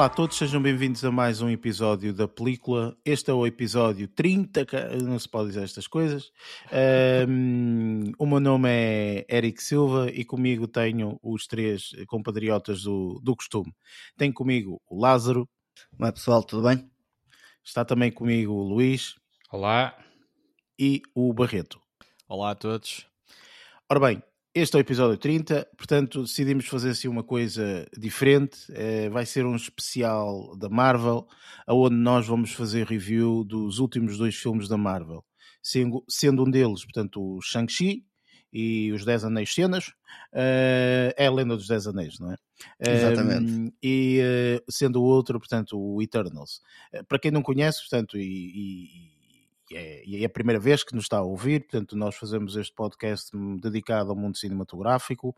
Olá a todos, sejam bem-vindos a mais um episódio da película. Este é o episódio 30, não se pode dizer estas coisas. Um, o meu nome é Eric Silva e comigo tenho os três compatriotas do, do costume. Tenho comigo o Lázaro. Olá pessoal, tudo bem? Está também comigo o Luís. Olá. E o Barreto. Olá a todos. Ora bem, este é o episódio 30, portanto decidimos fazer assim uma coisa diferente. É, vai ser um especial da Marvel, onde nós vamos fazer review dos últimos dois filmes da Marvel, sendo, um deles, portanto, o Shang-Chi e os Dez Anéis Cenas. Uh, é a lenda dos Dez Anéis, não é? Exatamente. Uh, e uh, sendo o outro, portanto, o Eternals. para quem não conhece, portanto, e, e é, e é a primeira vez que nos está a ouvir, portanto, nós fazemos este podcast dedicado ao mundo cinematográfico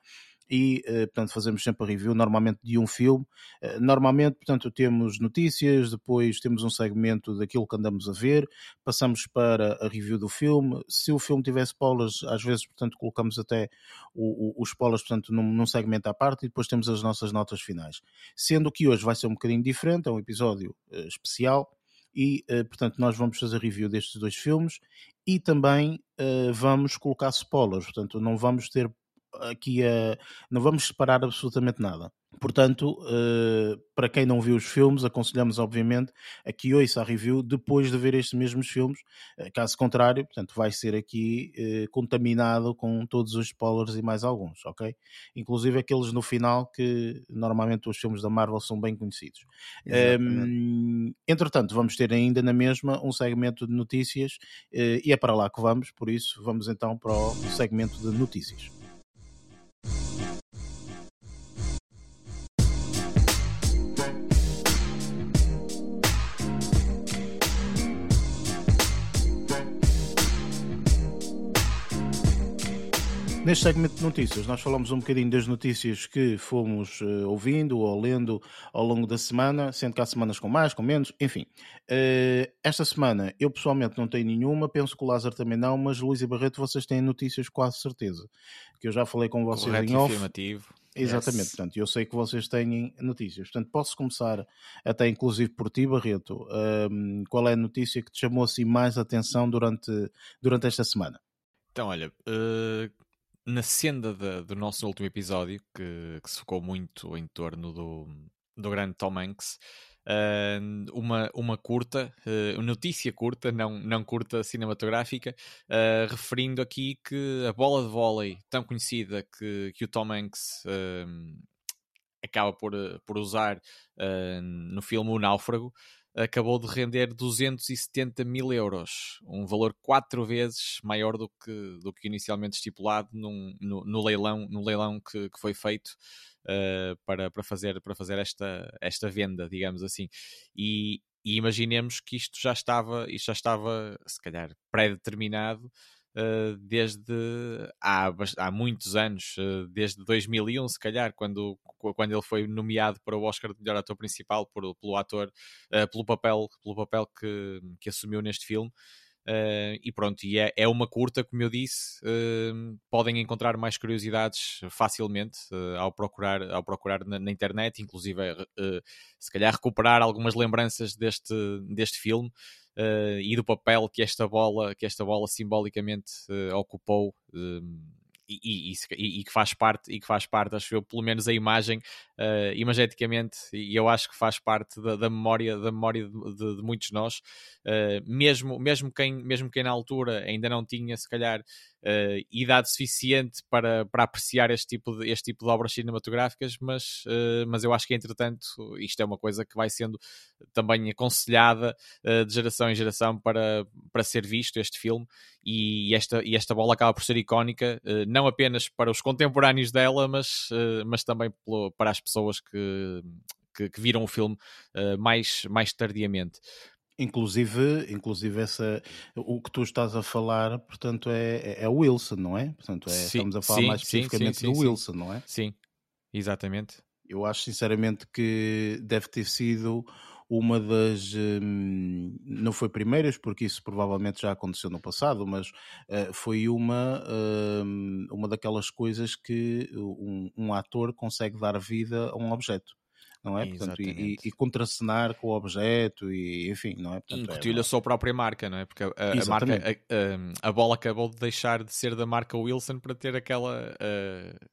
e, eh, portanto, fazemos sempre a review, normalmente de um filme. Eh, normalmente, portanto, temos notícias, depois temos um segmento daquilo que andamos a ver, passamos para a review do filme. Se o filme tiver spoilers, às vezes, portanto, colocamos até os spoilers, portanto, num, num segmento à parte e depois temos as nossas notas finais. Sendo que hoje vai ser um bocadinho diferente, é um episódio uh, especial e, uh, portanto, nós vamos fazer review destes dois filmes e também uh, vamos colocar spoilers, portanto, não vamos ter aqui a. não vamos separar absolutamente nada. Portanto, uh, para quem não viu os filmes, aconselhamos obviamente a que ouça a review depois de ver estes mesmos filmes. Uh, caso contrário, portanto, vai ser aqui uh, contaminado com todos os spoilers e mais alguns, ok? Inclusive aqueles no final que normalmente os filmes da Marvel são bem conhecidos. Um, entretanto, vamos ter ainda na mesma um segmento de notícias e é para lá que vamos, por isso vamos então para o segmento de notícias. Neste segmento de notícias, nós falamos um bocadinho das notícias que fomos uh, ouvindo ou lendo ao longo da semana, sendo que há semanas com mais, com menos, enfim. Uh, esta semana eu pessoalmente não tenho nenhuma, penso que o Lázaro também não, mas Luís e Barreto vocês têm notícias quase certeza. Que eu já falei com vocês Correto em off. afirmativo. Exatamente, yes. portanto, eu sei que vocês têm notícias. Portanto, posso começar até inclusive por ti, Barreto. Um, qual é a notícia que te chamou assim mais atenção durante, durante esta semana? Então, olha, uh, na senda de, do nosso último episódio, que, que, se focou muito em torno do, do grande Tom Hanks, uh, uma, uma curta, uh, notícia curta, não, não curta cinematográfica, uh, referindo aqui que a bola de vôlei tão conhecida que, que o Tom Hanks acaba por, por usar no filme O Náufrago, acabou de render 270 mil euros, um valor quatro vezes maior do que, do que inicialmente estipulado num, no, no, leilão, no leilão que, que foi feito uh, para, para fazer, para fazer esta, esta venda, digamos assim. E, e imaginemos que isto já estava, isto já estava, se calhar, pré-determinado desde há, há muitos anos, uh, desde 2001, se calhar, quando, quando ele foi nomeado para o Oscar de melhor ator principal por, pelo ator, uh, pelo papel, pelo papel que, que assumiu neste filme. Uh, e pronto, e é, é, uma curta, como eu disse, uh, podem encontrar mais curiosidades facilmente uh, ao procurar, ao procurar na, na internet, inclusive se calhar recuperar algumas lembranças deste, deste filme e do papel que esta bola, que esta bola simbolicamente ocupou e, e, e, que faz parte, e que faz parte, acho eu, pelo menos a imagem, uh, imageticamente, e eu acho que faz parte da, da memória, da memória de, de, de muitos de nós, uh, mesmo, mesmo, quem, mesmo quem na altura ainda não tinha, se calhar, uh, idade suficiente para, para apreciar este tipo, de, este tipo de obras cinematográficas, mas, mas eu acho que, entretanto, isto é uma coisa que vai sendo também aconselhada de geração em geração para, para ser visto, este filme, e esta, e esta bola acaba por ser icónica, não apenas para os contemporâneos dela, mas, mas também pelo, para as pessoas que, que, que, viram o filme uh, mais, mais tardiamente. Inclusive, inclusive essa, o que tu estás a falar, portanto, é, é, é Wilson, não é? Portanto, é, sim, estamos a falar sim, mais especificamente sim, do Wilson, não é? Sim, exatamente. Eu acho sinceramente que deve ter sido uma das. Hum, não foi primeiras, porque isso provavelmente já aconteceu no passado, mas uh, foi uma, uh, uma daquelas coisas que um, um, ator consegue dar vida a um objeto. não é? Portanto, e, e, contracenar com o objeto e enfim, não é? Incutiu-lhe é, a sua própria marca, não é? Porque a, a marca, a, a, bola acabou de deixar de ser da marca Wilson para ter aquela uh,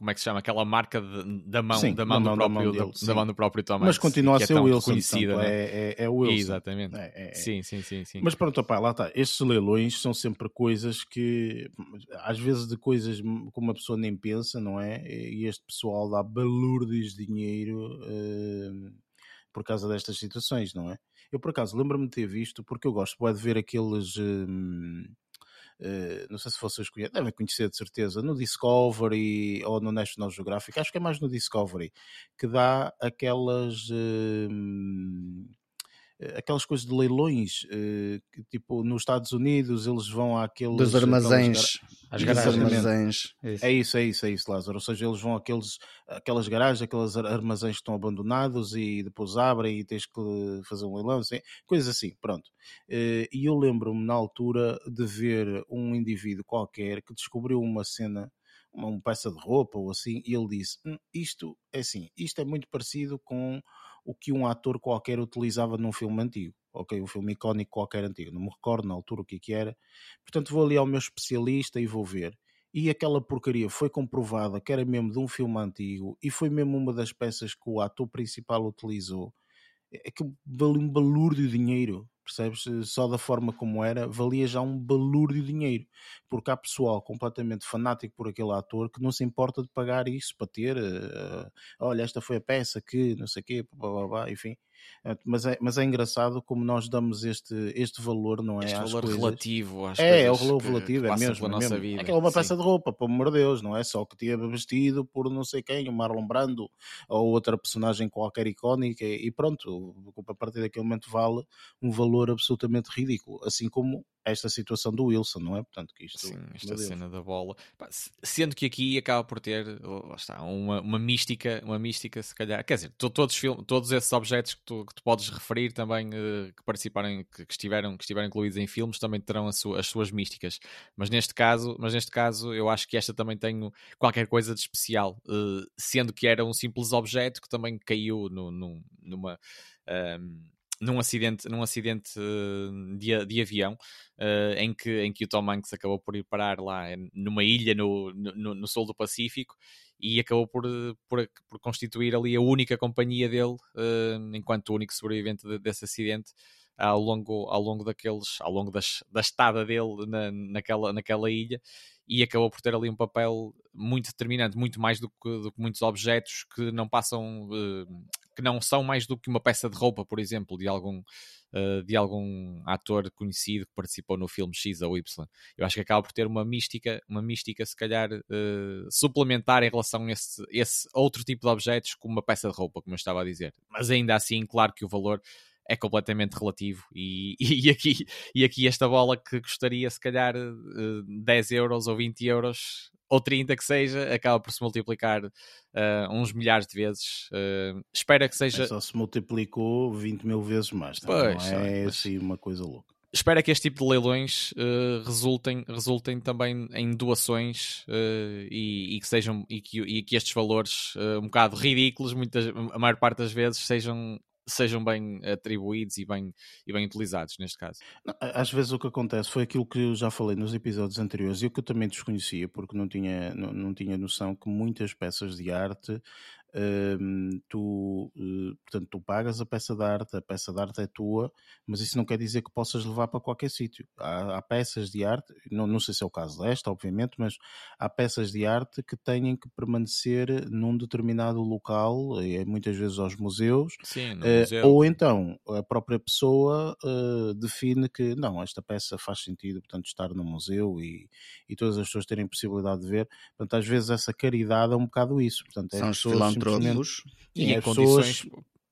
como é que se chama? Aquela marca de, da mão, sim, da mão, do, próprio, mão dele, da, da, mão do próprio Thomas. Mas continua a é ser o Wilson, conhecida, né? é, é, é o Wilson. Exatamente. É, é, é, sim, sim, sim, sim. Mas pronto, opa, lá está. Estes leilões são sempre coisas que, às vezes, de coisas como uma pessoa nem pensa, não é? E este pessoal dá balúrdios de dinheiro uh, por causa destas situações, não é? Eu, por acaso, lembro-me de ter visto, porque eu gosto de ver aqueles. Uh, não sei se vocês conhecem, devem conhecer de certeza, no Discovery ou no National Geographic, acho que é mais no Discovery, que dá aquelas. Uh, aquelas coisas de leilões, uh, que, tipo nos Estados Unidos eles vão àqueles dos armazéns, às armazéns. Isso. É isso, é isso, é isso, Lázaro. Ou seja, eles vão àqueles, aquelas garagens, aqueles armazéns que estão abandonados e depois abrem e tens que fazer um leilão, assim, coisas assim, pronto. E eu lembro-me na altura de ver um indivíduo qualquer que descobriu uma cena uma peça de roupa ou assim, e ele disse: hum, Isto é assim, isto é muito parecido com o que um ator qualquer utilizava num filme antigo, ok? Um filme icónico qualquer antigo, não me recordo na altura o que, é que era. Portanto, vou ali ao meu especialista e vou ver. E aquela porcaria foi comprovada que era mesmo de um filme antigo e foi mesmo uma das peças que o ator principal utilizou. É que valia um balúrdio dinheiro percebes? Eh, só da forma como era, valia já um balúrdio de dinheiro, porque há pessoal completamente fanático por aquele ator que não se importa de pagar isso para ter, uh, olha, esta foi a peça que, não sei o quê, blá, blá, blá, enfim. Mas é, mas é engraçado como nós damos este, este valor, não é? Este valor coisas. relativo às É, é o valor relativo, é mesmo. É, mesmo. Vida, é uma Sim. peça de roupa, pelo amor de Deus, não é só que tinha vestido por não sei quem, o Marlon Brando ou outra personagem qualquer icónica e pronto, a partir daquele momento vale um valor absolutamente ridículo. Assim como esta situação do Wilson, não é? Portanto, que isto, Sim, esta cena da bola. Sendo que aqui acaba por ter está, uma, uma mística, uma mística, se calhar. Quer dizer, todos, todos esses objetos que tu, que tu podes referir também uh, que participarem, que, que, estiveram, que estiveram incluídos em filmes, também terão as suas místicas. Mas neste caso, mas neste caso, eu acho que esta também tem qualquer coisa de especial, uh, sendo que era um simples objeto que também caiu no, no, numa. Num acidente, num acidente uh, de, de avião uh, em, que, em que o Tom Hanks acabou por ir parar lá numa ilha no, no, no sul do Pacífico e acabou por, por, por, constituir ali a única companhia dele uh, enquanto o único sobrevivente de, desse acidente ao longo, ao longo daqueles, ao longo das, da estada dele na, naquela, naquela ilha. E acabou por ter ali um papel muito determinante, muito mais do que, do que muitos objetos que não passam uh, que não são mais do que uma peça de roupa, por exemplo, de algum, uh, de algum ator conhecido que participou no filme X ou Y. Eu acho que acaba por ter uma mística, uma mística se calhar uh, suplementar em relação a esse, esse outro tipo de objetos como uma peça de roupa, como eu estava a dizer. Mas ainda assim, claro que o valor é completamente relativo e, e, aqui, e aqui esta bola que custaria se calhar 10 euros ou 20 euros ou 30 que seja, acaba por se multiplicar uh, uns milhares de vezes. Uh, espera que seja. É só se multiplicou 20 mil vezes mais, tá? pois, não é mas... assim uma coisa louca. Espero que este tipo de leilões uh, resultem, resultem também em doações e, e, que sejam e que, e que estes valores um bocado ridículos, muitas, a maior parte das vezes, sejam sejam bem atribuídos e bem, e bem utilizados neste caso. Às vezes o que acontece foi aquilo que eu já falei nos episódios anteriores e o que eu também desconhecia, porque não tinha, não, não tinha noção que muitas peças de arte tu, uh, portanto, tu pagas a peça de arte, a peça de arte é tua, mas isso não quer dizer que possas levar para qualquer sítio. Há, há, peças de arte, não, não sei se é o caso desta, obviamente, mas há peças de arte que têm que permanecer num determinado local, e muitas vezes aos museus, Sim, uh, museu. ou então a própria pessoa define que não, esta peça faz sentido, portanto, estar no museu e, e todas as pessoas terem possibilidade de ver. Portanto, às vezes essa caridade é um bocado isso. Portanto, é São as pessoas filantrópicos e em condições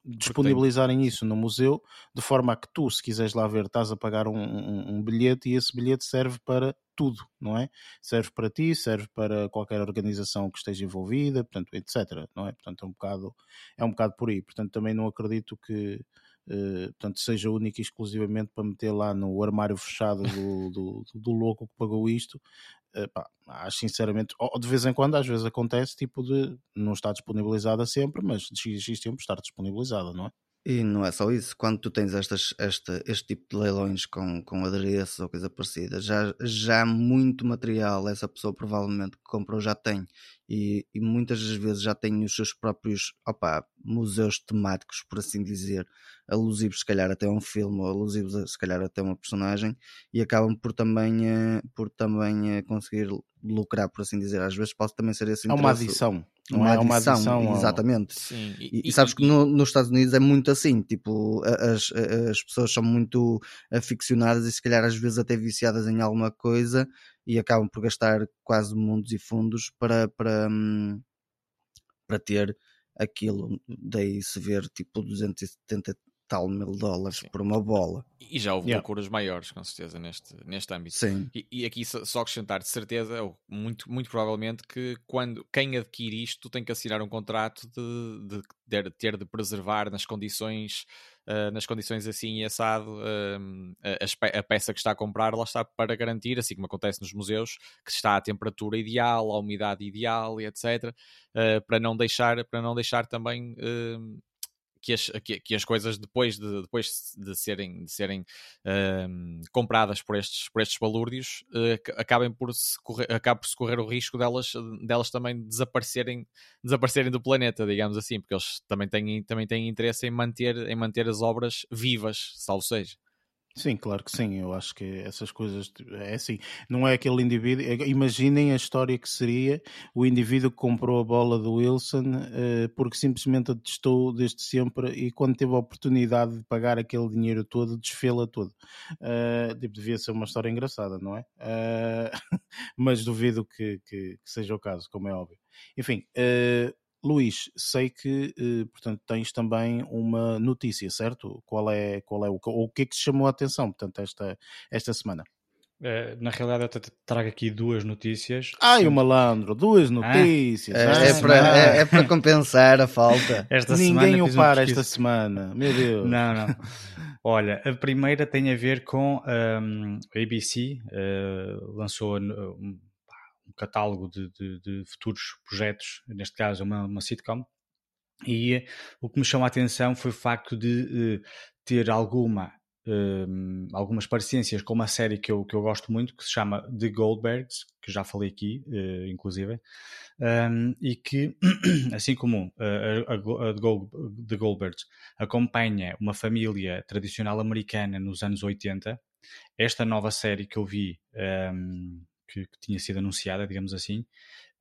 disponibilizarem isso no museu de forma a que tu, se quiseres lá ver, estás a pagar um, um, um, bilhete e esse bilhete serve para tudo, não é? Serve para ti, serve para qualquer organização que esteja envolvida, portanto, etc. Não é? Portanto, é um bocado, é um bocado por aí. Portanto, também não acredito que uh, portanto, seja único e exclusivamente para meter lá no armário fechado do, do, do, do louco que pagou isto, pá, acho sinceramente, de vez em quando, às vezes acontece, tipo de não estar disponibilizada sempre, mas de X tempo estar disponibilizada, não é? E não é só isso, quando tu tens estas, esta, este tipo de leilões com, com adereços ou coisa parecida, já, já muito material essa pessoa provavelmente que comprou já tem. E, e muitas das vezes já tem os seus próprios opa, museus temáticos, por assim dizer, alusivos se calhar até a um filme ou alusivos se calhar até a uma personagem e acabam por também, eh, por também eh, conseguir lucrar, por assim dizer. Às vezes pode também ser esse interesse. É uma adição. Não uma, é uma adição, exatamente. Sim, e, e, e sabes e, que no, nos Estados Unidos é muito assim, tipo, as, as pessoas são muito aficionadas e se calhar às vezes até viciadas em alguma coisa e acabam por gastar quase mundos e fundos para, para, hum, para ter aquilo. Daí se ver tipo 270 tal mil dólares Sim. por uma bola. E já houve yeah. loucuras maiores, com certeza, neste, neste âmbito. Sim. E, e aqui só, acrescentar de certeza, muito, muito provavelmente, que quando quem adquire isto tem que assinar um contrato de, de, de ter de preservar nas condições, uh, nas condições assim e assado uh, a, a, peça que está a comprar, lá está para garantir, assim como acontece nos museus, que está à temperatura ideal, à umidade ideal e etc. Uh, para não deixar, para não deixar também que as, que, que, as coisas depois de, depois de serem, de serem uh, compradas por estes, por estes balúrdios uh, acabem por se correr, por se correr o risco delas, delas também desaparecerem, desaparecerem do planeta, digamos assim, porque eles também têm, também têm interesse em manter, em manter as obras vivas, salvo seja. Sim, claro que sim. Eu acho que essas coisas é assim. Não é aquele indivíduo. É, imaginem a história que seria o indivíduo que comprou a bola do Wilson uh, porque simplesmente a testou desde sempre e quando teve a oportunidade de pagar aquele dinheiro todo, desfê-la todo. Uh, tipo, devia ser uma história engraçada, não é? Uh, mas duvido que, que, que, seja o caso, como é óbvio. Enfim. Luís, sei que, eh, portanto, tens também uma notícia, certo? Qual é, qual é o, o que é que te chamou a atenção, portanto, esta, esta semana? É, na realidade, eu trago aqui duas notícias. Ai, o malandro, duas notícias. Ah, é, é, para, é, é, para compensar a falta. Esta Ninguém o para esta semana, meu Deus. Não, não. Olha, a primeira tem a ver com um, a ABC, uh, eh, lançou um catálogo de, de, de, futuros projetos, neste caso uma, uma sitcom, e o que me chamou a atenção foi o facto de uh, ter alguma um, algumas parecências com uma série que eu, que eu gosto muito, que se chama The Goldbergs, que já falei aqui, uh, inclusive, um, e que, assim como uh, a, a, a The Goldbergs acompanha uma família tradicional americana nos anos 80, esta nova série que eu vi um, que, que tinha sido anunciada, digamos assim,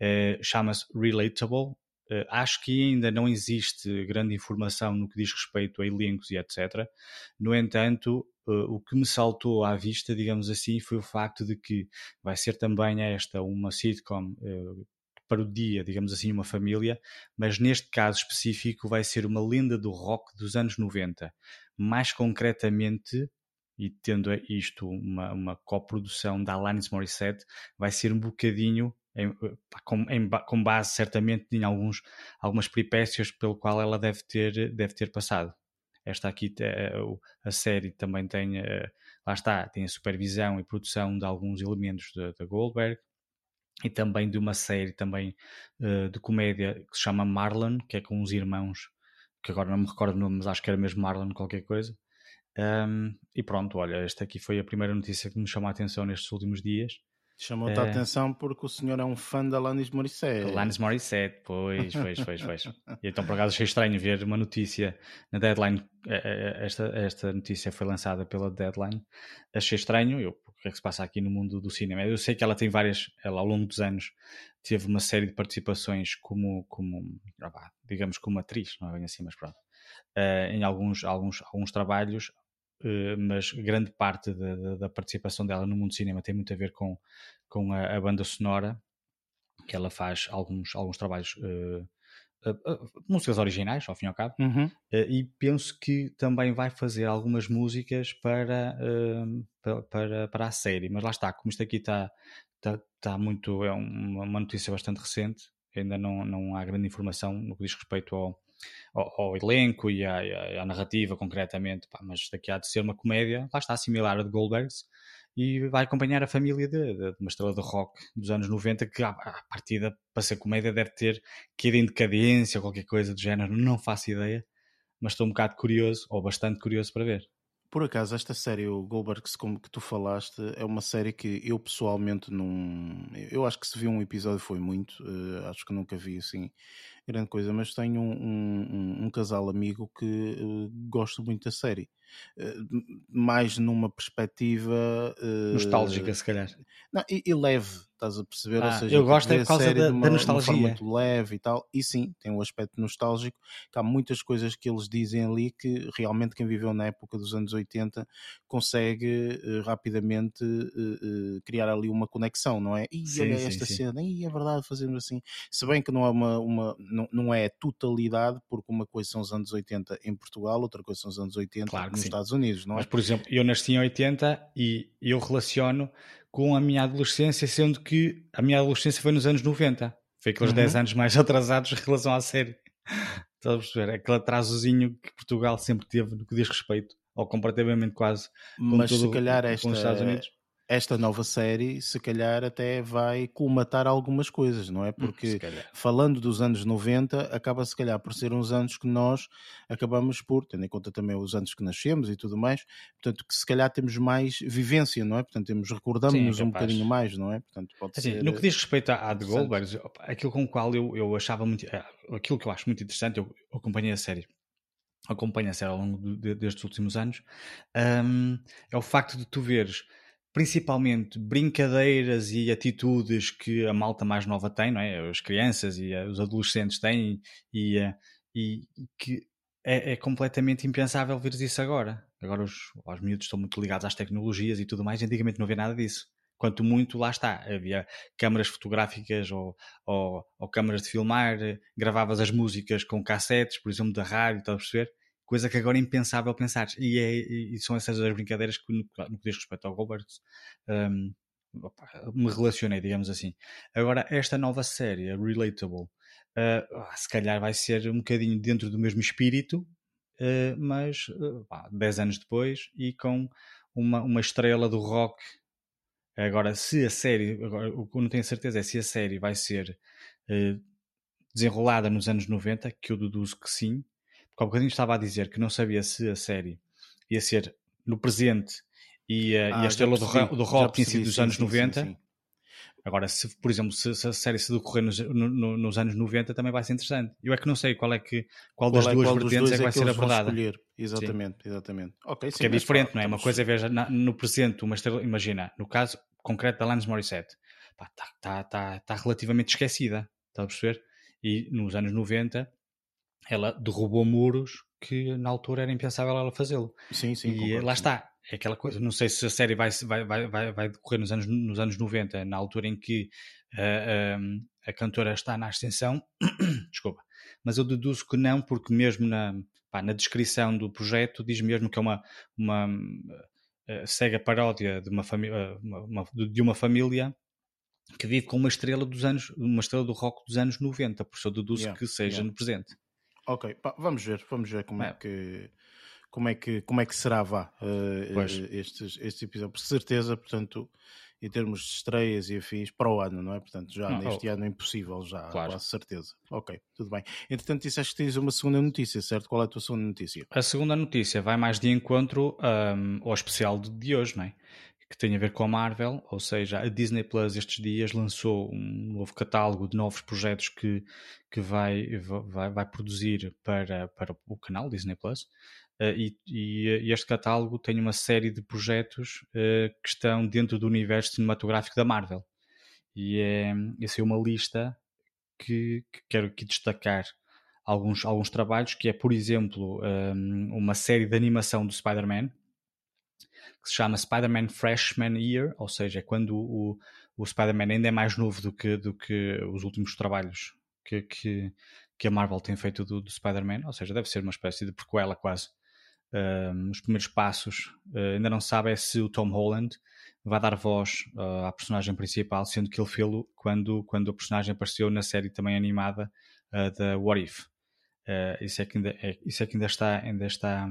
uh, chama-se Relatable. Uh, acho que ainda não existe grande informação no que diz respeito a elencos e etc. No entanto, uh, o que me saltou à vista, digamos assim, foi o facto de que vai ser também esta uma sitcom para o dia, digamos assim, uma família, mas neste caso específico vai ser uma lenda do rock dos anos 90. Mais concretamente, e tendo isto uma, uma coprodução da Alanis Morissette, vai ser um bocadinho em, com, em, com, base certamente em alguns, algumas peripécias pelo qual ela deve ter, deve ter passado. Esta aqui, eh, a série também tem, eh, lá está, tem a supervisão e produção de alguns elementos da Goldberg e também de uma série também eh, de comédia que se chama Marlon, que é com uns irmãos, que agora não me recordo o nome, mas acho que era mesmo Marlon qualquer coisa, um, e pronto, olha, esta aqui foi a primeira notícia que me chamou a atenção nestes últimos dias. Chamou-te a eh, atenção porque o senhor é um fã da Alanis Morissette. Alanis Morissette, pois, pois, pois, pois. E então por acaso achei estranho ver uma notícia na Deadline, eh, eh, esta, esta notícia foi lançada pela Deadline. Achei estranho, eu, o que é que se passa aqui no mundo do cinema? Eu sei que ela tem várias, ela ao longo dos anos teve uma série de participações como, como digamos, como atriz, não é bem assim, mas pronto. Em alguns, alguns, alguns trabalhos, mas grande parte da, da, da, participação dela no mundo do cinema tem muito a ver com, com a, a banda sonora, que ela faz alguns, alguns trabalhos, uh, uh, músicas originais, ao fim e ao cabo, uhum. e penso que também vai fazer algumas músicas para, para, para a série, mas lá está, como isto aqui está, está, está muito, é uma, uma notícia bastante recente, ainda não, não há grande informação no que diz respeito ao, ao, ao elenco e à, à, narrativa concretamente, pá, mas daqui há de ser uma comédia, lá está, similar a de Goldbergs, e vai acompanhar a família de, de, de uma estrela de rock dos anos 90 que, à, à partida, para ser comédia, deve ter caído em decadência ou qualquer coisa do género, não faço ideia, mas estou um bocado curioso, ou bastante curioso para ver. Por acaso, esta série, o Goldbergs, como que tu falaste, é uma série que eu pessoalmente não. Eu acho que se viu um episódio foi muito, uh, acho que nunca vi assim grande coisa, mas tenho um, um, um casal amigo que uh, gosta muito da série. Uh, mais numa perspectiva nostálgica, se calhar. Não, e, e leve, estás a perceber? Ah, Ou seja, eu gosto é por causa da, uma, da nostalgia. De muito leve e tal. E sim, tem um aspecto nostálgico, que há muitas coisas que eles dizem ali que realmente quem viveu na época dos anos 80 consegue uh, rapidamente uh, uh, criar ali uma conexão, não é? E sim, olha sim, esta sim. cena, e é verdade, fazemos assim. Se bem que não é uma, uma não, não é totalidade, porque uma coisa são os anos 80 em Portugal, outra coisa são os anos 80 claro nos Estados Unidos, não é? Mas, por exemplo, eu nasci em 80 e eu relaciono com a minha adolescência, sendo que a minha adolescência foi nos anos 90. Foi aqueles uhum. 10 anos mais atrasados em relação à série. Estás a perceber? Aquele atrasozinho que Portugal sempre teve no que diz respeito, ou comparativamente quase, Mas se calhar esta, Estados Unidos esta nova série, se calhar, até vai colmatar algumas coisas, não é? Hum, Porque falando dos anos 90, acaba se calhar por ser uns anos que nós acabamos por, tendo em conta também os anos que nascemos e tudo mais, portanto, que se calhar temos mais vivência, não é? Portanto, temos, recordamos-nos um bocadinho mais, não é? Portanto, pode assim, ser, no que diz respeito à, de Goldberg, aquilo com o qual eu, eu achava muito, eh, aquilo que eu acho muito interessante, eu acompanhei a série acompanho a série ao longo de, destes últimos anos, um, é o facto de tu veres principalmente brincadeiras e atitudes que a malta mais nova tem, não é? As crianças e os adolescentes têm e, e, e que é, é, completamente impensável ver isso agora. Agora os, os miúdos estão muito ligados às tecnologias e tudo mais, antigamente não havia nada disso. Quanto muito, lá está, havia câmaras fotográficas ou, ou, ou câmaras de filmar, gravavas as músicas com cassetes, por exemplo, da rádio, estás a perceber? Coisa que agora é impensável pensar. E, é, e são essas as brincadeiras que, no, no que diz respeito ao Gilbert, um, me relacionei, digamos assim. Agora, esta nova série, Relatable, uh, se calhar vai ser um bocadinho dentro do mesmo espírito, uh, mas uh, pá, 10 anos depois e com uma, uma estrela do rock. Agora, se a série, agora, o que eu não tenho certeza é se a série vai ser uh, desenrolada nos anos 90, que eu deduzo que sim, porque há um bocadinho estava a dizer que não sabia se a série ia ser no presente e, uh, ah, e a estrela percebi, do, do rock tinha sido dos anos sim, 90. Sim, sim. Agora, se, por exemplo, se, se, a série se decorrer nos, no, nos anos 90 também vai ser interessante. Eu é que não sei qual é que qual, qual das é, duas qual vertentes é que vai ser abordada. Exatamente, exatamente. Okay, Porque é diferente, não é? Uma coisa é ver no presente uma estrela, imagina, no caso concreto da Alanis Morissette, está tá, tá, tá relativamente esquecida, está a perceber? E nos anos 90 ela derrubou muros que na altura era impensável ela fazê-lo. Sim, sim. E concordo, lá está. É aquela coisa. Não sei se a série vai, vai, vai, vai decorrer nos anos, nos anos 90, na altura em que uh, a cantora está na ascensão. Desculpa. Mas eu deduzo que não, porque mesmo na, pá, na descrição do projeto diz mesmo que é uma, uma uh, cega paródia de uma, família, uma, de uma família que vive com uma estrela dos anos, uma estrela do rock dos anos 90, por isso eu deduzo yeah, que seja yeah. no presente. Ok, pá, vamos ver, vamos ver como é, é que como é que como é que será vá uh, estes estes episódios, por certeza, portanto, em termos de estreias e afins para o ano, não é? Portanto, já não, neste oh. ano é impossível, já, claro. quase certeza. Ok, tudo bem. Entretanto, disseste que tens uma segunda notícia, certo? Qual é a tua segunda notícia? A segunda notícia vai mais de encontro um, ao especial de hoje, não é? Que tem a ver com a Marvel, ou seja, a Disney Plus estes dias lançou um novo catálogo de novos projetos que, que vai, vai, vai produzir para, para o canal Disney Plus. Uh, e, e, este catálogo tem uma série de projetos uh, que estão dentro do universo cinematográfico da Marvel. E é, essa é uma lista que, que quero aqui destacar alguns, alguns trabalhos, que é, por exemplo, um, uma série de animação do Spider-Man, que se chama Spider-Man Freshman Year, ou seja, é quando o, o Spider-Man ainda é mais novo do que, do que os últimos trabalhos que, que, que a Marvel tem feito do, do Spider-Man, ou seja, deve ser uma espécie de prequela quase. Uh, os primeiros passos, uh, ainda não sabe é se o Tom Holland vai dar voz uh, à personagem principal, sendo que ele fez quando, quando a personagem apareceu na série também animada da What If. isso, é que ainda, é, isso é que ainda está, ainda está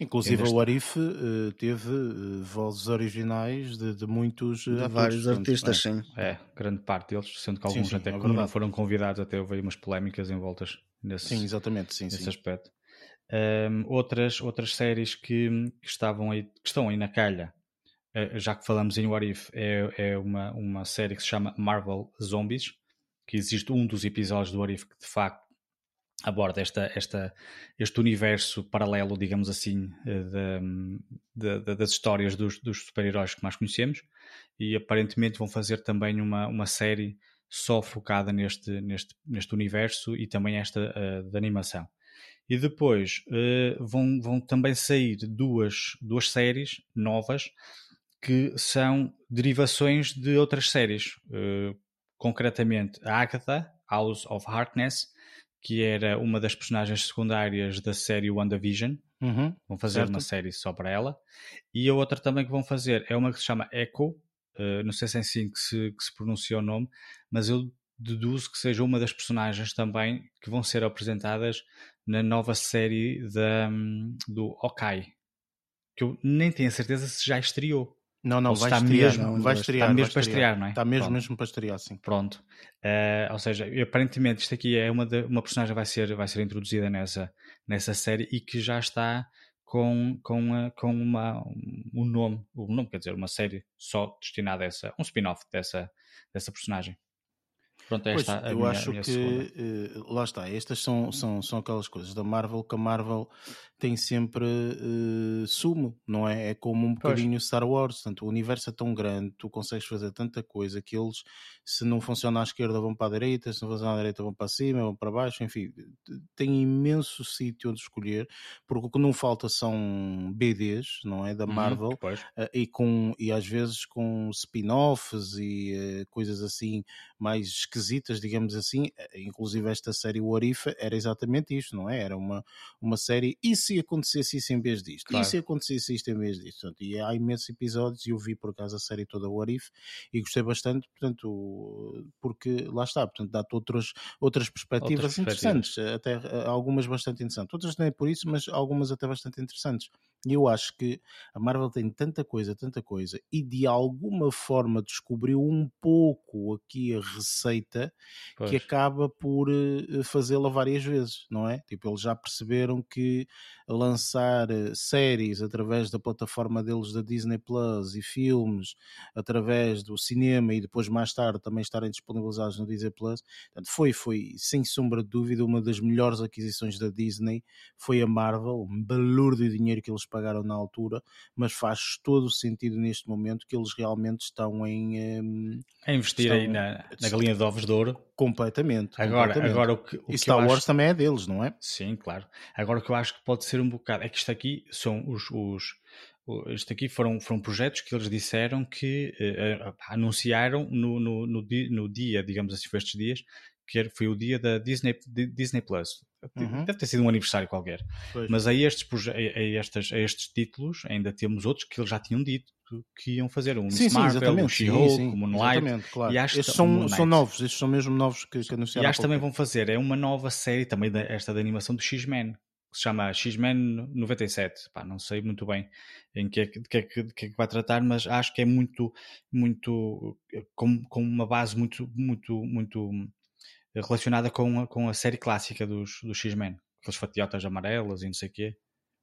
Inclusive o Arif uh, teve uh, vozes originais de, de muitos de atores, vários artistas, é. sim. É, grande parte deles, sendo que alguns sim, sim, até é foram convidados, até houve umas polémicas em voltas nesse, sim, exatamente, sim, nesse sim. aspecto. Um, outras, outras séries que, que, estavam aí, que estão aí na calha, uh, já que falamos em What If, é, é uma, uma série que se chama Marvel Zombies, que existe um dos episódios do What If que de facto aborda esta, esta, este universo paralelo, digamos assim, eh, de, de, das histórias dos, dos super-heróis que mais conhecemos e aparentemente vão fazer também uma, uma série só focada neste, neste, neste universo e também esta uh, de animação. E depois uh, vão, vão também sair duas, duas séries novas que são derivações de outras séries, uh, concretamente a Agatha, House of Harkness, que era uma das personagens secundárias da série WandaVision. Uhum, vão fazer certo. uma série só para ela. E a outra também que vão fazer é uma que se chama Echo. Uh, não sei se é assim que se, que se pronuncia o nome, mas eu deduzo que seja uma das personagens também que vão ser apresentadas na nova série da, um, do Okai. Que eu nem tenho a certeza se já estreou. Não, não, vai estrear, mesmo, não, vai estrear. Está mesmo para estrear, não é? Está mesmo, mesmo para estrear, sim. Pronto. Uh, ou seja, aparentemente isto aqui é uma, de, uma personagem vai ser, vai ser introduzida nessa, nessa série e que já está com, com, com uma, um nome, um nome, quer dizer, uma série só destinada a essa, um spin-off dessa, dessa personagem. Pronto, é esta pois, eu minha, acho que uh, lá está, estas são, são, são aquelas coisas da Marvel que a Marvel tem sempre uh, sumo, não é? É como um bocadinho pois. Star Wars, portanto, o universo é tão grande, tu consegues fazer tanta coisa que eles, se não funciona à esquerda, vão para a direita, se não funciona à direita, vão para cima, vão para baixo, enfim, tem imenso sítio onde escolher, porque o que não falta são BDs, não é? Da uhum, Marvel, uhum, uh, e, com, e às vezes com spin-offs e uh, coisas assim mais esquisitas, digamos assim, inclusive esta série What If era exatamente isto, não é? Era uma, uma série, e se se acontecesse isso em vez disto? Claro. E se acontecesse isto em vez disto? Portanto, e há imensos episódios e eu vi por acaso a série toda o Arif e gostei bastante, portanto, porque lá está, portanto, dá-te outras, outras perspectivas outras interessantes, até eh, algumas bastante interessantes. Outras nem por isso, mas algumas até bastante interessantes. E eu acho que a Marvel tem tanta coisa, tanta coisa, e de alguma forma descobriu um pouco aqui a receita pois. que acaba por eh, fazê-la várias vezes, não é? Tipo, eles já perceberam que lançar eh, séries através da plataforma deles da Disney Plus e filmes através do cinema e depois mais tarde também estarem disponibilizados no Disney Plus. Portanto, foi, foi sem sombra de dúvida uma das melhores aquisições da Disney, foi a Marvel, um balúrdio de dinheiro que eles pagaram na altura, mas faz todo o sentido neste momento que eles realmente estão em um, a investir estão, aí na, na galinha de ovos de ouro completamente. Agora, completamente. agora o que, o e Star Wars acho... também é deles, não é? Sim, claro. Agora o que eu acho que pode ser um bocado é que isto aqui são os, os isto aqui foram, foram projetos que eles disseram que uh, anunciaram no, no, no, dia, no dia, digamos assim, foi estes dias, que foi o dia da Disney, Disney Plus. Uhum. Deve ter sido um aniversário qualquer. Pois. Mas a estes, a, a, estes, a estes títulos ainda temos outros que eles já tinham dito que iam fazer. Um sim, Miss Marvel, um She-Hulk, um Moonlight. Claro. E acho estes são, são novos, estes são mesmo novos que, que anunciaram. E acho que também vão fazer, é uma nova série também da, esta da animação do X-Men que se chama X-Men 97. Pá, não sei muito bem em que é que, de que, é que, de que, é que vai tratar, mas acho que é muito, muito com, com uma base muito, muito, muito relacionada com a, com a série clássica dos, dos X-Men, aqueles fatiotas amarelas e não sei o quê.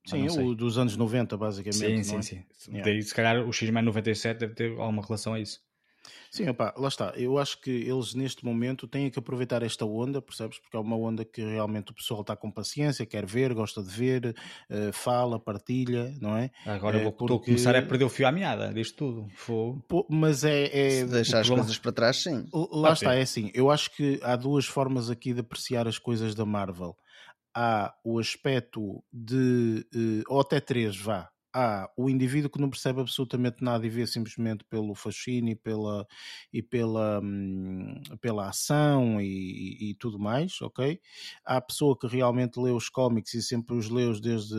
Sim, o dos anos 90, basicamente. Sim, sim, é? sim. Yeah. Daí, se calhar, o X-Men 97 deve ter alguma relação a isso. Sim, opa, lá está. Eu acho que eles neste momento têm que aproveitar esta onda, percebes? Porque é uma onda que realmente o pessoal está com paciência, quer ver, gosta de ver, uh, fala, partilha, não é? Agora vou porque... começar a perder o fio à meada disto tudo. Vou... Pô, mas é. é... Se deixar as coisas para trás, sim. Lá está, é assim. Eu acho que há duas formas aqui de apreciar as coisas da Marvel. Há o aspecto de. Uh, ou até três, vá há o indivíduo que não percebe absolutamente nada e vê simplesmente pelo fascínio e pela, e pela, hum, pela ação e, e, tudo mais, ok? Há a pessoa que realmente lê os cómics e sempre os leu desde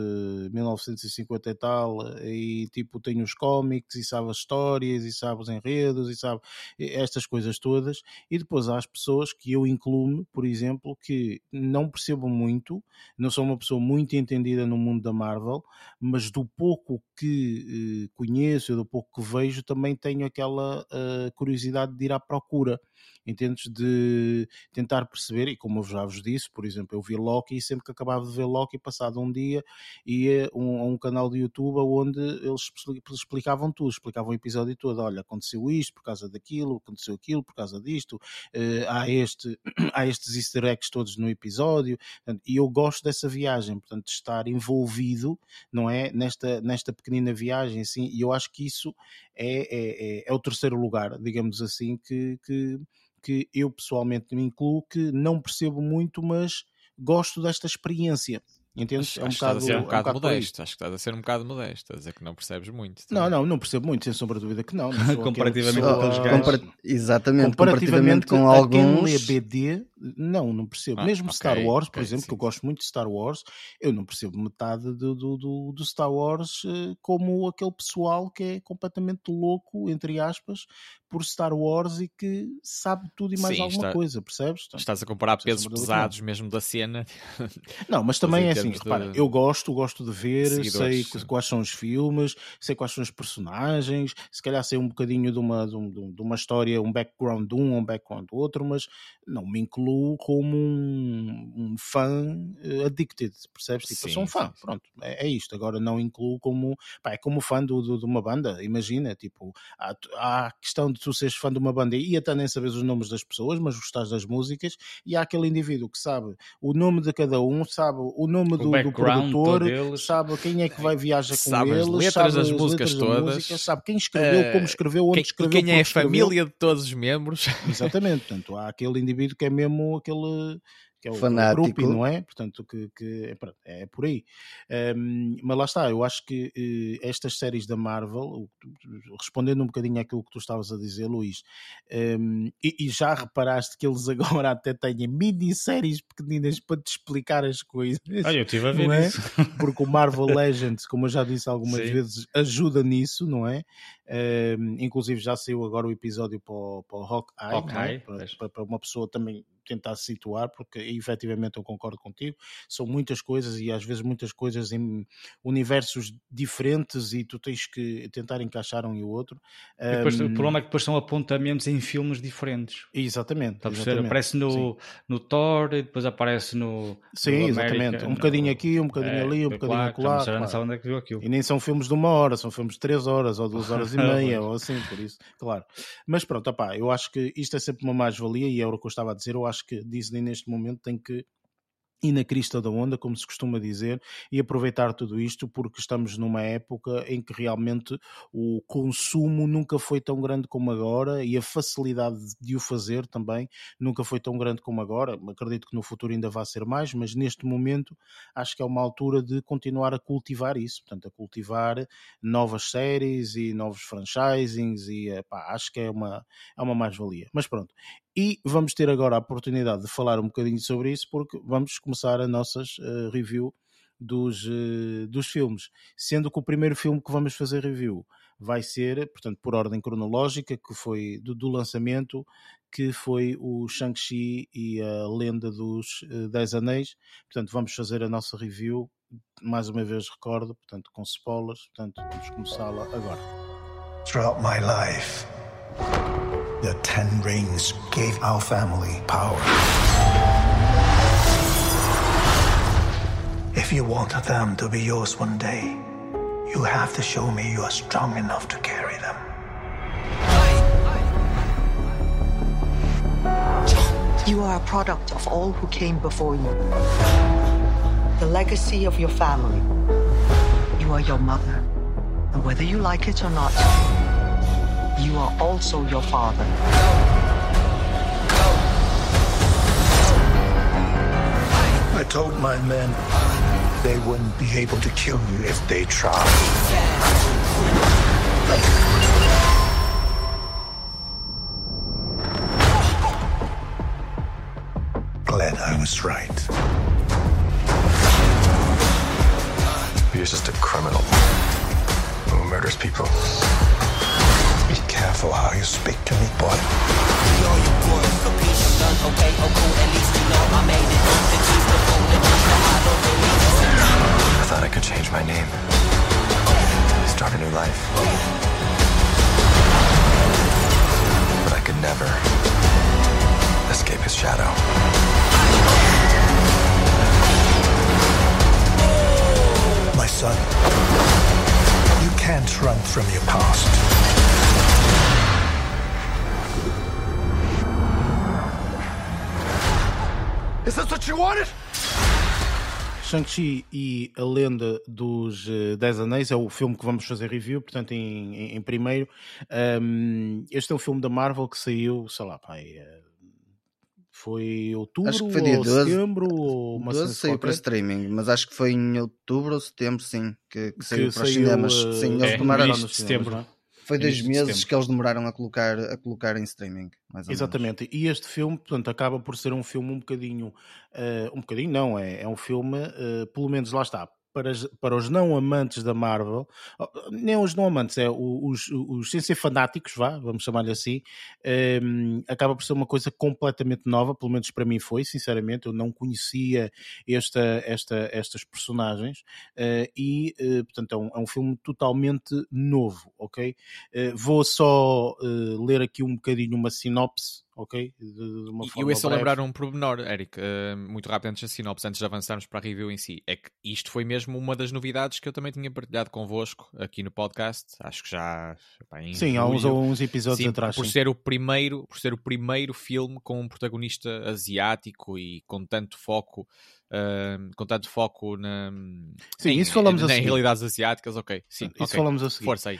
1950 e tal e tipo tem os cómics e sabe as histórias e sabe os enredos e sabe estas coisas todas e depois há as pessoas que eu incluo por exemplo, que não percebo muito, não sou uma pessoa muito entendida no mundo da Marvel, mas do pouco pouco que eh, conheço, do pouco que vejo, também tenho aquela uh, curiosidade de ir à procura entendes? De tentar perceber, e como eu já vos disse, por exemplo, eu vi Loki e sempre que acabava de ver Loki, passado um dia, ia a um, canal de YouTube onde eles explicavam tudo, explicavam o episódio todo. Olha, aconteceu isto por causa daquilo, aconteceu aquilo por causa disto, uh, há, este, há estes easter eggs todos no episódio, e eu gosto dessa viagem, portanto, de estar envolvido, não é? Nesta, nesta pequenina viagem, assim, e eu acho que isso é, é, é, é o terceiro lugar, digamos assim, que, que que eu pessoalmente me incluo, que não percebo muito, mas gosto desta experiência. Entendes? Acho, é um bocado, a ser um, bocado, um bocado modesto. Acho que estás a ser um bocado modesto. A dizer que não percebes muito. Também. Não, não, não percebo muito, sem sombra de dúvida que não. não comparativamente com aqueles gajos. Compara exatamente, comparativamente, comparativamente com alguns. Quem lê BD, não, não percebo. Ah, Mesmo okay, Star Wars, por okay, exemplo, sim. que eu gosto muito de Star Wars, eu não percebo metade do, do, do, do Star Wars eh, como aquele pessoal que é completamente louco, entre aspas, por Star Wars e que sabe tudo e mais Sim, alguma está, coisa, percebes? Então, estás a comparar pesos pesados mesmo da cena. Não, mas também é assim, repara, eu gosto, gosto de ver, sei quais são os filmes, sei quais são os personagens, se calhar sei um bocadinho de uma, um, de uma história, um background de um, um background do outro, mas não me incluo como um, um fã uh, addicted, percebes? Tipo, sim, eu sou um fã, sim, pronto, é, é, isto. Agora não incluo como, pá, é como fã do, do, de uma banda, imagina, tipo, há, há a questão de tu seres fã de uma banda e até nem sabes os nomes das pessoas, mas gostas das músicas, e há aquele indivíduo que sabe o nome de cada um, sabe o nome o do, do, produtor, sabe quem é que vai viajar com sabe eles, as letras sabe das músicas todas, música, sabe quem escreveu, uh, como escreveu, onde quem, escreveu, quem é a família de todos os membros. Exatamente, portanto, há aquele indivíduo que é mesmo aquele que é o, Fanático. o grupo, não é? Portanto, que, que é, é por aí. Um, mas lá está, eu acho que uh, estas séries da Marvel, respondendo um bocadinho àquilo que tu estavas a dizer, Luís, um, e, e, já reparaste que eles agora até têm minisséries pequeninas para te explicar as coisas. Ah, eu estive a ver é? isso. Porque o Marvel Legends, como eu já disse algumas Sim. vezes, ajuda nisso, não é? Inclusive já saiu agora o episódio para o, para o Hawkeye, Hawkeye é? para, para, para uma pessoa também tentar situar, porque efetivamente eu concordo contigo, são muitas coisas e às vezes muitas coisas em universos diferentes e tu tens que tentar encaixar um e o outro. Depois, um... O problema é que depois são apontamentos em filmes diferentes. Exatamente. exatamente. Aparece no, no Thor e depois aparece no. Sim, no exatamente. América, um bocadinho no... aqui, um bocadinho é, ali, um bocadinho claro, acolá. Claro. É. E nem são filmes de uma hora, são filmes de três horas ou duas horas e meia ou assim, por isso, claro. Mas pronto, opá, eu acho que isto é sempre uma mais-valia e é o que eu estava a dizer. Eu acho que Disney neste momento tem que e na crista da onda, como se costuma dizer, e aproveitar tudo isto porque estamos numa época em que realmente o consumo nunca foi tão grande como agora e a facilidade de o fazer também nunca foi tão grande como agora. Acredito que no futuro ainda vai ser mais, mas neste momento acho que é uma altura de continuar a cultivar isso, portanto, a cultivar novas séries e novos franchisings e epá, acho que é uma, é uma mais-valia. Mas pronto, e vamos ter agora a oportunidade de falar um bocadinho sobre isso, porque vamos começar a nossa uh, review dos, uh, dos filmes. Sendo que o primeiro filme que vamos fazer review vai ser, portanto, por ordem cronológica, que foi do, do lançamento, que foi o Shang-Chi e a Lenda dos uh, Dez Anéis. Portanto, vamos fazer a nossa review, mais uma vez recordo, portanto, com spoilers. Portanto, vamos começá-la agora. Throughout my life. The Ten Rings gave our family power. If you want them to be yours one day, you have to show me you are strong enough to carry them. You are a product of all who came before you. The legacy of your family. You are your mother. And whether you like it or not, you are also your father. I told my men they wouldn't be able to kill you if they tried. glad I was right. He is just a criminal who murders people careful how you speak to me, boy. I thought I could change my name. Start a new life. But I could never escape his shadow. My son, you can't run from your past. Is this what you wanted? Shang-Chi e a Lenda dos eh, Dez Anéis é o filme que vamos fazer review, portanto, em, em- em primeiro. Um, este é um filme da Marvel que saiu, sei lá, pai, eh, foi outubro Acho que foi dia ou 12, setembro ou uma 12 cena saiu para streaming, mas acho que foi em outubro ou setembro, sim, que, que saiu que para os saiu, cinemas. eh, Sim, eles é, cinemas, setembro. não é? Foi dois início de meses setembro. que eles demoraram a colocar, a colocar em streaming. Ou menos. Exatamente, e este filme, portanto, acaba por ser um filme um bocadinho, eh, um bocadinho não, é, é um filme, eh, pelo menos lá está, para, para os não amantes da Marvel, nem os não amantes, é os, os sem ser fanáticos, vá, vamos chamar-lhe assim, eh, acaba por ser uma coisa completamente nova, pelo menos para mim foi, sinceramente, eu não conhecia esta, esta, estas personagens eh, e, eh, portanto, é um, é um filme totalmente novo, ok? Eh, vou só ler aqui um bocadinho uma sinopse, ok? De, de uma E eu ia só lembrar um pormenor, Eric, eh, muito rápido antes da sinopse, antes de avançarmos para a review em si. É que isto foi mesmo uma das novidades que eu também tinha partilhado convosco aqui no podcast. Acho que já. pá, em Sim, há uns, uns episódios Sim, atrás. por sim. ser o primeiro, por ser o primeiro filme com um protagonista asiático e com tanto foco, com tanto foco na, Sim, em, isso falamos em seguir. realidades asiáticas, ok, sim, Isso ok. falamos a seguir. Força aí.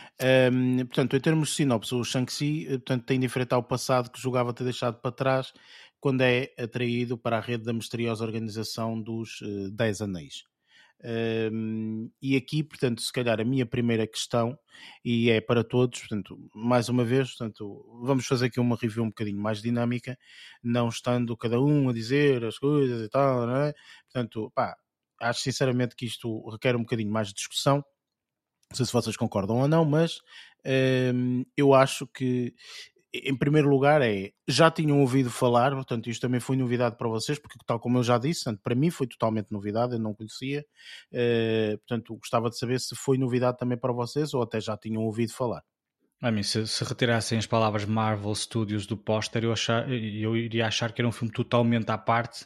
Um, portanto, em termos de sinopse, o Shang-Chi eh, portanto, tem de enfrentar o passado que julgava ter deixado para trás quando é atraído para a rede da misteriosa organização dos eh, Dez Anéis. Um, e aqui, portanto, se calhar a minha primeira questão, e é para todos, portanto, mais uma vez, portanto, vamos fazer aqui uma review um bocadinho mais dinâmica, não estando cada um a dizer as coisas e tal, não é? Portanto, pá, acho sinceramente que isto requer um bocadinho mais de discussão. Não sei se vocês concordam ou não, mas hum, eu acho que, em primeiro lugar, é já tinham ouvido falar, portanto, isto também foi novidade para vocês, porque, tal como eu já disse, para mim foi totalmente novidade, eu não conhecia. eh, portanto, gostava de saber se foi novidade também para vocês ou até já tinham ouvido falar. A mim, se, se retirassem as palavras Marvel Studios do póster, eu, eu iria achar que era um filme totalmente à parte,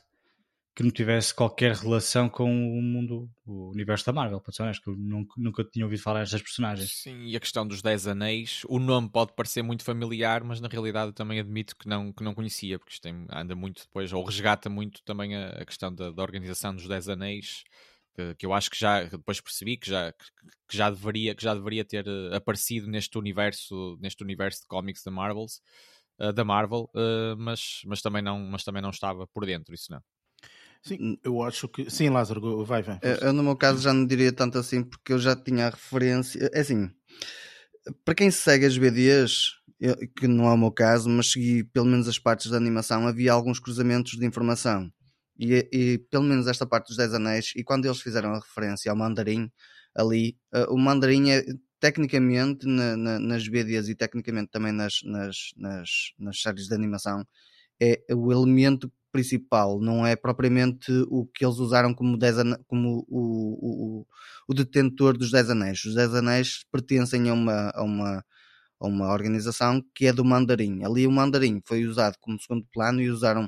que não tivesse qualquer relação com o mundo, o universo da Marvel, para ser que eu nunca, nunca tinha ouvido falar destas personagens. Sim, e a questão dos Dez Anéis, o nome pode parecer muito familiar, mas na realidade eu também admito que não, que não conhecia, porque isto tem- anda muito depois, ou resgata muito também a, a questão da, da organização dos Dez Anéis, que, que eu acho que já depois percebi que já, que, que já, deveria, que já deveria ter eh, aparecido neste universo, neste universo de cómics da Marvels, eh, da Marvel, eh, mas, mas, também não, mas também não estava por dentro, isso não. Sim, eu acho que. Sim, Lázaro, vai, vai. Eu, eu, no meu caso já não diria tanto assim porque eu já tinha a referência. É assim, para quem segue as BDs, eu- que não é o meu caso, mas segui pelo menos as partes da animação, havia alguns cruzamentos de informação. E, e pelo menos esta parte dos Dez Anéis, e quando eles fizeram a referência ao Mandarim, ali, eh, o Mandarim é tecnicamente na- na- nas BDs e tecnicamente também nas, nas, nas, nas séries de animação, é o elemento principal, não é propriamente o que eles usaram como, dez como o, o, o, o detentor dos Dez Anéis. Os Dez Anéis pertencem a uma, a, uma, a uma organização que é do Mandarim. Ali o Mandarim foi usado como segundo plano e usaram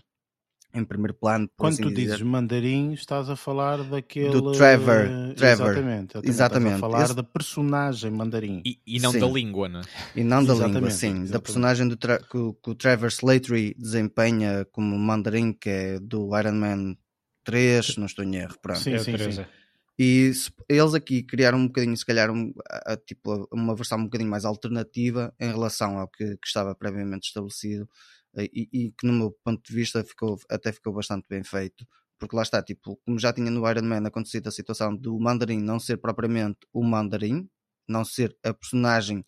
em primeiro plano, Quando assim tu dizer. dizes mandarim, estás a falar daquele. Do Trevor, Trevor. Exatamente. Estás Exatamente. a falar Esse- da personagem mandarim. E, e não Sim. da língua, né? E não da língua, Exatamente, sim. Da exatamente. personagem do Tra- que, o- que o Trevor Slattery desempenha como Mandarim, que é do Iron Man 3, não estou em erro, pronto. Sim, É o sim, sim. Teresa. E se- eles aqui criaram um bocadinho, se calhar, um, a- a- tipo, uma versão um bocadinho mais alternativa em relação ao que, que estava previamente estabelecido e, e que, no meu ponto de vista, ficou, até ficou bastante bem feito. Porque lá está, tipo, como já tinha no Iron Man acontecido a situação do Mandarim não ser propriamente o Mandarim, não ser a personagem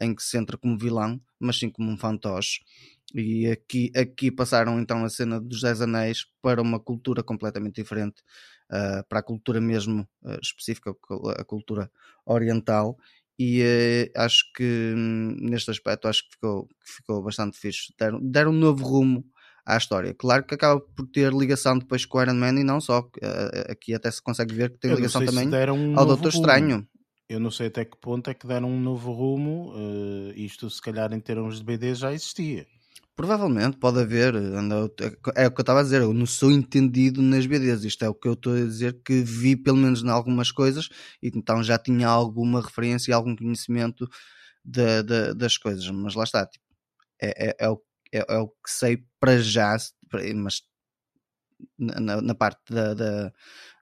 em que se entra como vilão, mas sim como um fantoche. E aqui, aqui passaram então a cena dos Dez Anéis para uma cultura completamente diferente, uh, para a cultura mesmo uh, específica, a cultura oriental. E uh, acho que hum, neste aspecto acho que ficou, que ficou bastante fixe. Deram, deram um novo rumo à história. Claro que acaba por ter ligação depois com o Iron Man e não só. aqui até se consegue ver que tem ligação também um ao Doutor rumo. Estranho. Eu não sei até que ponto é que deram um novo rumo. isto, se calhar, em termos de BD já existia. Provavelmente pode haver, é o que eu estava a dizer, eu não sou entendido nas BDs, isto é o que eu estou a dizer que vi pelo menos em algumas coisas e então já tinha alguma referência e algum conhecimento de, de, das coisas, mas lá está, tipo, é, é, é, o, é, é, o que sei para já, mas na, na parte da, da,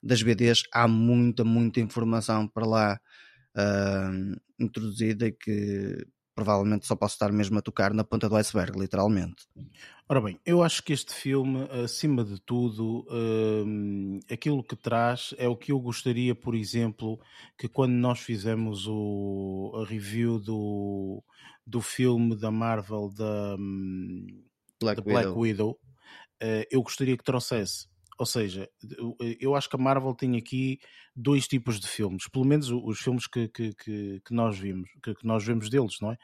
das BDs há muita, muita informação para lá uh, introduzida que provavelmente só posso estar mesmo a tocar na ponta do iceberg, literalmente. Ora bem, eu acho que este filme, acima de tudo, hum, aquilo que traz é o que eu gostaria, por exemplo, que quando nós fizemos o, a review do, do filme da Marvel da, hum, Black, Black Widow, Widow uh, eu gostaria que trouxesse ou seja, eu acho que a Marvel tem aqui dois tipos de filmes, pelo menos os filmes que, que, que, que nós vimos, que, que, nós vemos deles, não é?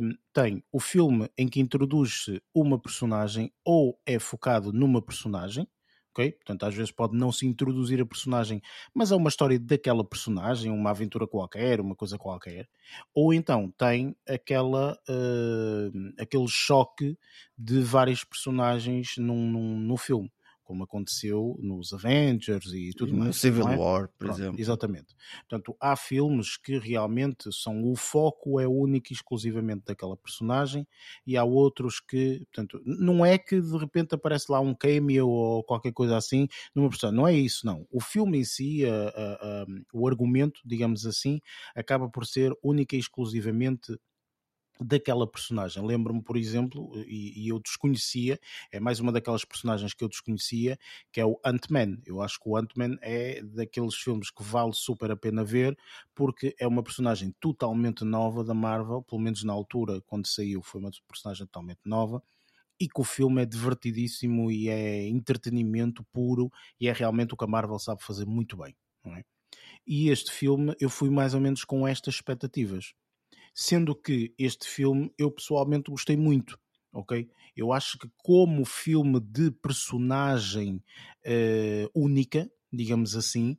Um, tem o filme em que introduz-se uma personagem ou é focado numa personagem, ok? Portanto, às vezes pode não se introduzir a personagem, mas é uma história daquela personagem, uma aventura qualquer, uma coisa qualquer. Ou então tem aquela, uh, aquele choque de várias personagens num, num, no filme como aconteceu nos Avengers e tudo no mais. Civil é? War, por Pronto, exemplo. Exatamente. Portanto, há filmes que realmente são o foco é único e exclusivamente daquela personagem e há outros que, portanto, não é que de repente aparece lá um cameo ou qualquer coisa assim numa personagem, não é isso, não. O filme em si, a, a, a, o argumento, digamos assim, acaba por ser única e exclusivamente daquela personagem. Lembro-me, por exemplo, e, e, eu desconhecia, é mais uma daquelas personagens que eu desconhecia, que é o Ant-Man. Eu acho que o Ant-Man é daqueles filmes que vale super a pena ver, porque é uma personagem totalmente nova da Marvel, pelo menos na altura, quando saiu, foi uma personagem totalmente nova. E que o filme é divertidíssimo e é entretenimento puro e é realmente o que a Marvel sabe fazer muito bem. É? E este filme eu fui mais ou menos com estas expectativas sendo que este filme eu pessoalmente gostei muito, ok? Eu acho que como filme de personagem uh, única, digamos assim,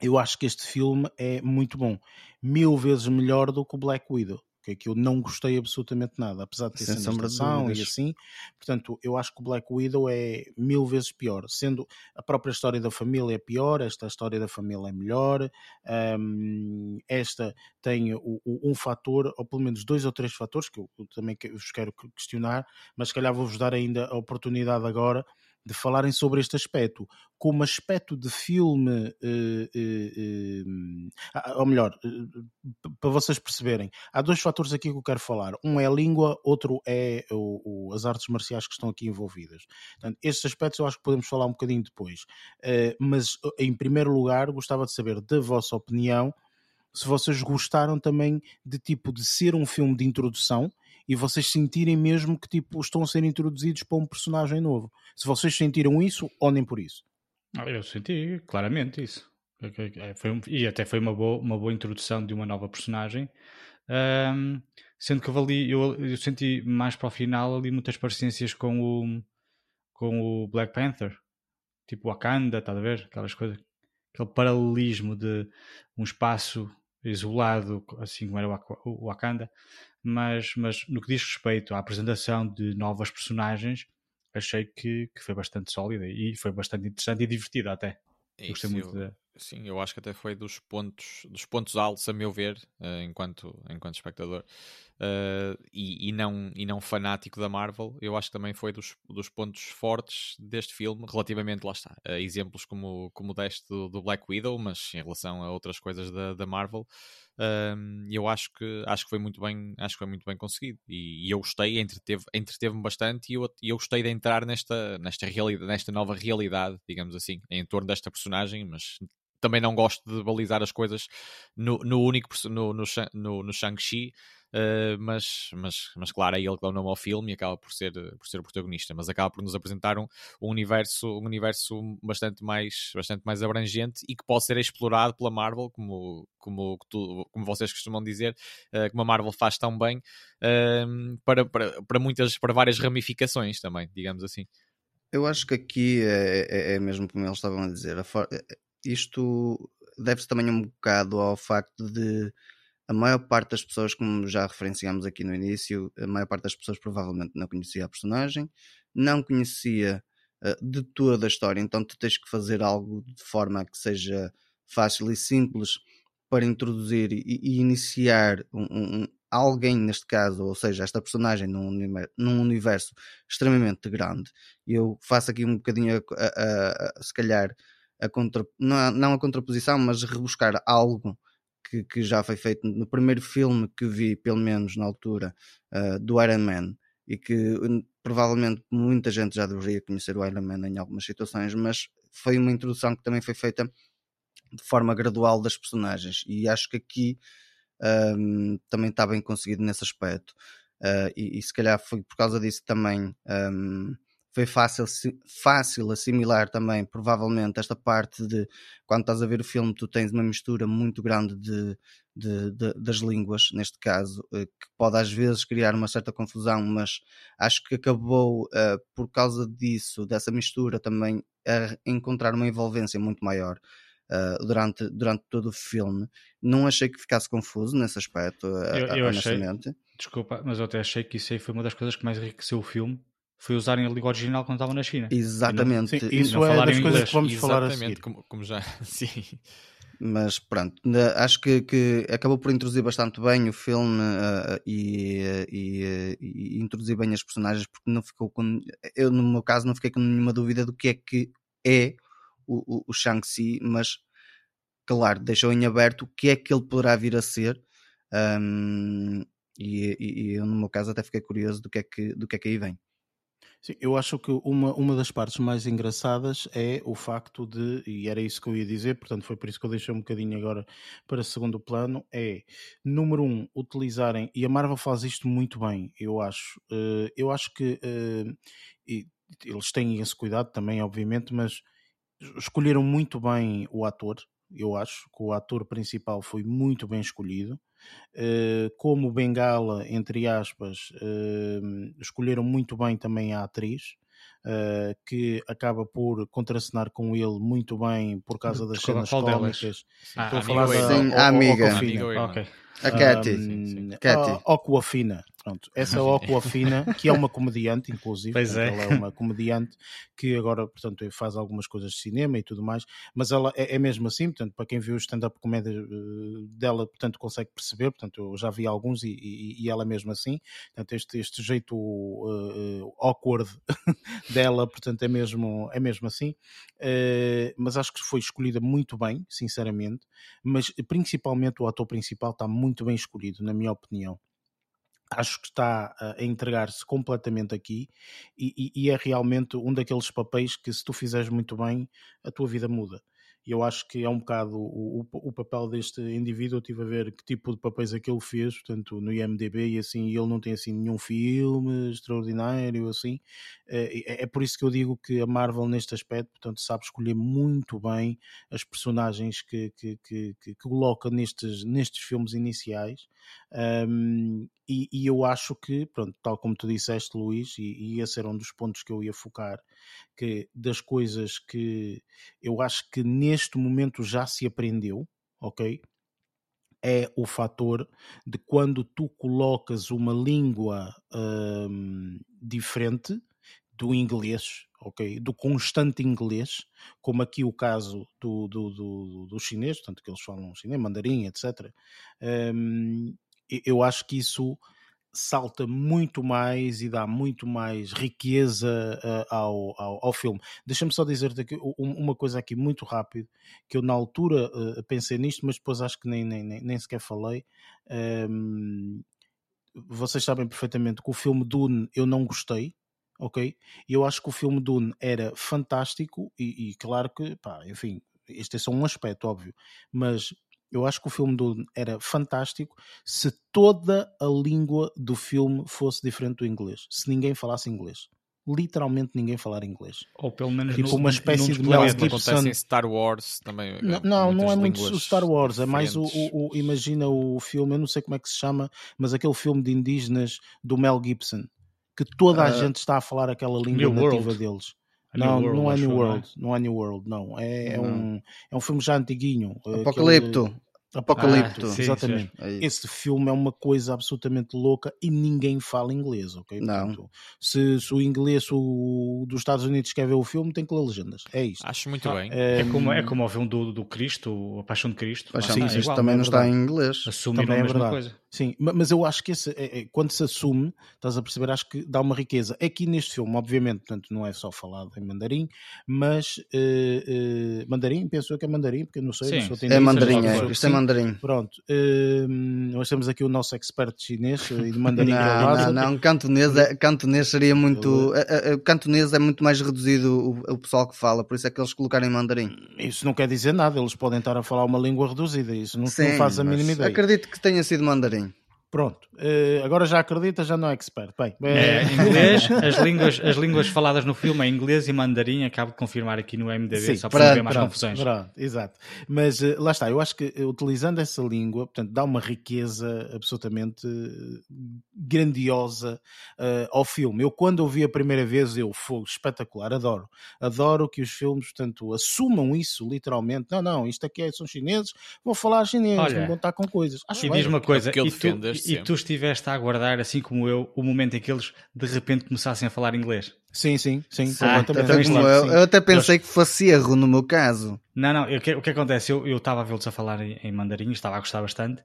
eu acho que este filme é muito bom, mil vezes melhor do que o Black Widow que que eu não gostei absolutamente nada, apesar de ter Sem ação e assim. Portanto, eu acho que o Black Widow é mil vezes pior, sendo a própria história da família é pior, esta história da família é melhor, um, esta tem o, o, um fator, ou pelo menos dois ou três fatores, que eu, eu também vos quero questionar, mas se calhar vou-vos dar ainda a oportunidade agora de falarem sobre este aspecto como aspecto de filme, eh, eh, eh, ou melhor, para vocês perceberem, há dois fatores aqui que eu quero falar. Um é a língua, outro é o, o, as artes marciais que estão aqui envolvidas. Portanto, estes aspectos eu acho que podemos falar um bocadinho depois. mas, em primeiro lugar, gostava de saber da vossa opinião se vocês gostaram também de tipo de ser um filme de introdução e vocês sentirem mesmo que tipo estão a ser introduzidos para um personagem novo. Se vocês sentiram isso ou nem por isso. Ah, eu senti claramente isso. É, foi um, e até foi uma boa, uma boa introdução de uma nova personagem. Um, sendo que eu, ali, eu, eu, senti mais para o final ali muitas parecências com o, com o Black Panther, tipo Wakanda, está a ver? Aquelas coisas, aquele paralelismo de um espaço isolado, assim como era o Wakanda, mas, mas no que diz respeito à apresentação de novas personagens, achei que, que foi bastante sólida e foi bastante interessante e divertida até. Gostei muito eu, de... Sim, eu acho que até foi dos pontos, dos pontos altos, a meu ver, uh, enquanto, enquanto espectador, uh, e, e, não, e não fanático da Marvel, eu acho que também foi dos, dos pontos fortes deste filme, relativamente, lá está, a exemplos como, como deste do, do Black Widow, mas em relação a outras coisas da, da Marvel, eu acho que acho que foi muito bem acho que foi muito bem conseguido. E, e eu gostei entreteve entreteve-me bastante e eu, eu gostei de entrar nesta nesta realidade nesta nova realidade digamos assim em torno desta personagem mas também não gosto de balizar as coisas no, no único no, no, no, no Shang-Chi Uh, mas, mas, mas claro, é ele que dá o nome ao filme e acaba por ser, por ser o protagonista, mas acaba por nos apresentar um, um, universo, um universo bastante mais, bastante mais abrangente e que pode ser explorado pela Marvel, como, como, como vocês costumam dizer, uh, como a Marvel faz tão bem, uh, para, para, para muitas, para várias ramificações também, digamos assim. Eu acho que aqui é, é, é mesmo como eles estavam a dizer, a. isto deve-se também um bocado ao facto de a maior parte das pessoas, como já referenciámos aqui no início, a maior parte das pessoas provavelmente não conhecia a personagem, não conhecia uh, de toda a história, então tu tens que fazer algo de forma que seja fácil e simples para introduzir e, e iniciar um, um, alguém neste caso, ou seja, esta personagem num universo, num universo extremamente grande. Eu faço aqui um bocadinho a, a, a, se calhar a contra, não, a, não a contraposição, mas rebuscar algo que, que, já foi feito no primeiro filme que vi, pelo menos na altura, uh, do Iron Man, e que uh, provavelmente muita gente já deveria conhecer o Iron Man em algumas situações, mas foi uma introdução que também foi feita de forma gradual das personagens, e acho que aqui um, também está bem conseguido nesse aspecto. Uh, e, e, se calhar foi por causa disso também um, foi fácil, fácil assimilar também, provavelmente, esta parte de quando estás a ver o filme, tu tens uma mistura muito grande de, de, de, das línguas, neste caso, eh, que pode às vezes criar uma certa confusão, mas acho que acabou, uh, por causa disso, dessa mistura, também a encontrar uma envolvência muito maior. Uh, durante, durante todo o filme, não achei que ficasse confuso nesse aspecto, eu, eu honestamente. Achei, desculpa, mas eu até achei que isso aí foi uma das coisas que mais enriqueceu o filme foi usarem a língua original quando estavam na China. Exatamente. Não, sim, isso não é das coisas que vamos falar a seguir. Como, como já, sim. Mas pronto, acho que, que, acabou por introduzir bastante bem o filme uh, e, e, e, introduzir bem as personagens, porque não ficou com. Eu, no meu caso, não fiquei com nenhuma dúvida do que é que é o, o, o Shang-Chi, mas claro, deixou em aberto o que é que ele poderá vir a ser. Um, e, e, eu, no meu caso, até fiquei curioso do que é que, do que, é que aí vem. Sim, eu acho que uma, uma das partes mais engraçadas é o facto de, e era isso que eu ia dizer, portanto foi por isso que eu deixei um bocadinho agora para segundo plano, é, número um, utilizarem, e a Marvel faz isto muito bem, eu acho, uh, eu acho que uh, eles têm esse cuidado também, obviamente, mas escolheram muito bem o ator, eu acho que o ator principal foi muito bem escolhido, eh, como Bengala, entre aspas, eh, escolheram muito bem também a atriz. Uh, que acaba por contracenar com ele muito bem por causa das cenas cómicas. Ah, Estou a falar da sim, a amiga. Okay. A Katy. Um, Katy. Aquafina. Pronto, essa Aquafina, que é uma comediante, inclusive, pois é. ela é uma comediante que agora, portanto, faz algumas coisas de cinema e tudo mais, mas ela é, é mesmo assim, portanto, para quem viu o stand-up comédia uh, dela, portanto, consegue perceber, portanto, eu já vi alguns e, e, e ela é mesmo assim, portanto, este, este jeito uh, awkward dela, portanto, é mesmo, é mesmo assim, uh, mas acho que foi escolhida muito bem, sinceramente, mas principalmente o ator principal está muito bem escolhido, na minha opinião. Acho que está a entregar-se completamente aqui e, e, e, é realmente um daqueles papéis que se tu fizeres muito bem a tua vida muda e eu acho que é um bocado o, o, o, papel deste indivíduo. Eu estive a ver que tipo de papéis é que ele fez, portanto, no IMDB, e assim, ele não tem assim nenhum filme extraordinário, assim. É, é, é por isso que eu digo que a Marvel, neste aspecto, portanto, sabe escolher muito bem as personagens que, que, que, que coloca nestes, nestes filmes iniciais. Um, e, e, eu acho que, pronto, tal como tu disseste, Luís, e, e esse era um dos pontos que eu ia focar, que das coisas que eu acho que neste momento já se aprendeu, ok? É o fator de quando tu colocas uma língua hum, diferente do inglês, ok? Do constante inglês, como aqui o caso do, do, do, do chinês, tanto que eles falam chinês, mandarim, etc. Hum, eu acho que isso salta muito mais e dá muito mais riqueza uh, ao, ao, ao, filme. Deixa-me só dizer-te aqui uma coisa aqui muito rápido, que eu na altura uh, pensei nisto, mas depois acho que nem, nem, nem sequer falei. Um, vocês sabem perfeitamente que o filme Dune eu não gostei, ok? Eu acho que o filme Dune era fantástico e, e claro que, pá, enfim, este é só um aspecto, óbvio, mas eu acho que o filme do era fantástico se toda a língua do filme fosse diferente do inglês, se ninguém falasse inglês. Literalmente ninguém falar inglês. Ou pelo menos Tipo no- uma espécie de. Mel Gibson. em Star Wars também. Não, não, não é muito o Star Wars, é mais o, o- o- Imagina o filme, eu não sei como é que se chama, mas aquele filme de indígenas do Mel Gibson, que toda a Ah, gente está a falar aquela língua nativa World. deles. A New Não, World, não é New não é? World, não é New World, não. É, é Não. um, é um filme já antiguinho. eh, Apocalipto. aquele- Apocalipto. Ah, sim, Exatamente. É isso. Esse filme é uma coisa absolutamente louca e ninguém fala inglês, ok? Não. Portanto, se, se o inglês o, dos Estados Unidos quer ver o filme, tem que ler legendas. É isto. Acho muito Ah, bem. É como, é como o filme do, do Cristo, a Paixão de Cristo. Paixão Sim, de sim, Cristo igual, também é não está verdade. em inglês. Assumiram Também a é mesma verdade. coisa. Sim, ma- mas eu acho que esse, é- é- quando se assume, estás a perceber, acho que dá uma riqueza. Aqui neste filme, obviamente, portanto, não é só falado em mandarim, mas eh, eh, mandarim, penso eu que é mandarim, porque eu não sei, Sim, não sou É mandarim, é. Isto é mandarim. Pronto, eh, nós temos aqui o nosso expert chinês e de mandarim Não, não, não. Cantonês, é, cantonês seria muito. é- é- Cantonês é muito mais reduzido o, o pessoal que fala, por isso é que eles colocaram em mandarim. Isso não quer dizer nada, eles podem estar a falar uma língua reduzida, isso não, não Sim, faz a mínima ideia. Acredito que tenha sido mandarim. Pronto, eh, agora já acredita, já não é expert. Bem, É, eh, inglês, as línguas, as línguas faladas no filme é inglês e mandarim, acabo de confirmar aqui no MDB, Sim, só para não haver mais Pronto, confusões. pronto, exato. Mas eh, lá está, eu acho que utilizando essa língua, portanto, dá uma riqueza absolutamente grandiosa eh, ao filme. Eu, quando eu vi a primeira vez, eu fogo espetacular, adoro. Adoro que os filmes, portanto, assumam isso literalmente. Não, não, isto aqui é, são chineses, vão falar chinês, Olha, não vão estar com coisas. Acho E bem. diz uma coisa, porque ele e tu, e estiveste a aguardar, assim como eu, o momento em que eles de repente começassem a falar inglês. Sim, sim, sim, Ah, completamente. Foi como claro, eu, sim. eu até pensei que fosse erro no meu caso. Não, não, eu- o que, o que acontece? Eu eu estava a vê-los a falar em, em mandarim, estava a gostar bastante,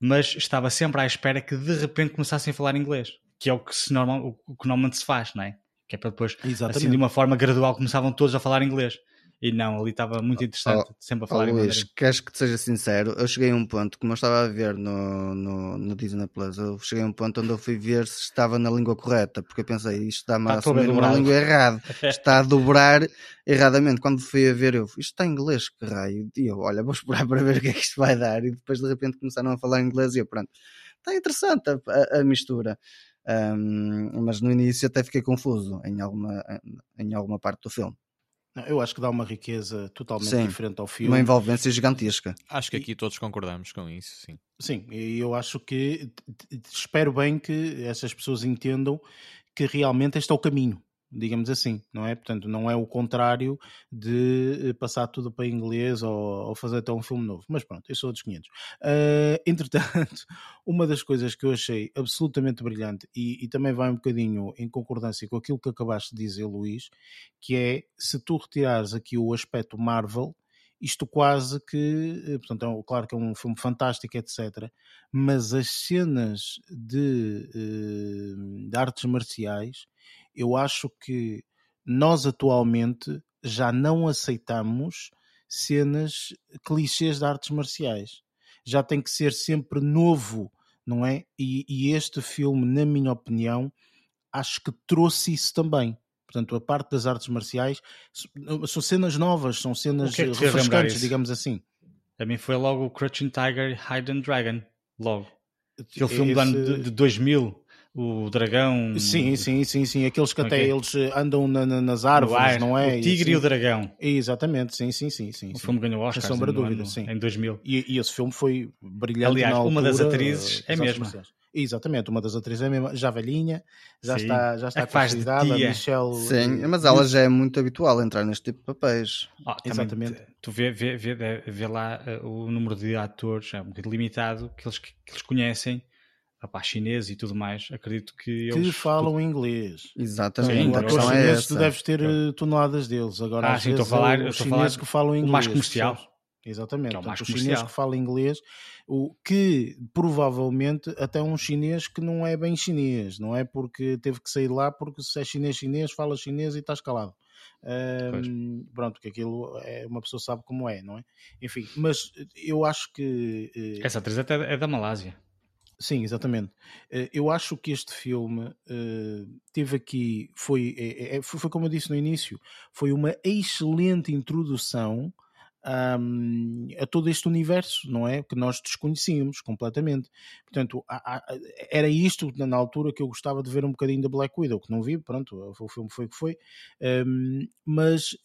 mas estava sempre à espera que de repente começassem a falar inglês, que é o que, se normal, o, o que normalmente se faz, não é? Que é para depois, Exatamente. assim, de uma forma gradual, começavam todos a falar inglês. E não, ali estava muito interessante, sempre a Oh, falar em Luís, mandarim. queres que te seja sincero? Eu cheguei a um ponto, como eu estava a ver no, no, no Disney Plus, eu cheguei a um ponto onde eu fui ver se estava na língua correta, porque eu pensei, isto está-me a assumir uma língua errada, está a dobrar erradamente. Quando fui a ver, eu, isto está em inglês, que raio. E eu, olha, vou esperar para ver o que é que isto vai dar. E depois de repente começaram a falar inglês e eu, pronto, está interessante a, a- a mistura. Ahm, mas no início até fiquei confuso em alguma, em alguma parte do filme. Eu acho que dá uma riqueza totalmente Sim, diferente ao filme. Uma envolvência gigantesca. Acho que aqui todos concordamos com isso, sim. Sim, e eu acho que espero bem que essas pessoas entendam que realmente este é o caminho, digamos assim, não é? Portanto, não é o contrário de eh, passar tudo para inglês ou, ou fazer até um filme novo. Mas pronto, isso são outros 500. Ah, entretanto, uma das coisas que eu achei absolutamente brilhante e, e também vai um bocadinho em concordância com aquilo que acabaste de dizer, Luís, que é se tu retirares aqui o aspecto Marvel, isto quase que, eh, portanto, é claro que é um filme fantástico, etc. Mas as cenas de, eh, de artes marciais, eu acho que nós atualmente já não aceitamos cenas clichês de artes marciais. Já tem que ser sempre novo, não é? E, e este filme, na minha opinião, acho que trouxe isso também. Portanto, a parte das artes marciais são cenas novas, são cenas que é que refrescantes, digamos assim. A mim foi logo o Crouching Tiger, Hidden Dragon, logo. Aquele filme do Esse- ano de, de 2000, o dragão... Sim, sim, sim, sim. Aqueles que até Ok. eles eh, andam na- na- nas árvores, ar, não é? O Tigre e o Dragão. Exatamente, sim, sim, sim. sim, O sim. filme ganhou Oscar sombra de no dúvida, ano- sim. em 2000. E, e esse filme foi brilhante Aliás, na uma das altura, atrizes eh, é marciais. Exatamente, uma das atrizes é mesmo, já velhinha, já Sim. está, já está É faz de consolidada. Michelle. Sim, eh, mas ela já é muito habitual a entrar neste tipo de papéis. Ah, Exatamente. te- Tu vê, vê, vê, vê lá eh, o número de atores, é um bocadinho limitado, que eles, que eles conhecem, rapá, chinês e tudo mais. Acredito que que eles. falam inglês. Exatamente, Sim, a Agora, os questão é chineses tu deves ter eh, toneladas deles. Agora, Ah, sim, estou a falar- é eu os falar chineses que falam inglês. mais comercial. Exatamente. Que é o mais Portanto, comercial. chineses que falam inglês, o que provavelmente até um chinês que não é bem chinês, não é? Porque teve que sair lá, porque se é chinês, chinês, fala chinês e está escalado. Ahm, pronto, que aquilo é uma pessoa sabe como é, não é? Enfim, mas eu acho que eh, Essa atriz até é da Malásia. Sim, exatamente. Eh, Eu acho que este filme eh, teve aqui, é- foi, foi como eu disse no início, foi uma excelente introdução um, a todo este universo, não é? Que nós desconhecíamos completamente. Portanto, há, há, era isto na altura que eu gostava de ver um bocadinho da Black Widow, que não vi, pronto, o filme foi o que foi. Um, mas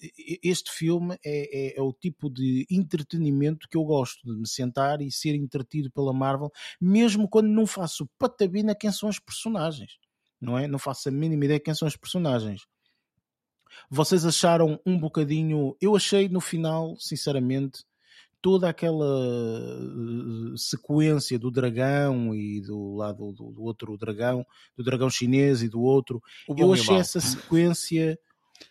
este filme é, é, é, o tipo de entretenimento que eu gosto de me sentar e ser entretido pela Marvel, mesmo quando não faço patabina quem são os personagens, não é? Não faço a mínima ideia quem são os personagens. Vocês acharam um bocadinho. Eu achei no final, sinceramente, toda aquela uh, sequência do dragão e do lado do, do, outro dragão, do dragão chinês e do outro, eu achei essa sequência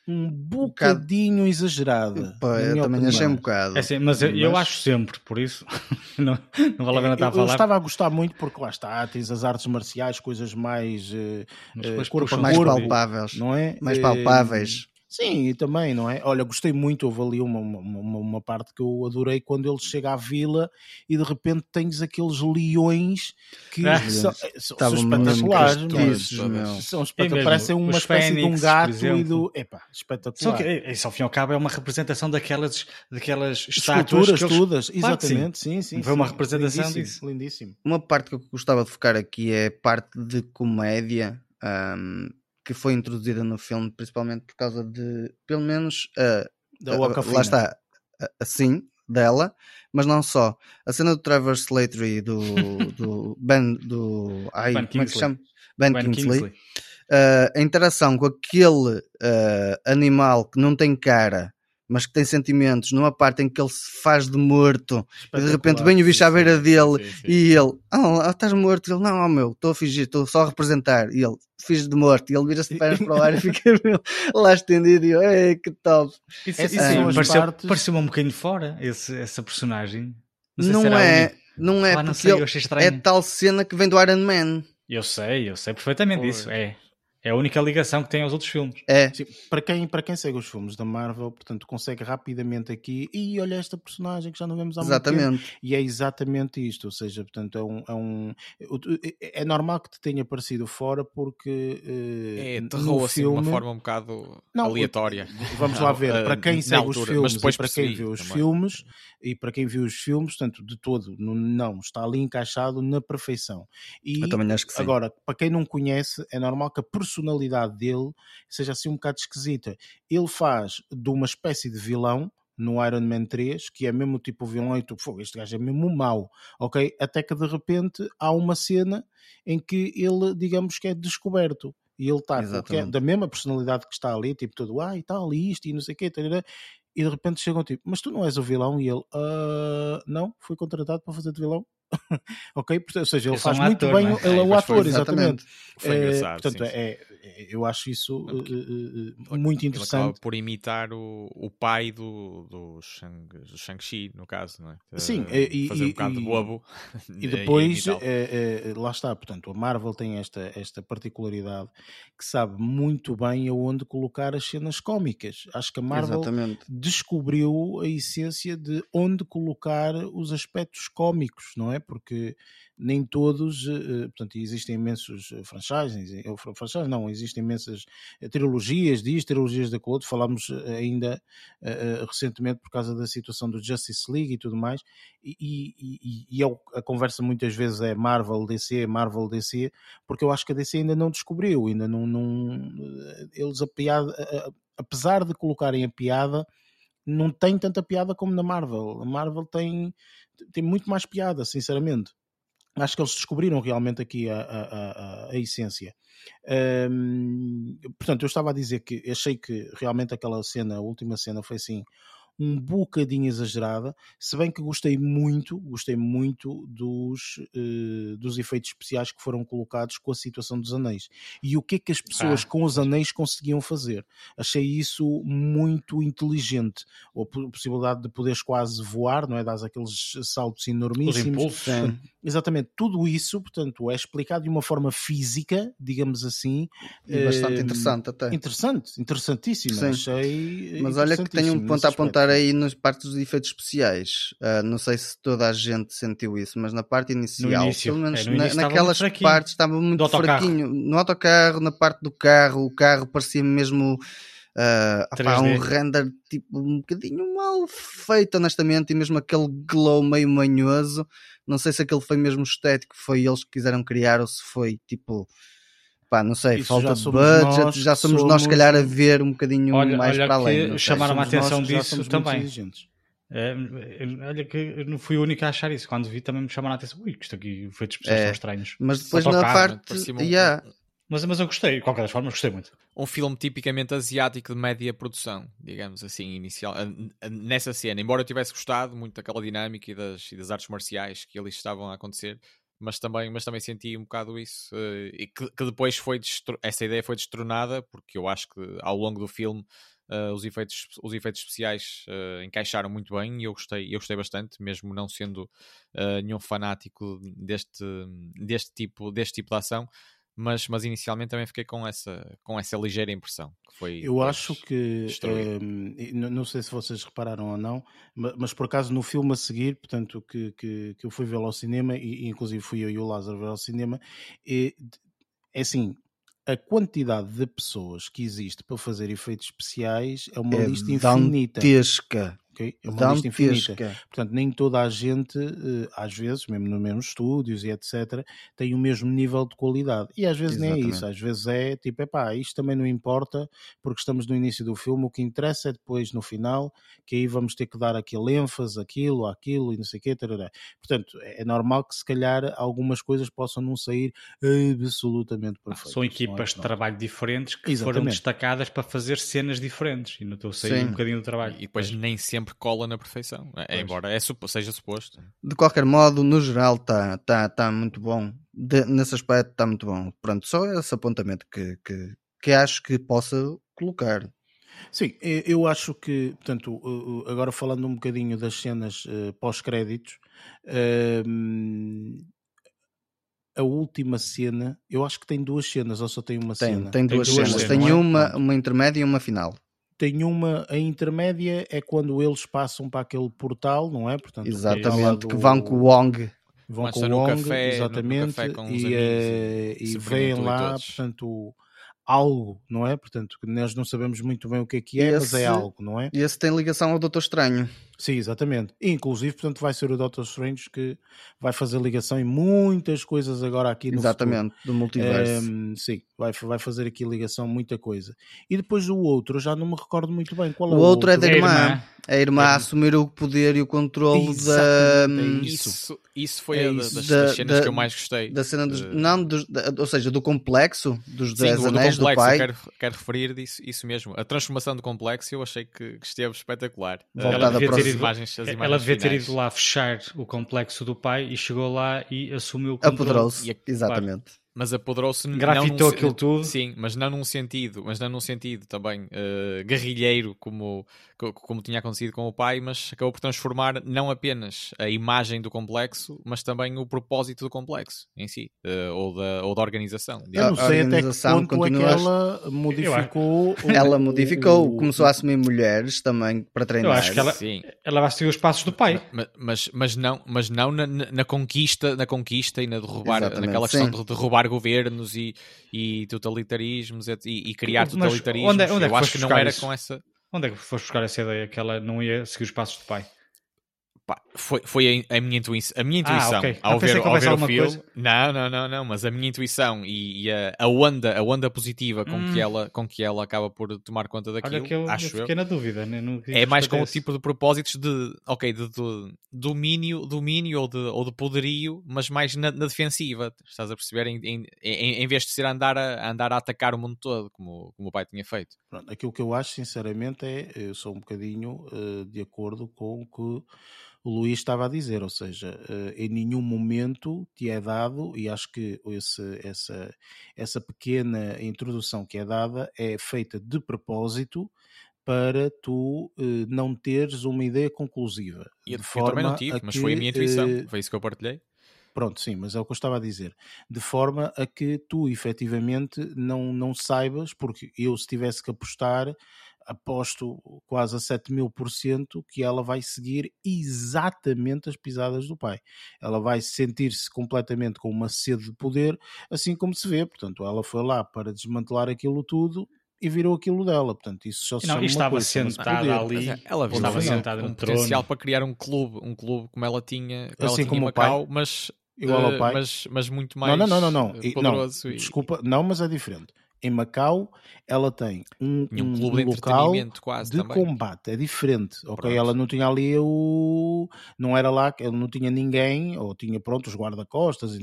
um bocadinho um exagerada. Pô, eu também opinião. achei um bocado. É assim, mas, eu, eu, acho sempre, por isso não, não vale a pena estar a falar. Eu estava a gostar muito porque lá está, tens as artes marciais, coisas mais, uh, uh, corpo mais corpo, palpáveis, não é? Mais palpáveis. Sim, e também, não é? Olha, gostei muito, houve ali uma, uma, uma, parte que eu adorei quando ele chega à vila e de repente tens aqueles leões que ah, são, eh, são, são espetaculares, meu. São espetaculares, parecem uma espécie de um gato e do. Epá, espetacular. Só que, eh, isso ao fim e ao cabo é uma representação daquelas, daquelas estátuas. Esculturas eles... todas, exatamente, sim, sim. Foi uma representação lindíssimo, disso. Lindíssimo. Uma parte que eu gostava de focar aqui é parte de comédia. Um, que foi introduzida no filme, principalmente por causa de, pelo menos, uh, da uh, lá está, assim, dela, mas não só. A cena do Trevor Slattery do, do Ben, do, ai, ben como é que se chama? Ben, ben Kingsley. Kingsley. Uh, a interação com aquele uh, animal que não tem cara mas que tem sentimentos, numa parte em que ele se faz de morto e de repente vem o bicho à beira dele sim, sim. e ele, ah, oh, estás morto? Ele, não, oh, meu, estou a fingir, estou só a representar. E ele, fiz de morto, e ele vira-se de pernas para o ar e fica lá estendido e eu, ei, que top. Isso, isso ah, pareceu, partes... pareceu um bocadinho fora, esse, essa personagem. Não, não é, não é, ah, não sei, é tal cena que vem do Iron Man. Eu sei, eu sei perfeitamente disso, é. É a única ligação que tem aos outros filmes. É. Sim, para, quem, para quem segue os filmes da Marvel, portanto, consegue rapidamente aqui e olha esta personagem que já não vemos há exatamente. muito tempo. E é exatamente isto. Ou seja, portanto, é um. É, um, é normal que te tenha aparecido fora porque. Uh, é, terrou assim filme... de uma forma um bocado não, aleatória. Vamos lá ver. para quem segue altura, os filmes e para quem viu os também. filmes e para quem viu os filmes, portanto, de todo, não, está ali encaixado na perfeição. E Eu também acho que sim. agora, para quem não conhece, é normal que a personalidade dele seja assim um bocado esquisita. Ele faz de uma espécie de vilão no Iron Man 3, que é mesmo tipo vilão e tu, este gajo é mesmo mau, ok? Até que de repente há uma cena em que ele, digamos que é descoberto e ele está é da mesma personalidade que está ali, tipo todo, ah, e tal, e isto, e não sei o quê, e de repente chegam tipo, mas tu não és o vilão? E ele, uh, não, fui contratado para fazer de vilão. ok? Ou seja, ele faz muito bem, é? ele é o ator, exatamente. Foi engraçado, é, portanto, sim, é, é, eu acho isso uh, uh, muito interessante. por imitar o, o pai do, do, Shang, do Shang-Chi, no caso, não é? Sim, e, fazer um bocado e, de bobo. E depois, é, lá está, portanto, a Marvel tem esta, esta particularidade que sabe muito bem aonde colocar as cenas cómicas. Acho que a Marvel exatamente. descobriu a essência de onde colocar os aspectos cómicos, não é? Porque nem todos, eh, portanto, existem imensos eh, franchises, franchises não, existem imensas eh, trilogias disto, trilogias daquilo outro, falámos ainda recentemente por causa da situação do Justice League e tudo mais, e, e, e, a conversa muitas vezes é Marvel DC, Marvel DC, porque eu acho que a DC ainda não descobriu, ainda não, não eles a piada, apesar de colocarem a piada, não tem tanta piada como na Marvel. A Marvel tem, tem muito mais piada, sinceramente acho que eles descobriram realmente aqui a, a, a, a essência. Um, portanto, eu estava a dizer que achei que realmente aquela cena, a última cena, foi assim um bocadinho exagerada, se bem que gostei muito, gostei muito dos, uh, dos efeitos especiais que foram colocados com a situação dos anéis. E o que é que as pessoas ah. com os anéis conseguiam fazer? Achei isso muito inteligente. A possibilidade de poderes quase voar, não é? Dás aqueles saltos enormíssimos. Impulsos, é. Exatamente. Tudo isso, portanto, é explicado de uma forma física, digamos assim. E bastante uh, interessante até. Interessante, interessantíssimo. Sim. Achei Mas olha que tenho um ponto a apontar aí nas partes dos efeitos especiais. Uh, não sei se toda a gente sentiu isso, mas na parte inicial, início, pelo menos é, na, naquelas partes estava muito fraquinho. No autocarro, na parte do carro, o carro parecia mesmo Uh, opá, um render tipo um bocadinho mal feito, honestamente, e mesmo aquele glow meio manhoso. Não sei se aquele foi mesmo estético, foi eles que quiseram criar ou se foi tipo pá, não sei, Isso falta de budget, nós, já somos, somos, nós, se calhar, a ver um bocadinho olha, mais olha para além. Chamaram a atenção disso também. É, olha que eu não fui o único a achar isso. Quando vi também me chamaram a atenção. Ui, isto aqui foi de expressões é, estranhos. Mas depois na parte. Um, yeah. mas, mas eu gostei, de qualquer forma, gostei muito. Um filme tipicamente asiático de média produção, digamos assim, inicial. Nessa cena, embora eu tivesse gostado muito daquela dinâmica e das, e das artes marciais que ali estavam a acontecer, mas também, mas também senti um bocado isso uh, e que, que, depois foi essa ideia foi destronada porque eu acho que ao longo do filme uh, os, efeitos, os efeitos especiais uh, encaixaram muito bem e eu gostei, eu gostei bastante, mesmo não sendo nenhum fanático deste, deste, tipo, deste tipo de ação mas, mas inicialmente também fiquei com essa, com essa ligeira impressão. Que foi, eu acho que, um, não sei se vocês repararam ou não, mas, mas, por acaso no filme a seguir, portanto, que, que, que eu fui vê-lo ao cinema, e, e, inclusive fui eu e o Lázaro ver ao cinema, e, é assim, a quantidade de pessoas que existe para fazer efeitos especiais é uma é lista infinita. Dantesca ok? É uma lista infinita. Portanto, nem toda a gente, eh, às vezes, mesmo nos mesmos estúdios e etc., tem o mesmo nível de qualidade. E às vezes Exatamente. nem é isso, às vezes é tipo, epá, isto também não importa, porque estamos no início do filme, o que interessa é depois no final, que aí vamos ter que dar aquele ênfase, aquilo, aquilo e não sei o quê. Tarará. Portanto, é normal que se calhar algumas coisas possam não sair absolutamente ah, perfeitas. São é? equipas é? de trabalho diferentes que Exatamente. foram destacadas para fazer cenas diferentes e não estou a sair Sim. um bocadinho do trabalho. E depois nem sempre sempre cola na perfeição, é, embora é, seja suposto. De qualquer modo, no geral, está tá, tá muito bom. De, nesse aspecto, está muito bom. Pronto, só esse apontamento que, que, que acho que possa colocar. Sim, eu acho que, portanto, agora falando um bocadinho das cenas uh, pós-créditos, uh, a última cena, eu acho que tem duas cenas, ou só tem uma tem, cena? Tem duas, tem duas cenas, tem é? uma, uma intermédia e uma final tem uma, a intermédia é quando eles passam para aquele portal, não é? Portanto, exatamente, que vão com o Wong. Vão com o Wong, café, exatamente, e, e, e, e veem lá, portanto, algo, não é? Portanto, nós não sabemos muito bem o que é que é, esse, mas é algo, não é? E esse tem ligação ao Doutor Estranho. Sim, exatamente. inclusive, portanto, vai ser o Doctor Strange que vai fazer ligação em muitas coisas agora aqui no Exatamente, futuro. do multiverso. Um, sim, vai, vai fazer aqui ligação muita coisa. E depois o outro, eu já não me recordo muito bem qual o é o outro. O outro é da irmã. A irmã a assumir o poder e o controle da. É isso. isso foi é isso. das, das, cenas da, que eu mais gostei. Da cena dos. Não, dos, da, ou seja, do complexo dos Sim, Dez Anéis do, do pai. Quero, quero referir disso, isso mesmo. A transformação do complexo eu achei que, que esteve espetacular. Voltada para as imagens, as imagens ela devia ter ido lá fechar o complexo do pai e chegou lá e assumiu o controle. Apoderou-se, exatamente mas apoderou-se grafitou num, aquilo tudo sim mas não num sentido mas não num sentido também uh, guerrilheiro como como tinha acontecido com o pai mas acabou por transformar não apenas a imagem do complexo mas também o propósito do complexo em si uh, ou da ou da organização eu não sei até que ponto é que ela modificou o... ela modificou o... começou a assumir mulheres também para treinar eu acho que ela sim. ela vai seguir os passos do pai mas mas, mas não mas não na, na, conquista na conquista e na derrubar Exatamente, naquela questão sim. de derrubar governos e, e totalitarismos e, e criar Mas totalitarismos. Onde, é, onde é Eu acho que não era isso? com essa. Onde é que foste buscar essa ideia que ela não ia seguir os passos do pai? Pá, foi, foi a, a, minha intuição, a minha intuição ah, okay. ao ver, ao ver o filme. Coisa. Não, não, não, não, mas a minha intuição e, e a, a, onda, a onda positiva com, hum. que ela, com que ela acaba por tomar conta daquilo, Olha que eu, acho eu fiquei eu. na dúvida. Né? é mais com o tipo de propósitos de, ok, de, de, domínio, domínio ou de, ou de poderio, mas mais na, na defensiva. Estás a perceber? Em, em, em, em, vez de ser andar a, andar a atacar o mundo todo, como, como o pai tinha feito. Pronto, aquilo que eu acho, sinceramente, é eu sou um bocadinho uh, de acordo com o que o Luís estava a dizer, ou seja, eh, em nenhum momento te é dado, e acho que esse, essa, essa pequena introdução que é dada é feita de propósito para tu eh, não teres uma ideia conclusiva. E de forma eu também não tive, mas que, foi a minha intuição, eh, foi isso que eu partilhei. Pronto, sim, mas é o que eu estava a dizer. De forma a que tu efetivamente não, não saibas, porque eu se tivesse que apostar, aposto quase a 7 mil por cento que ela vai seguir exatamente as pisadas do pai. Ela vai sentir-se completamente com uma sede de poder, assim como se vê. Portanto, ela foi lá para desmantelar aquilo tudo e virou aquilo dela. Portanto, isso só se Não, chama e uma estava coisa, sentada poder. ali. É, ela viu estava sentada um no potencial trono. para criar um clube, um clube como ela tinha, como Assim ela tinha como em o pai. Macau, mas, Igual ao eh, pai. mas, mas muito Não, mais não, não, não, não. eh, E- não, e- Desculpa, não, mas é diferente. Em Macau, ela tem um, um um clube de local quase de também. combate, é diferente. Ok, Pronto. ela não tinha ali o. Não era lá, ela não tinha ninguém, ou tinha pronto os guarda-costas,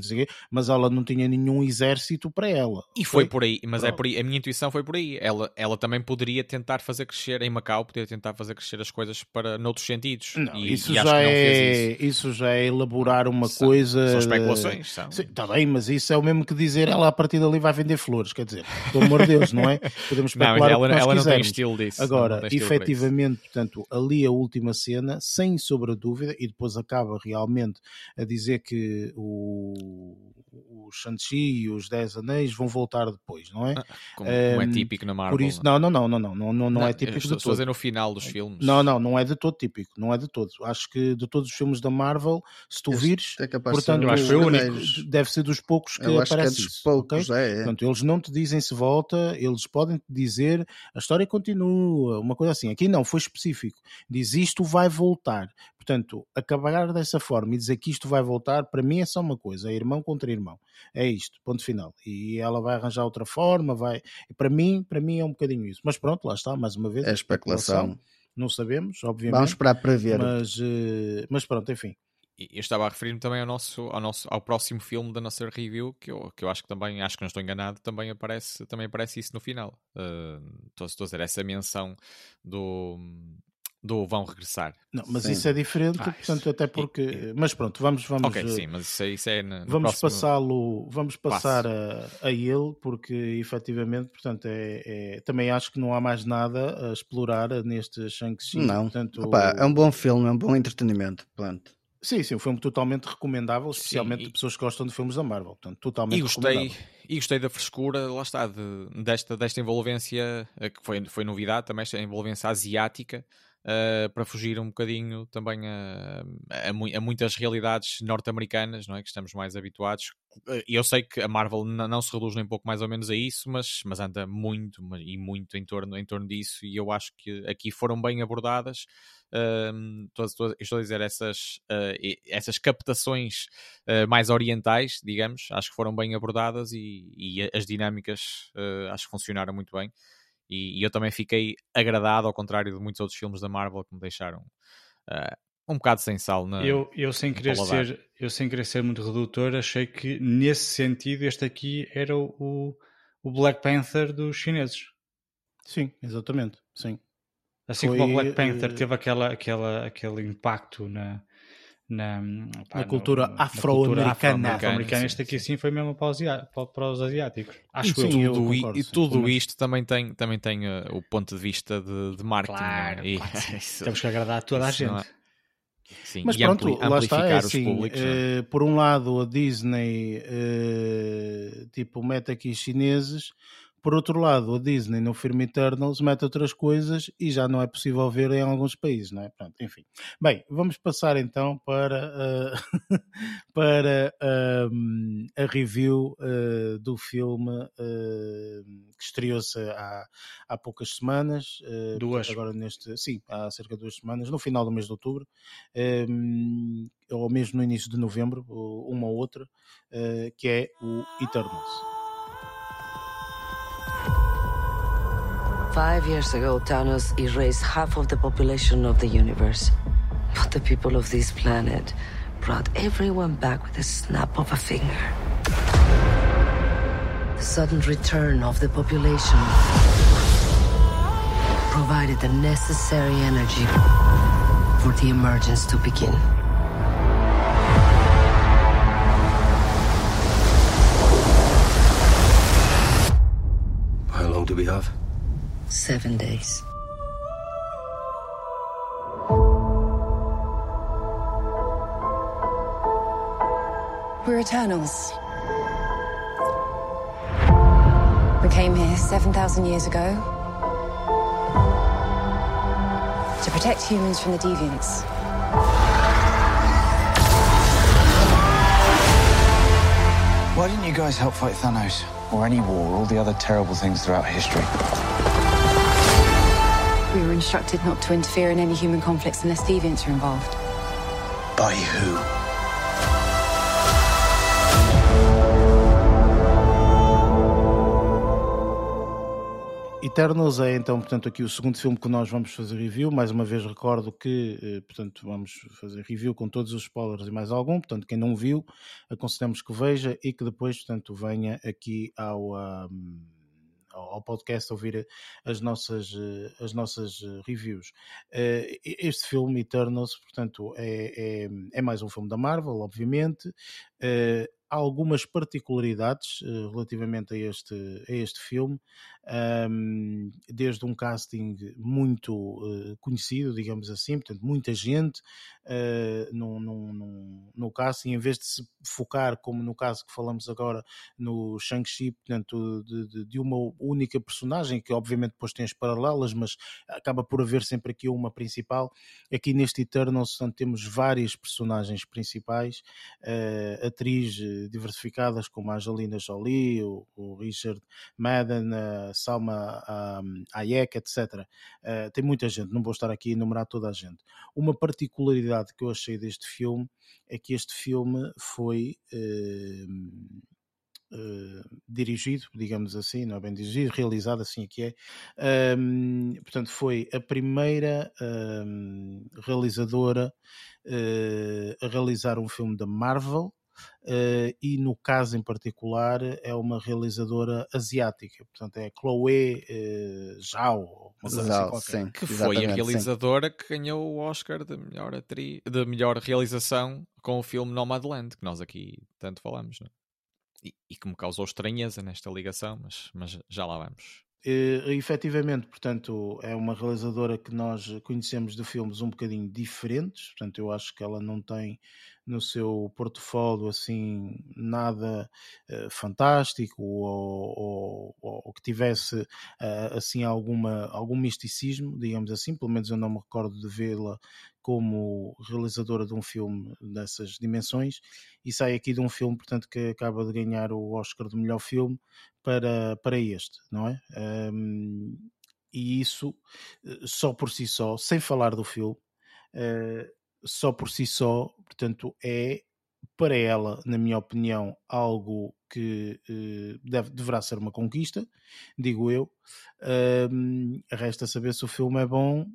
mas ela não tinha nenhum exército para ela. E ok? foi por aí, mas é Pronto. por aí, a minha intuição foi por aí. Ela, ela também poderia tentar fazer crescer em Macau, poderia tentar fazer crescer as coisas para noutros sentidos. Não, e, isso, e já é, isso. isso já é elaborar uma São- coisa. São especulações, são. Está bem, mas isso é o mesmo que dizer ela a partir dali vai vender flores, quer dizer, pelo amor de Deus, não é? Podemos Não, ela, o que nós ela não tem estilo disso. Agora, estilo efetivamente, portanto, ali a última cena, sem sobre a dúvida, e depois acaba realmente a dizer que o, o Shang-Chi e os Dez Anéis vão voltar depois, não é? Ah, Como, como é típico na Marvel. Por isso, não, não, não, não, não, não, não, não é típico estou, de todo. dizer no final dos filmes. Não, não, não é de todo típico, não é de todo. Acho que de todos os filmes da Marvel, se tu vires, é de portanto, um eu acho que foi o único. deve ser dos poucos que é aparece dos poucos, ok? é, é. Portanto, eles não te dizem se volta, eles podem dizer a história continua, uma coisa assim. Aqui não, foi específico. Diz isto vai voltar. Portanto, acabar dessa forma e dizer que isto vai voltar, para mim é só uma coisa: é irmão contra irmão. É isto, ponto final. E ela vai arranjar outra forma, vai. Para mim, para mim é um bocadinho isso. Mas pronto, lá está, mais uma vez. É especulação. Não sabemos, obviamente. Vamos esperar para ver. Mas, eh, mas pronto, enfim. E Eu estava a referir-me também ao nosso, ao nosso, ao próximo filme da nossa review, que eu, que eu acho que também, acho que não estou enganado, também aparece, também aparece isso no final. Uh, estou, estou a dizer essa menção do, do vão regressar. Não, mas Sim. isso é diferente, Ah, portanto, isso- até porque. Mas pronto, vamos, vamos, ok, sim, mas isso, é- isso é na, no vamos próximo- passá-lo, vamos passar passo. a, a ele, porque efetivamente, portanto, é, é- também acho que não há mais nada a explorar neste Shang-Chi. Não. portanto, Opa, é um bom filme, é um bom entretenimento. Pronto. Sim, sim, um filme totalmente recomendável, Sim, especialmente e- de pessoas que gostam de filmes da Marvel. Portanto, totalmente E gostei, e gostei da frescura, lá está, de- desta, desta envolvência, eh, que foi, foi novidade também, esta envolvência asiática, eh, para fugir um bocadinho também a, a, a muitas realidades norte-americanas, não é? Que estamos mais habituados. Eh, eu sei que a Marvel não se reduz nem pouco mais ou menos a isso, mas, mas anda muito e muito em torno, em torno disso, e eu acho que aqui foram bem abordadas. Ahm, estou, estou- estou a dizer essas, e- essas captações eh, mais orientais, digamos, acho que foram bem abordadas e, e as dinâmicas acho que funcionaram muito bem. E, e eu também fiquei agradado, ao contrário de muitos outros filmes da Marvel que me deixaram eh, um bocado sem sal na. Eu, eu, sem querer ser, eu sem querer ser muito redutor, achei que nesse sentido este aqui era o, o Black Panther dos chineses. Sim, exatamente. Sim. Assim Foi, como o Black Panther eh, teve aquela, aquela, aquele impacto na, na, pá, Na cultura na afro-americana. afro-americana. Afro-americana, Este sim, aqui sim. sim foi mesmo para os, para- asiáticos. Acho Sim, eu. eu tudo, i- concordo, e sim, tudo menos. isto também tem, também tem eh, o ponto de vista de, de marketing. Claro, é? E- claro sim. isso- Temos que agradar a toda a não gente. sim, Mas e pronto, ampli- lá está, é amplificar os assim, públicos. é? eh, por um lado a Disney eh, tipo mete aqui chineses, por outro lado a Disney no Film Eternals mete outras coisas e já não é possível ver em alguns países, não é? Pronto, enfim. Bem, vamos passar então para, eh, para ehm, a review eh, do filme eh, que estreou-se há, há poucas semanas. Duas. Agora neste, sim, há cerca de duas semanas, no final do mês de outubro um, ou mesmo no início de novembro, uma ou outra, que é o Eternals. Five years ago, Thanos erased half of the population of the universe. But the people of this planet brought everyone back with a snap of a finger. The sudden return of the population provided the necessary energy for the emergence to begin. How long do we have? Seven days. We're Eternals. We came here 7,000 years ago to protect humans from the deviants. Why didn't you guys help fight Thanos? Or any war, or all the other terrible things throughout history? We were instructed not to interfere in any human conflicts unless deviants are involved. By who? Eternals é então, portanto, aqui o segundo filme que nós vamos fazer review. Mais uma vez recordo que, eh, portanto, vamos fazer review com todos os spoilers e mais algum. Portanto, quem não viu, aconselhamos que veja e que depois, portanto, venha aqui ao, um, ao podcast ouvir as nossas, eh, as nossas eh, reviews. Este filme, Eternals, portanto, é, é, é mais um filme da Marvel, obviamente há algumas particularidades relativamente a este, a este filme, um, desde um casting muito uh, conhecido, digamos assim, portanto, muita gente uh, no, no, no, no, casting, em vez de se focar, como no caso que falamos agora, no Shang-Chi, portanto, de, de, de, uma única personagem, que obviamente depois tem as paralelas, mas acaba por haver sempre aqui uma principal. Aqui neste Eternals, portanto, temos várias personagens principais, atriz diversificadas como a Angelina Jolie, o, o Richard Madden, a Salma um, Hayek, etc. Uh, eh, tem muita gente, não vou estar aqui a enumerar toda a gente. Uma particularidade que eu achei deste filme é que este filme foi uh, Uh, dirigido, digamos assim, não é bem dirigido, realizado, assim aqui é. Um, portanto, foi a primeira um, realizadora uh, a realizar um filme da Marvel e no caso em particular é uma realizadora asiática, portanto é Chloe uh, Zhao, uma Zhao assim sim, que foi a realizadora sim. que ganhou o Oscar de melhor, atriz, de melhor realização com o filme Nomadland, que nós aqui tanto falamos, é? e, e, que me causou estranheza nesta ligação, mas, mas já lá vamos. Uh, efetivamente, portanto, é uma realizadora que nós conhecemos de filmes um bocadinho diferentes, portanto, eu acho que ela não tem no seu portfólio assim nada uh, fantástico ou, ou, ou, que tivesse uh, assim alguma algum misticismo, digamos assim, pelo menos eu não me recordo de vê-la como realizadora de um filme dessas dimensões e sai aqui de um filme, portanto, que acaba de ganhar o Oscar do melhor filme para, para este, não é? Um, e isso eh, só por si só, sem falar do filme, uh, só por si só, portanto, é para ela, na minha opinião, algo que uh, deve, deverá ser uma conquista, digo eu. Resta saber se o filme é bom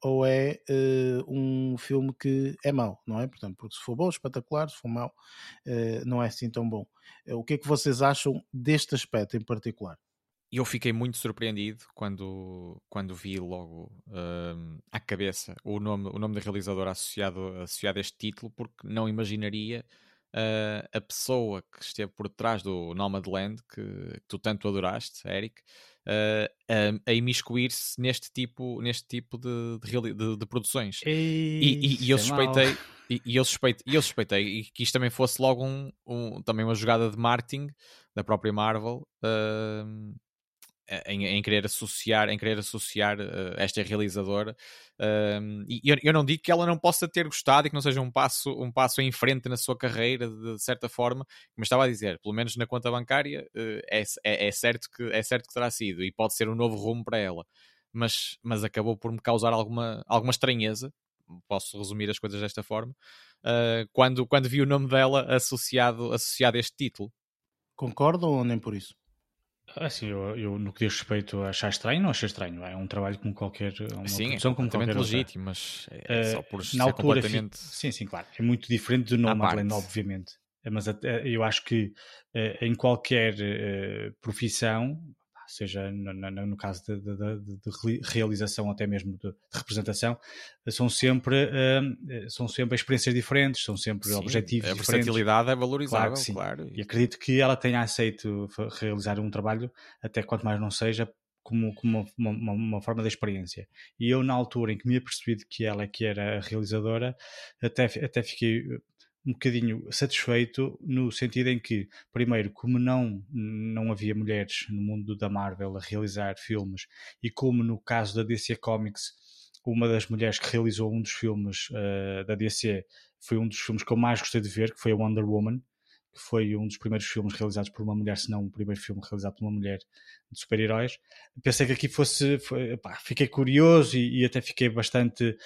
ou é uh, um filme que é mau, não é? Portanto, porque se for bom, espetacular, se for mau, não é assim tão bom. o que é que vocês acham deste aspecto em particular? E eu fiquei muito surpreendido quando, quando vi logo uh, à cabeça o nome, o nome da realizadora associado, associado a este título, porque não imaginaria uh, a pessoa que esteve por trás do Nomadland, que, que tu tanto adoraste, Eric, uh, a, a imiscuir-se neste tipo, neste tipo de, de, de, de produções. Ei, e, e, e, eu é suspeitei. E, e, eu suspeitei, eu suspeitei que isto também fosse logo um, um, também uma jogada de marketing da própria Marvel uh, em, em, querer associar, em querer associar uh, esta realizadora. Uh, e eu, eu, não digo que ela não possa ter gostado e que não seja um passo, um passo em frente na sua carreira, de, de certa forma, mas estava a dizer, pelo menos na conta bancária, uh, é, é, é, certo que, é certo que terá sido e pode ser um novo rumo para ela. Mas, mas acabou por me causar alguma, alguma estranheza, posso resumir as coisas desta forma, eh, quando, quando vi o nome dela associado, associado a este título. Concordam ou nem por isso? Assim, eu, eu, no que diz respeito a achar estranho, não achei estranho. É um trabalho como qualquer. Uma sim, produção é como qualquer legítimo, mas é uh, só por na ser altura, completamente. Sim, sim, claro. É muito diferente do Nomadland, obviamente. Mas eu acho que uh, em qualquer uh, profissão, seja no, no, no caso de, de, de, de, realização até mesmo de, representação, são sempre, uh, são sempre experiências diferentes, são sempre sim, objetivos a diferentes. A versatilidade é valorizável, claro, claro. E acredito que ela tenha aceito realizar um trabalho, até quanto mais não seja, como, como uma, uma, uma, forma de experiência. E eu, na altura em que me apercebi de que ela é que era realizadora, até, até fiquei um bocadinho satisfeito no sentido em que, primeiro, como não, não havia mulheres no mundo da Marvel a realizar filmes e como no caso da DC Comics, uma das mulheres que realizou um dos filmes uh, da DC foi um dos filmes que eu mais gostei de ver, que foi a Wonder Woman, que foi um dos primeiros filmes realizados por uma mulher, se não o primeiro filme realizado por uma mulher de super-heróis. Pensei que aqui fosse. Foi, pá, fiquei curioso e, e, até fiquei bastante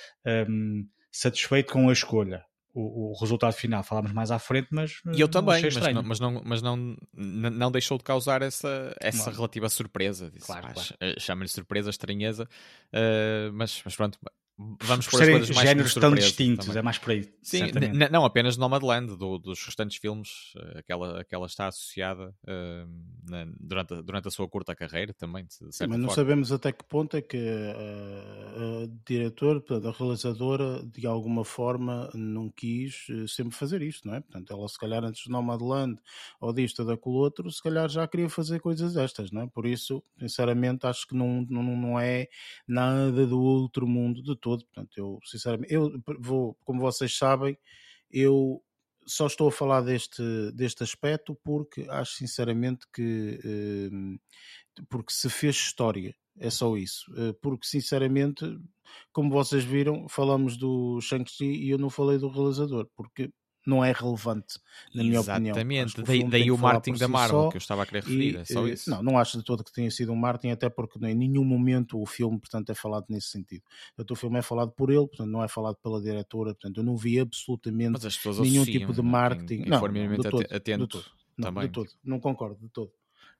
um, satisfeito com a escolha. O, o, resultado final falámos mais à frente, mas. E eu também, mas, não, mas, não, mas não, não deixou de causar essa, essa relativa surpresa. Claro, claro. Chama-lhe surpresa, estranheza, uh, mas, mas pronto, Vamos por, serem géneros tão distintos, também. é mais por aí. Sim, não apenas Nomadland, do, dos restantes filmes, eh, aquela, aquela está associada uh, na, durante, a, durante a sua curta carreira também. Sim, mas forma. não sabemos até que ponto é que a, a diretora, a realizadora, de alguma forma não quis eh, sempre fazer isto, não é? Portanto, ela se calhar antes de Nomadland ou disto ou daquele outro, se calhar já queria fazer coisas destas, não é? Por isso, sinceramente, acho que não, não, não é nada do outro mundo de todo. Portanto, eu sinceramente, eu vou, como vocês sabem, eu só estou a falar deste, deste aspecto porque acho sinceramente que eh, porque se fez história, é só isso. Eh, porque sinceramente, como vocês viram, falamos do Shang-Chi e eu não falei do realizador, porque não é relevante, na minha Exatamente. opinião. Exatamente, daí, o marketing da Marvel só, que eu estava a querer referir, e, é só eh, isso. Não, não acho de todo que tenha sido um marketing, até porque em nenhum momento o filme, portanto, é falado nesse sentido. Portanto, o filme é falado por ele, portanto, não é falado pela diretora, portanto, eu não vi absolutamente nenhum tipo de marketing. Quem, não, não, de todo, atento de todo. Não, também. de todo, não concordo de todo.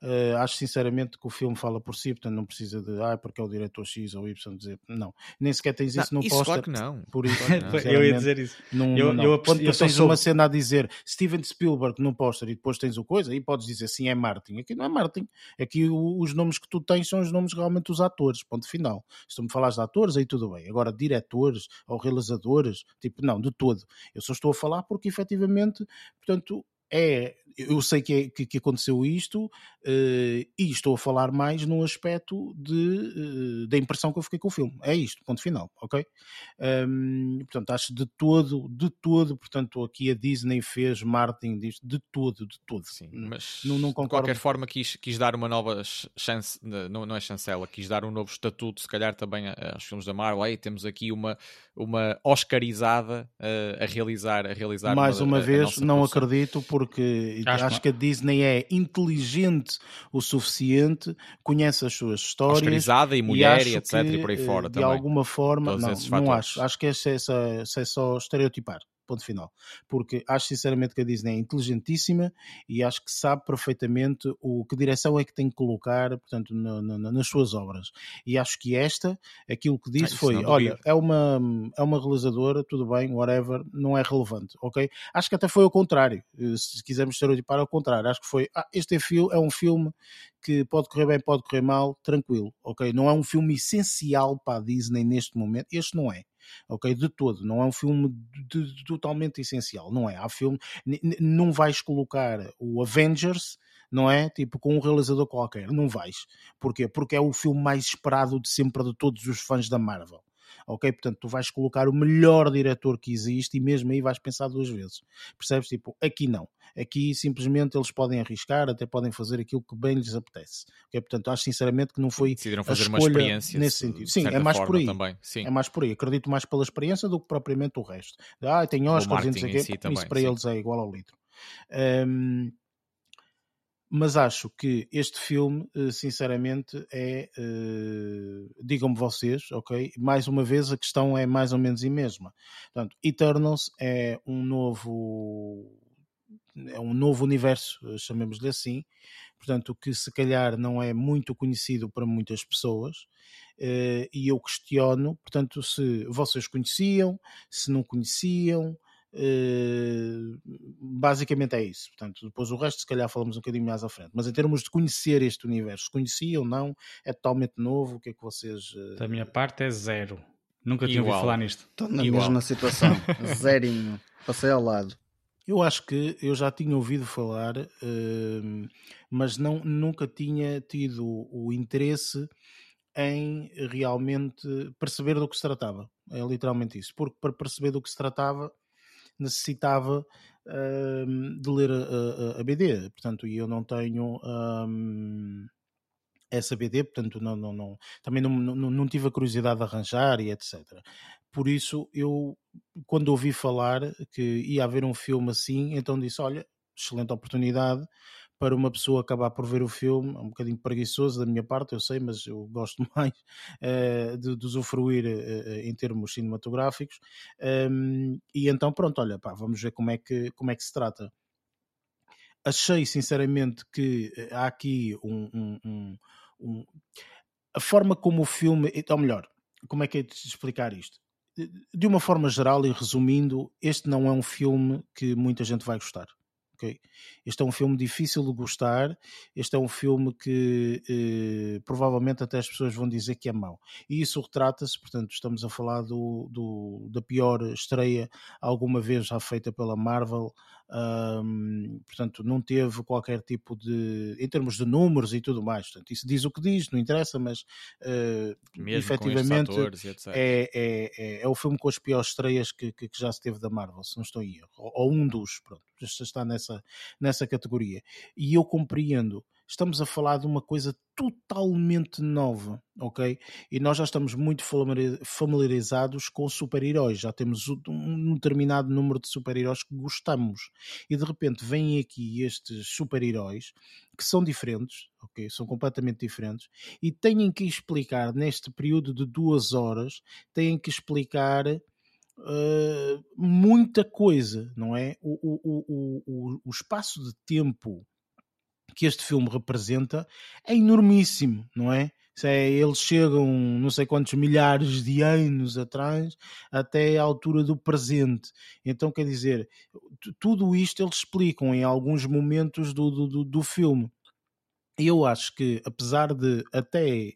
Uh, acho sinceramente que o filme fala por si, portanto não precisa de ah, porque é o diretor X ou Y dizer não, nem sequer tens isso não, no isso póster. Claro que não. Por isso, não. eu ia dizer isso. Não, eu, não. eu, Quando eu tens sou... uma cena a dizer Steven Spielberg no póster e depois tens o coisa, e podes dizer sim, é Martin. Aqui não é Martin. Aqui os nomes que tu tens são os nomes realmente dos atores, ponto final. Se tu me falas de atores, aí tudo bem. Agora, diretores ou realizadores, tipo, não, de todo. Eu só estou a falar porque efetivamente, portanto, é eu sei que, é, que, que, aconteceu isto uh, e estou a falar mais no aspecto de, uh, da impressão que eu fiquei com o filme. É isto, ponto final, ok? Um, portanto, acho de todo, de todo, portanto, aqui a Disney fez Martin disto, de todo, de todo. Sim, mas não, não de qualquer forma quis, quis dar uma nova chance, não, não é chancela, quis dar um novo estatuto, se calhar também aos filmes da Marvel. Aí temos aqui uma, uma Oscarizada uh, a realizar, a realizar mais uma, uma vez, não produção. acredito, porque Acho, acho que a Disney é inteligente o suficiente, conhece as suas histórias. Oscarizada e mulher e, etc. Que, e por aí fora de também. De alguma forma, Todos não, não acho. Acho que é, é, é só estereotipar ponto final. Porque acho sinceramente que a Disney é inteligentíssima e acho que sabe perfeitamente o que direção é que tem que colocar, portanto, no, no, nas suas obras. E acho que esta, aquilo que disse ah, foi, olha, é uma, é uma realizadora, tudo bem, whatever, não é relevante, ok? Acho que até foi ao contrário, eh, se quisermos estereotipar ao contrário, acho que foi, ah, este é, é um filme que pode correr bem, pode correr mal, tranquilo, ok? Não é um filme essencial para a Disney neste momento, este não é ok? De todo, não é um filme de, de, totalmente essencial, não é? Há filme, não vais colocar o Avengers, não é? Tipo, com um realizador qualquer, não vais. Porquê? Porque é o filme mais esperado de sempre de todos os fãs da Marvel ok? Portanto, tu vais colocar o melhor diretor que existe e mesmo aí vais pensar duas vezes. Percebes? Tipo, aqui não. Aqui simplesmente eles podem arriscar, até podem fazer aquilo que bem lhes apetece. Okay? Portanto, acho sinceramente que não foi Decidiram fazer a uma experiência nesse sentido. Sim, é mais por aí. Também. Sim. É mais por aí. Acredito mais pela experiência do que propriamente o resto. Ah, tem Oscars e não sei o quê. Si isso para sim. eles é igual ao litro. Um, mas acho que este filme, eh, sinceramente, é. Uh, Digam-me vocês, ok? Mais uma vez, a questão é mais ou menos a mesma. Portanto, Eternals é um novo. É um novo universo, eh, chamemos-lhe assim, portanto, que se calhar não é muito conhecido para muitas pessoas, e eu questiono, portanto, se vocês conheciam, se não conheciam, basicamente é isso. Portanto, depois o resto, se calhar, falamos um bocadinho mais à frente. Mas em termos de conhecer este universo, conheciam ou não? É totalmente novo? O que é que vocês. Uh... Da minha parte é zero. Nunca tinha ouvido falar nisto. Estou na Igual. mesma situação. Zerinho. Passei ao lado. Eu acho que eu já tinha ouvido falar, uh, mas não, nunca tinha tido o interesse em realmente perceber do que se tratava. É literalmente isso. Porque para perceber do que se tratava necessitava uh, de ler a, a, a, BD, portanto, eu não tenho um, essa BD, portanto, não, não, não, também não, não, não tive a curiosidade de arranjar e etc. Por isso, eu, quando ouvi falar que ia haver um filme assim, então disse: Olha, excelente oportunidade para uma pessoa acabar por ver o filme, é um bocadinho preguiçoso da minha parte, eu sei, mas eu gosto mais uh, de, de usufruir uh, em termos cinematográficos. Um, e então, pronto, olha, pá, vamos ver como é que, como é que se trata. Achei sinceramente que há aqui um, um, um, um a forma como o filme, ou melhor, como é que é de explicar isto? De uma forma geral e resumindo, este não é um filme que muita gente vai gostar ok? Este é um filme difícil de gostar, este é um filme que eh, provavelmente até as pessoas vão dizer que é mau. E isso retrata-se, portanto, estamos a falar do, do, da pior estreia alguma vez já feita pela Marvel, um, portanto, não teve qualquer tipo de. em termos de números e tudo mais. Portanto, isso diz o que diz, não interessa, mas uh, efetivamente é, é, é, é, o filme com as piores estreias que, que, que, já se teve da Marvel, se não estou em erro. Ou, ou um dos, pronto, está nessa, nessa categoria. E eu compreendo estamos a falar de uma coisa totalmente nova, ok? E nós já estamos muito familiarizados com super-heróis, já temos um determinado número de super-heróis que gostamos. E de repente vêm aqui estes super-heróis que são diferentes, ok? São completamente diferentes e têm que explicar neste período de duas horas, têm que explicar. Uh, muita coisa, não é? O, o, o, o, espaço de tempo que este filme representa é enormíssimo, não é? é? Eles chegam não sei quantos milhares de anos atrás até a altura do presente. Então, quer dizer, tudo isto eles explicam em alguns momentos do, do, do filme. Eu acho que, apesar de até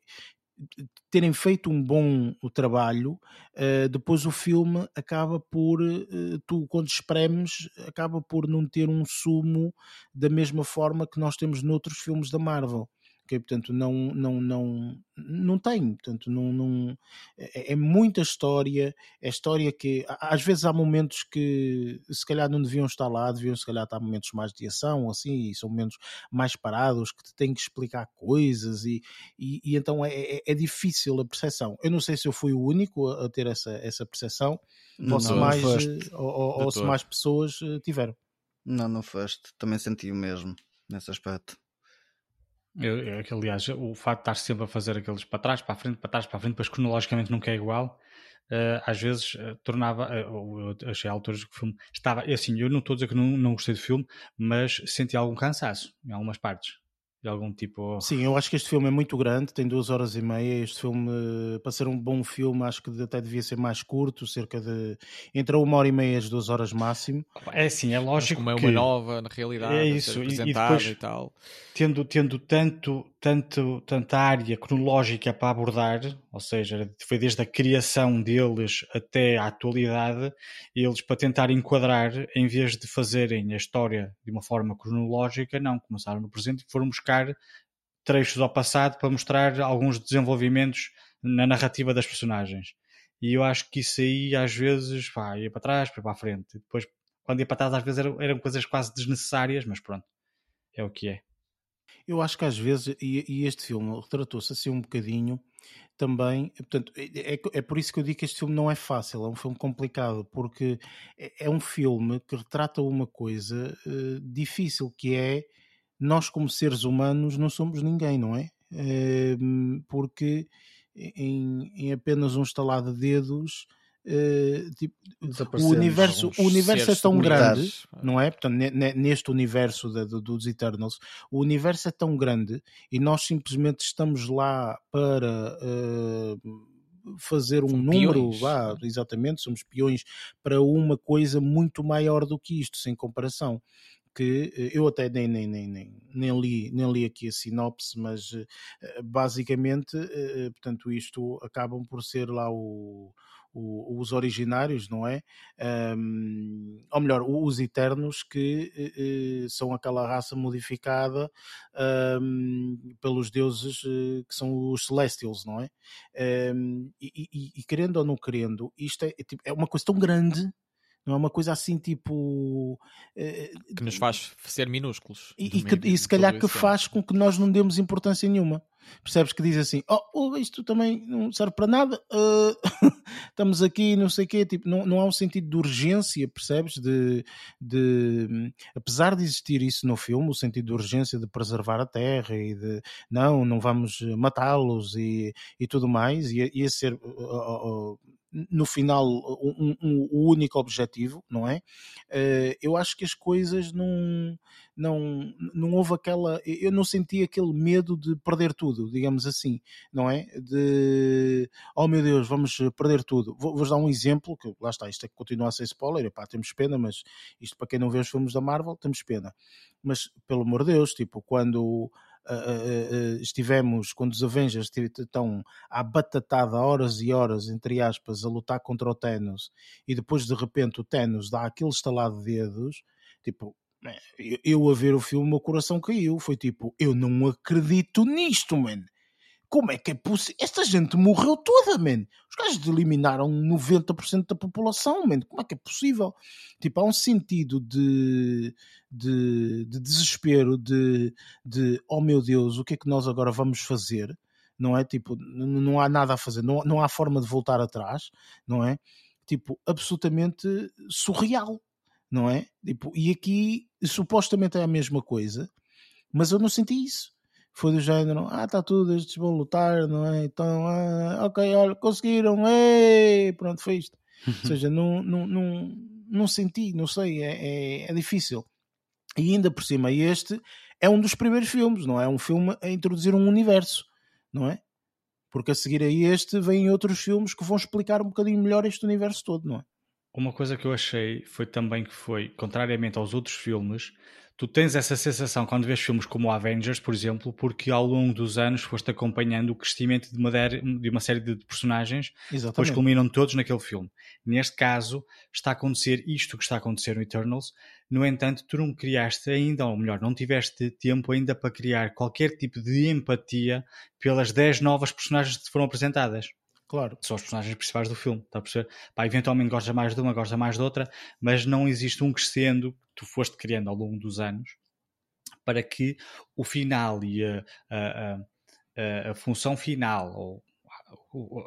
terem feito um bom trabalho, uh, depois o filme acaba por, uh, tu quando espremes, acaba por não ter um sumo da mesma forma que nós temos noutros filmes da Marvel ok? Portanto, não, não, não, não tem, portanto, não, não é, é, muita história, é história que às vezes há momentos que se calhar não deviam estar lá, deviam se calhar estar momentos mais de ação, assim, e são momentos mais parados que te têm que explicar coisas e, e, e então é, é, é, difícil a percepção. Eu não sei se eu fui o único a, ter essa, essa percepção, ou, se mais, ou, ou se mais pessoas eh, tiveram. Não, não foste. Também senti o mesmo nesse aspecto. Eu, eu, aliás, o facto de estar sempre a fazer aqueles para trás, para a frente, para trás, para a frente, depois cronologicamente nunca é igual, uh, às vezes uh, tornava, uh, eu achei alturas que o filme estava, assim, eu não estou a dizer que não, não gostei do filme, mas senti algum cansaço em algumas partes de algum tipo. Sim, eu acho que este filme é muito grande, tem duas horas e meia. Este filme, para ser um bom filme, acho que até devia ser mais curto, cerca de entre uma hora e meia e duas horas máximo. É sim, é lógico. Mas como é uma nova, na realidade, é isso, e, e, depois, e tal. Tendo, tendo tanto, tanto, tanta área cronológica para abordar, ou seja, foi desde a criação deles até a atualidade, eles para tentar enquadrar, em vez de fazerem a história de uma forma cronológica, não, começaram no presente e foram buscar trechos ao passado para mostrar alguns desenvolvimentos na narrativa das personagens. E eu acho que isso aí às vezes pá, ia para trás, para a frente. Depois, quando ia para trás, às vezes eram, eram coisas quase desnecessárias, mas pronto, é o que é. Eu acho que às vezes, e, e este filme retratou-se assim um bocadinho também, portanto, é, é, é, por isso que eu digo que este filme não é fácil, é um filme complicado, porque é, é um filme que retrata uma coisa uh, difícil, que é nós como seres humanos não somos ninguém, não é? Uh, porque em, em apenas um estalar de dedos Uh, tipo, o universo, o universo é tão grande, não é? Portanto, neste universo de, de, dos Eternals, o universo é tão grande e nós simplesmente estamos lá para uh, fazer um São número, lá, exatamente, somos peões para uma coisa muito maior do que isto, sem comparação que eh, eu até nem, nem, nem, nem, nem, li, nem li aqui a sinopse, mas basicamente, portanto, isto acabam por ser lá o, o, os originários, não é? Um, ou melhor, os Eternos, que uh, são aquela raça modificada um, pelos deuses uh, que são os Celestials, não é? Um, e, e, e, querendo ou não querendo, isto é, é, tipo, é uma coisa tão grande não é uma coisa assim tipo que nos faz ser minúsculos e, e, que, e se calhar que faz com que nós não demos importância nenhuma percebes que diz assim: Oh, isto também não serve para nada, uh, estamos aqui, não sei o quê. Tipo, não, não há um sentido de urgência, percebes? De, de, apesar de existir isso no filme, o sentido de urgência de preservar a terra e de não, não vamos matá-los e, e tudo mais, ia, ia ser. Uh, uh, no final um, um, o único objetivo, não é? Eu acho que as coisas não, não, não houve aquela. Eu não senti aquele medo de perder tudo, digamos assim, não é? De oh meu Deus, vamos perder tudo. Vou, vos dar um exemplo, que lá está, isto é que continua a ser spoiler, epá, temos pena, mas isto para quem não vê os filmes da Marvel, temos pena. Mas pelo amor de Deus, tipo, quando uh, uh, estivemos, quando os Avengers estão à batatada horas e horas, entre aspas, a lutar contra o Thanos, e depois de repente o Thanos dá aquele estalado de dedos, tipo, eu a ver o filme, o meu coração caiu. Foi tipo, eu não acredito nisto, mano. Como é que é possível? Esta gente morreu toda, man. Os gajos eliminaram 90% da população, man. Como é que é possível? Tipo, há um sentido de, de, de desespero, de, de oh meu Deus, o que é que nós agora vamos fazer? Não é? Tipo, não há nada a fazer, não, não há forma de voltar atrás, não é? Tipo, absolutamente surreal, não é? Tipo, e aqui supostamente é a mesma coisa, mas eu não senti isso foi do género, ah, está tudo, estes vão lutar, não é? Então, ah, ok, olha, conseguiram, ei! pronto, foi isto. Ou seja, não, não, não, não senti, não sei, é, é, é, difícil. E ainda por cima, este é um dos primeiros filmes, não é? Um filme a introduzir um universo, não é? Porque a seguir a este vêm outros filmes que vão explicar um bocadinho melhor este universo todo, não é? Uma coisa que eu achei foi também que foi, contrariamente aos outros filmes, tu tens essa sensação quando vês filmes como Avengers, por exemplo, porque ao longo dos anos foste acompanhando o crescimento de uma, de uma série de personagens, Exatamente. depois culminam todos naquele filme. Neste caso, está a acontecer isto que está a acontecer no Eternals, no entanto, tu não criaste ainda, ou melhor, não tiveste tempo ainda para criar qualquer tipo de empatia pelas 10 novas personagens que te foram apresentadas. Claro. São os personagens principais do filme, está a perceber? Pá, eventualmente gosta mais de uma, gosta mais de outra, mas não existe um crescendo que tu foste criando ao longo dos anos para que o final e a, a, a, a função final, ou o,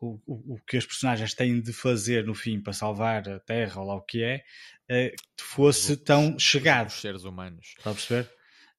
o, o, o, que os personagens têm de fazer no fim para salvar a Terra, ou lá o que é, uh, fosse os, tão chegado. Os seres humanos. Está a perceber?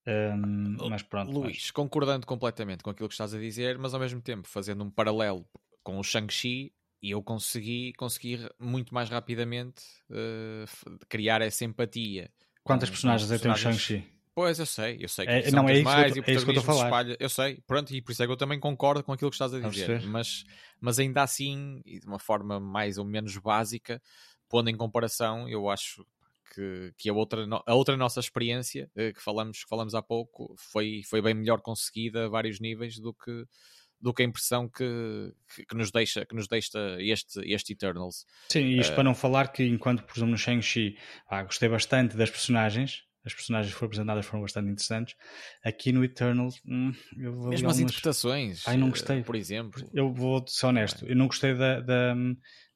Um, mas pronto. Luís, mas... concordando completamente com aquilo que estás a dizer, mas ao mesmo tempo fazendo um paralelo com o Shang-Chi e eu consegui, consegui muito mais rapidamente uh, criar essa empatia. Quantas personagens com é tem o Shang-Chi? Pois, eu sei, eu sei que é, não, é isso mais, que eu, é isso que eu estou a falar. Espalha, eu sei, pronto, e por isso é que eu também concordo com aquilo que estás a dizer, mas, mas ainda assim, de uma forma mais ou menos básica, pondo em comparação, eu acho que, que a, outra, a outra nossa experiência, eh, que falamos, que falamos há pouco, foi, foi bem melhor conseguida a vários níveis do que do que a impressão que, que, que, nos deixa, que nos deixa este, este Eternals. Sim, isto uh, para não falar que enquanto, por exemplo, no Shang-Chi ah, gostei bastante das personagens, as personagens que foram apresentadas foram bastante interessantes. Aqui no Eternals, hum, eu vou mesmo as interpretações, Ai, não gostei. Eh, por exemplo. Eu vou ser honesto, eu não gostei da, da,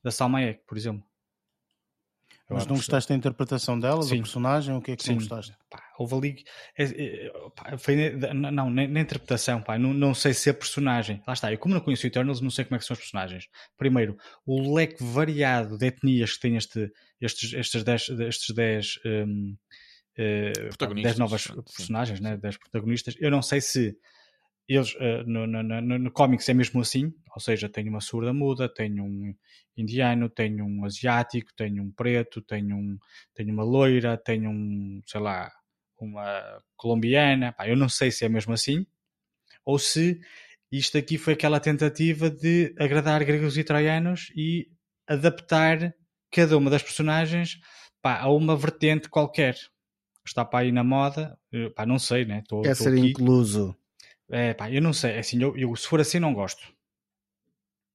da Salma Hayek, por exemplo. Mas não gostaste da interpretação dela, Sim. do personagem? O que é que Sim. não gostaste? Pá, houve ali. É, é, foi, não, na, na interpretação, pá, não, não sei se a personagem. Lá está, eu como não conheço o Eternals, não sei como é que são os personagens. Primeiro, o leque variado de etnias que tem este, estes, estes 10 estes dez, um, uh, dez novas sim. personagens, né, 10 protagonistas. Eu não sei se eles uh, no, no, no, no cómics é mesmo assim, ou seja, tem uma surda muda, tem um indiano, tem um asiático, tem um preto, tem, um, tem uma loira, tem um, sei lá, uma colombiana, Pá, eu não sei se é mesmo assim, ou se isto aqui foi aquela tentativa de agradar gregos e troianos e adaptar cada uma das personagens pá, a uma vertente qualquer. Está para aí na moda, pá, não sei, né? Tô, Quer tô ser aqui. incluso é pá, eu não sei, é assim, eu, eu, se for assim não gosto.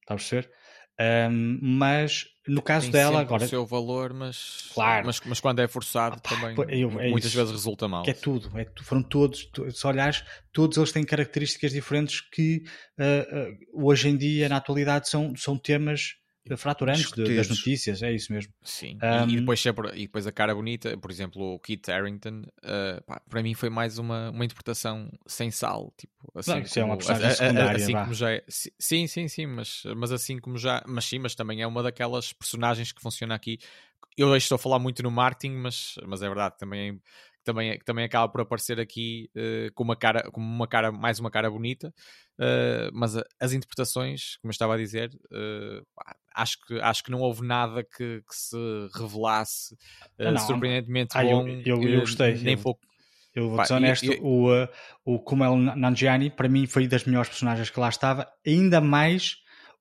Está a perceber? Um, mas no caso Tem dela agora o seu valor mas claro mas, mas quando é forçado ah, também eu, é muitas isso. vezes resulta mal que é tudo é, foram todos se olhares todos eles têm características diferentes que uh, uh, hoje em dia na atualidade são, são temas fraturantes de, das notícias, é isso mesmo. Sim, um, e, depois sempre, e depois a cara bonita, por exemplo, o Kit Harington, uh, pá, para mim foi mais uma, uma interpretação sem sal, tipo, Assim Não, é uma como- personagem a- a- a- secundária, assim como já é, si- sim, sim, sim, mas, mas assim como já, mas sim, mas também é uma daquelas personagens que funciona aqui. Eu hoje estou a falar muito no marketing, mas, mas é verdade, também, que também, que também acaba por aparecer aqui eh, com uma cara, com uma cara, mais uma cara bonita, eh, mas as interpretações, como eu estava a dizer, pá, acho, que, acho que não houve nada que, que se revelasse não. surpreendentemente Ah, eu- bom, eu- eu eh, gostei. nem Eu- pouco. Eu vou ser e- honesto, e- o, uh, o Kumail Nanjiani para mim foi das melhores personagens que lá estava, ainda mais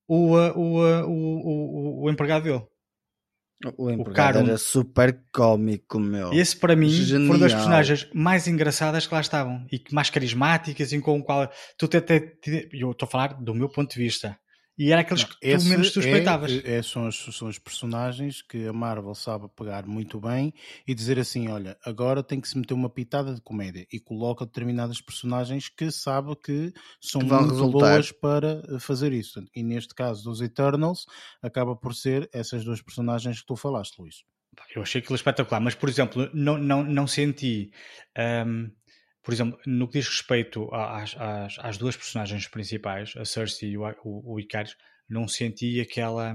o, uh, o, uh, o, o, o empregado dele. O empregado era super cómico, meu. Esse para mim foram das Genial. personagens mais engraçadas que lá estavam e que mais carismáticas e com o qual tu até- eu estou a falar do meu ponto de vista. E era aqueles que tu menos suspeitavas. É, é- são, os, são os personagens que a Marvel sabe pegar muito bem e dizer assim: olha, agora tem que se meter uma pitada de comédia e coloca determinadas personagens que sabe que são Que vão muito resultar. boas para eh, fazer isso. E neste caso dos Eternals, acaba por ser essas duas personagens que tu falaste, Luís. Eu achei aquilo espetacular, mas por exemplo, não, não, não senti, hum, por exemplo, no que diz respeito às, às, às duas personagens principais, a Cersei e o, o, o Icarus, não senti aquela.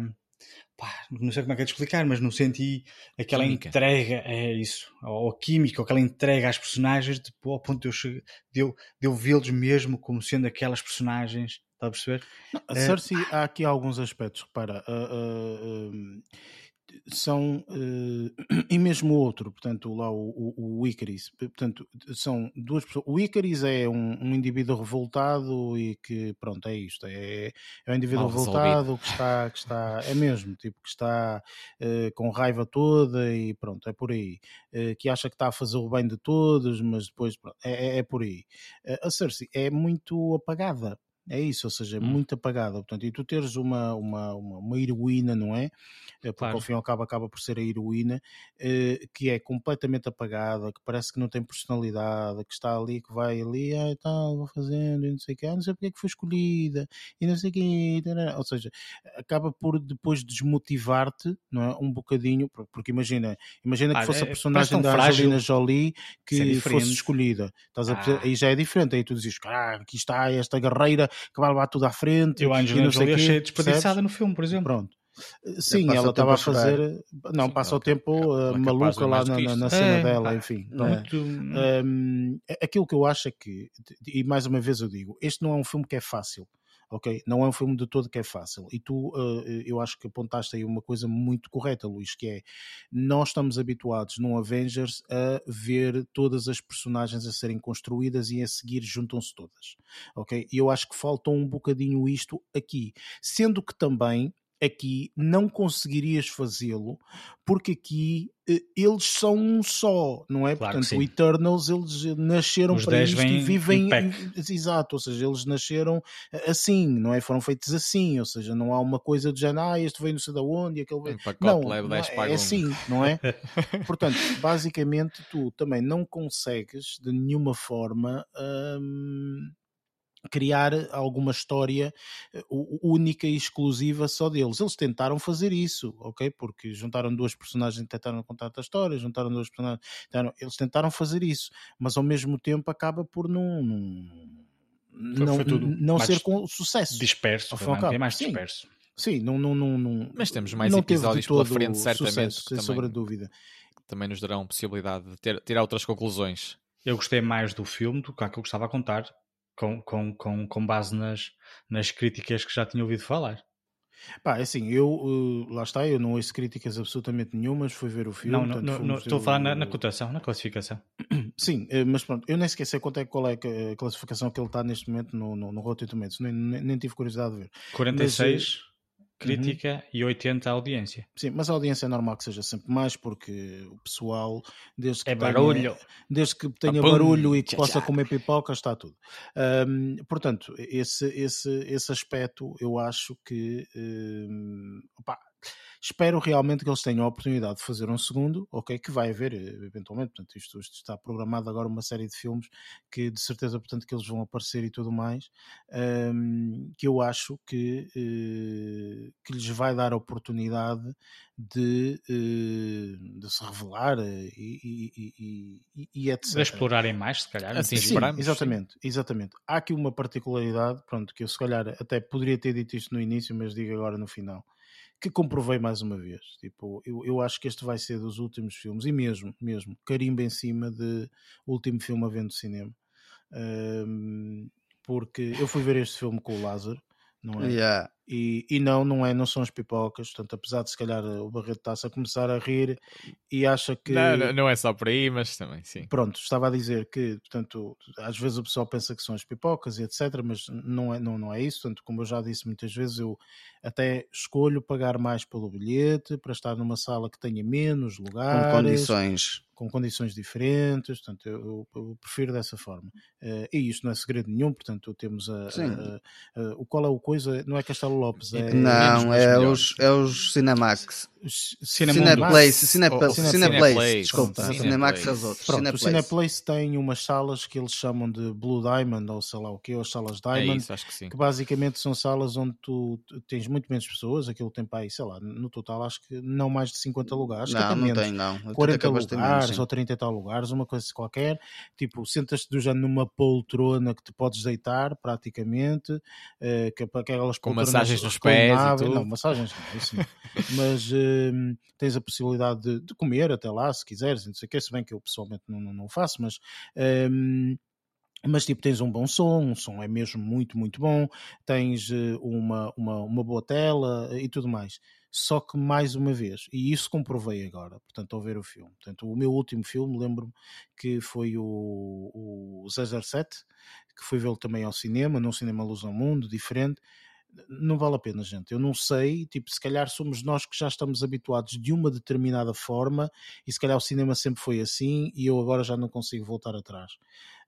pá, não sei como é que é de explicar, mas não senti aquela Química. entrega, é isso, ou, ou química, ou aquela entrega às personagens, de, ao ponto de eu, de eu, de eu vê-los mesmo como sendo aquelas personagens, está a perceber? A É, Cersei, há aqui alguns aspectos, repara, ah, ah, ah, são, ah, e mesmo o outro, portanto, lá o, o, o Icaris, portanto, são duas pessoas, o Icaris é um, um indivíduo revoltado e que, pronto, é isto, é, é um indivíduo Mal resolvido. revoltado que está, que está, é mesmo, tipo, que está ah, com raiva toda e pronto, é por aí, Ah, que acha que está a fazer o bem de todos, mas depois, pronto, é, é- é por aí. A Cersei é muito apagada, é isso, ou seja, é Hum. muito apagada. Portanto, e tu teres uma, uma, uma, uma heroína, não é? Eh, Porque Claro. ao fim e ao cabo acaba por ser a heroína, eh, que é completamente apagada, que parece que não tem personalidade, que está ali, que vai ali, ah, tal, vou fazendo, e não sei o quê, ah, não sei porque é que foi escolhida, e não sei o quê, tarará. ou seja, acaba por depois desmotivar-te, não é? Um bocadinho, por- porque imagina, imagina que Ah, fosse é- a personagem da. Angelina Jolie que fosse escolhida, estás a? Ah. Aí já é diferente, aí tu dizes, ah, aqui está esta guerreira que vai levar tudo à frente. Eu e Angelina Jolie achei desperdiçada percebes? no filme, por exemplo. Pronto. Sim, ela tempo estava a chorar. fazer. Não, Sim, passa o tempo ela- uh, é capaz de maluca lá na, na- na cena É, dela, pá, enfim. é? Muito. Hum, aquilo que eu acho é que, e mais uma vez eu digo, este não é um filme que é fácil. Ok? Não é um filme de todo que é fácil. E tu, uh, eu acho que apontaste aí uma coisa muito correta, Luís, que é nós estamos habituados no Avengers a ver todas as personagens a serem construídas e a seguir juntam-se todas. Ok? E eu acho que faltou um bocadinho isto aqui. Sendo que também aqui não conseguirias fazê-lo porque aqui eh, eles são um só, não é? Claro Portanto, o Eternals eles nasceram Os para 10 isto e vivem exato, ou seja, eles nasceram assim, não é? Foram feitos assim, ou seja, não há uma coisa de género, ah, este veio não sei de onde, e aquele veio. Não, não 10 é, é assim, não é? Portanto, basicamente, tu também não consegues de nenhuma forma hum, criar alguma história eh, única e exclusiva só deles. Eles tentaram fazer isso, ok? Porque juntaram duas personagens e tentaram contar a história, juntaram duas personagens, tentaram- eles tentaram fazer isso, mas ao mesmo tempo acaba por não. não Foi- não, foi ser com sucesso. Disperso, foi mais- é mais sim. disperso. Sim, não, não, não, não, Mas temos mais episódios pela frente, certamente, sucesso, sem também- sombra de dúvida. Também nos darão possibilidade de ter, tirar outras conclusões. Eu gostei mais do filme do que aquilo que estava a contar, com, com, com, com base nas, nas críticas que já tinha ouvido falar. Pá, é assim, eu, eh, lá está, eu não ouço críticas absolutamente nenhumas, fui ver o filme. não, portanto, não, não, estou a falar na, na cotação, na classificação. Sim, eh, mas pronto, eu nem sequer sei quanto é, qual é que- a classificação que ele está neste momento no, no, no Rotten Tomatoes, nem, nem, nem tive curiosidade de ver. 46 Uhum. Crítica e 80 audiência. Sim, mas a audiência é normal que seja sempre mais, porque o pessoal, desde que É tenha, barulho. desde que tenha barulho e que tchá, possa tchá. comer pipoca, está tudo. Ahm, portanto, esse, esse, esse aspecto eu acho que hum, opá, Espero realmente que eles tenham a oportunidade de fazer um segundo, ok, que vai haver eh, eventualmente, portanto isto, isto está programado agora uma série de filmes que de certeza, portanto, que eles vão aparecer e tudo mais, um, que eu acho que, uh, que lhes vai dar a oportunidade de, uh, de se revelar e, e, e, e etc. De explorarem mais, se calhar. Assim Sim, exatamente, exatamente. Há aqui uma particularidade, pronto, que eu se calhar até poderia ter dito isto no início, mas digo agora no final, que comprovei mais uma vez. Tipo, eu, eu acho que este vai ser dos últimos filmes, e mesmo, mesmo, carimbo em cima de último filme a ver no cinema. Um, porque eu fui ver este filme com o Lázaro, não é? Yeah. E, e não, não é, não são as pipocas, portanto, apesar de se calhar o Barreto está-se a começar a rir e acha que. Não, não, é só por aí, mas também, sim. Pronto, estava a dizer que, portanto, às vezes o pessoal pensa que são as pipocas e etc, mas não é, não, não é isso. Portanto, como eu já disse muitas vezes, eu até escolho pagar mais pelo bilhete para estar numa sala que tenha menos lugares. Com condições. Com condições diferentes, portanto, eu, eu, eu prefiro dessa forma. Uh, e isto não é segredo nenhum, portanto, temos a, a, a, o qual é o coisa, não é Castelo Lopes, é. Não, é os, é os Cinemax. Cineplace, Cineplace, Cineplace, desculpa, Cinemax é os outros. Pronto, o Cineplace tem umas salas que eles chamam de Blue Diamond, ou sei lá o que, as salas Diamond, é isso, acho que, sim. que basicamente são salas onde tu tens muito menos pessoas, aquilo tem para aí, sei lá, no total acho que não mais de 50 lugares. Não, não menos, tem, não. 40 lugares menos, ou 30 e tal lugares, uma coisa qualquer. Tipo, sentas-te do género numa poltrona que te podes deitar praticamente, uh, que, aquelas com massagens nos pés e tudo. Não, massagens não, isso não. Mas uh, tens a possibilidade de, de, comer até lá, se quiseres, não sei o que, se bem que eu pessoalmente não, não, não faço, mas. Um, mas tipo tens um bom som, um som é mesmo muito, muito bom, tens uh, uma, uma, uma boa tela e tudo mais. Só que mais uma vez, e isso comprovei agora, portanto, ao ver o filme. Portanto, o meu último filme, lembro-me que foi o, o 007, que fui vê-lo também ao cinema, num cinema Luz ao Mundo, diferente não vale a pena, gente. Eu não sei, tipo, se calhar somos nós que já estamos habituados de uma determinada forma e se calhar o cinema sempre foi assim e eu agora já não consigo voltar atrás.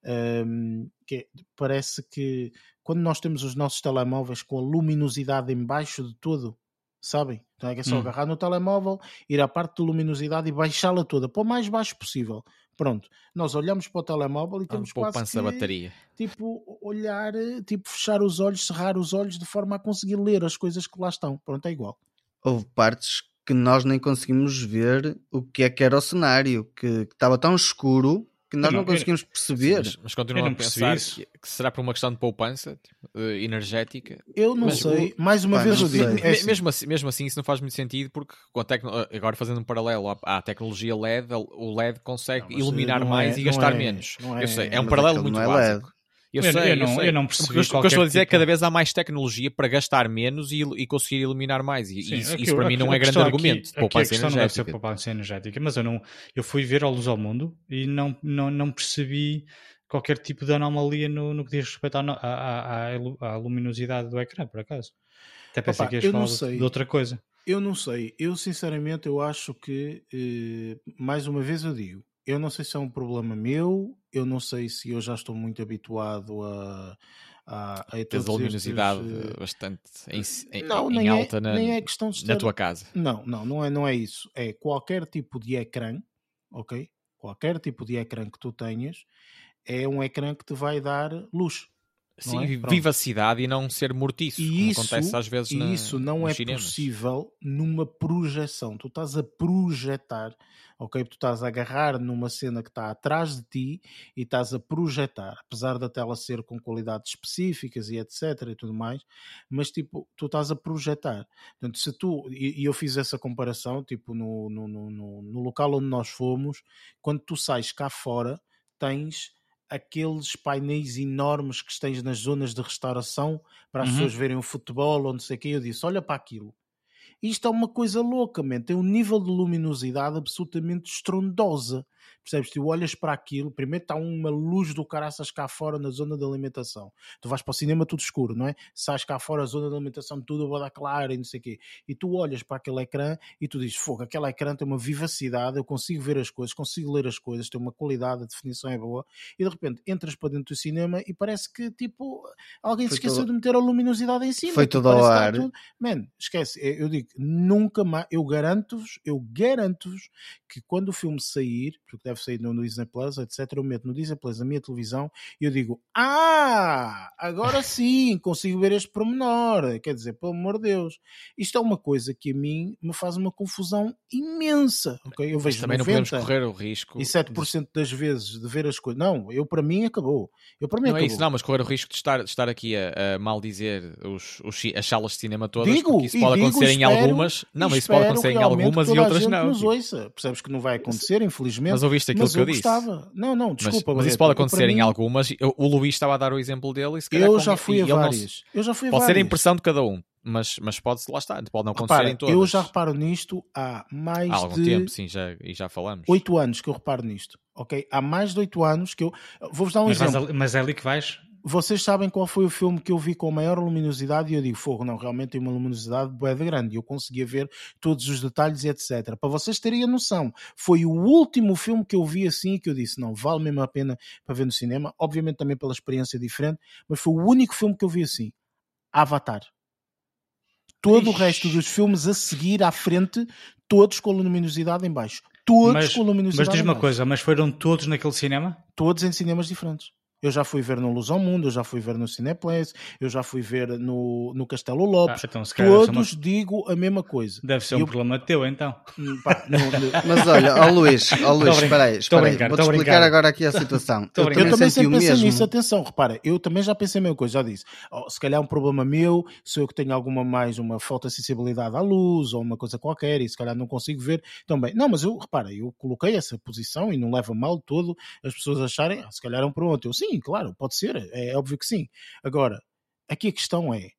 Um, que parece que quando nós temos os nossos telemóveis com a luminosidade em baixo de tudo, sabem? Então é que é só hum. agarrar no telemóvel, ir à parte de luminosidade e baixá-la toda para o mais baixo possível. Pronto, nós olhamos para o telemóvel e temos ah, quase que, bateria. tipo, olhar, tipo, fechar os olhos, cerrar os olhos de forma a conseguir ler as coisas que lá estão. Pronto, é igual. Houve partes que nós nem conseguimos ver o que é que era o cenário, que, que estava tão escuro que nós não, não conseguimos perceber. Mas, mas continuam a pensar que, que, será por uma questão de poupança tipo, uh, energética. Eu não mas, sei, o... mais uma Pai, vez eu digo. É assim. mesmo, assim, mesmo assim, isso não faz muito sentido porque com tecno... agora fazendo um paralelo à, à tecnologia LED, o LED consegue não, iluminar mais é, e gastar é, menos. eu é, sei, é um paralelo muito básico. Eu, eu, sei, eu, não, eu, não percebi. O que eu estou a dizer tipo... é que cada vez há mais tecnologia para gastar menos e, e conseguir iluminar mais. E Sim, isso, aqui, isso, para mim não é grande argumento. Aqui, poupança aqui a energética. Não deve ser poupança energética, mas eu, não, eu fui ver a luz ao mundo e não, não, não percebi qualquer tipo de anomalia no, no que diz respeito à, à, à, à luminosidade do ecrã, por acaso. Até pensei Opa, que ias falar de, de outra coisa. Eu não sei. Eu, sinceramente, eu acho que, eh, mais uma vez eu digo, eu não sei se é um problema meu, eu não sei se eu já estou muito habituado a. A, a Tens a luminosidade estes, bastante em, em, não, em é, alta é, na, é estar, na tua casa. Não, não, não é, não é isso. É qualquer tipo de ecrã, ok? Qualquer tipo de ecrã que tu tenhas, é um ecrã que te vai dar luz. Sim, é? vivacidade e não ser mortiço, e isso, acontece às vezes E na, isso não é cinemas. possível numa projeção. Tu estás a projetar ok? Tu estás a agarrar numa cena que está atrás de ti e estás a projetar, apesar da tela ser com qualidades específicas e etc e tudo mais, mas tipo, tu estás a projetar. Portanto, se tu, e, e eu fiz essa comparação, tipo, no, no, no, no local onde nós fomos, quando tu sais cá fora, tens aqueles painéis enormes que tens nas zonas de restauração para as uhum. pessoas verem o futebol ou não sei o que. Eu disse: olha para aquilo. Isto é uma coisa louca, man. tem um nível de luminosidade absolutamente estrondosa. Percebes? Tu olhas para aquilo, primeiro está uma luz do caraças cá fora na zona de alimentação. Tu vais para o cinema tudo escuro, não é? Sais cá fora a zona de alimentação tudo a dar clara e não sei o quê. E tu olhas para aquele ecrã e tu dizes, fogo, aquele ecrã tem uma vivacidade, eu consigo ver as coisas, consigo ler as coisas, tem uma qualidade, a definição é boa. E de repente entras para dentro do cinema e parece que, tipo, alguém Foi se esqueceu todo- de meter a luminosidade em cima. Foi Tipo, tudo ao ar. tudo- Man, esquece, eu digo, nunca mais, eu garanto-vos, eu garanto-vos que quando o filme sair, porque deve sair no Disney Plus, etc., eu meto no Disney Plus na minha televisão e eu digo, ah, agora sim, consigo ver este pormenor. Quer dizer, pelo amor de Deus, isto é uma coisa que a mim me faz uma confusão imensa, ok? Eu Mas vejo também não 90 podemos correr o risco. e 7% das vezes de ver as coisas. Não, eu para mim acabou. Eu para mim Não é acabou. isso, não, mas correr o risco de estar, de estar aqui a, a mal dizer os, os as salas de cinema todas, Digo, porque isso pode digo, acontecer em espero- algumas. Não, mas isso pode acontecer em algumas que e a outras não. Nos ouça. Percebes que não vai acontecer, infelizmente. Mas ouviste aquilo mas que eu eu disse. gostava. Não, não, Mas, desculpa. mas isso Barreto, pode acontecer em algumas. Eu- O Luís estava a dar o exemplo dele e se calhar Eu já fui a ele não várias. Eu já fui a Pode ser a várias. impressão de cada um, mas, mas pode, lá está, pode não acontecer Repara, em todas. eu já reparo nisto há mais Há algum de tempo, sim, já, e já falamos. oito anos que eu reparo nisto. Ok? Há mais de oito anos que eu. Vou-vos dar um Mas, exemplo. ali- mas é ali que vais? Vocês sabem qual foi o filme que eu vi com maior luminosidade e eu digo, fogo, não, realmente tem uma luminosidade bué de grande. E eu conseguia ver todos os detalhes e etc. Para vocês terem a noção, foi o último filme que eu vi assim e que eu disse, não, vale mesmo a pena para ver no cinema. Obviamente também pela experiência diferente, mas foi o único filme que eu vi assim. Avatar. Todo o Ixi. resto dos filmes a seguir à frente, todos com luminosidade em baixo. Todos Mas, com luminosidade mas diz uma coisa, mas foram todos naquele cinema? todos em cinemas diferentes. Eu já fui ver no Luz ao Mundo, eu já fui ver no Cineplace, eu já fui ver no, no Castelo Lopes. Ah, então, Todos uma- digo a mesma coisa. Deve ser E um eu- problema teu, então. Hum, pá, no- no- Mas olha, ó Luís, ó Luís, espera aí, estou a espera aí. brincar, Vou-te estou a explicar brincar. agora aqui a situação. Estou a Eu brincar. eu também sempre pensei nisso, atenção, repara, eu também já pensei a mesma coisa, já disse, oh, se calhar é um problema meu, sou eu que tenho alguma mais, uma falta de sensibilidade à luz, ou uma coisa qualquer, e se calhar não consigo ver também. Não, mas eu, repara, eu coloquei essa posição e não leva mal todo as pessoas acharem, ah, se calhar é um problema teu. Sim, claro, pode ser, é, é óbvio que sim. Agora, aqui a questão é,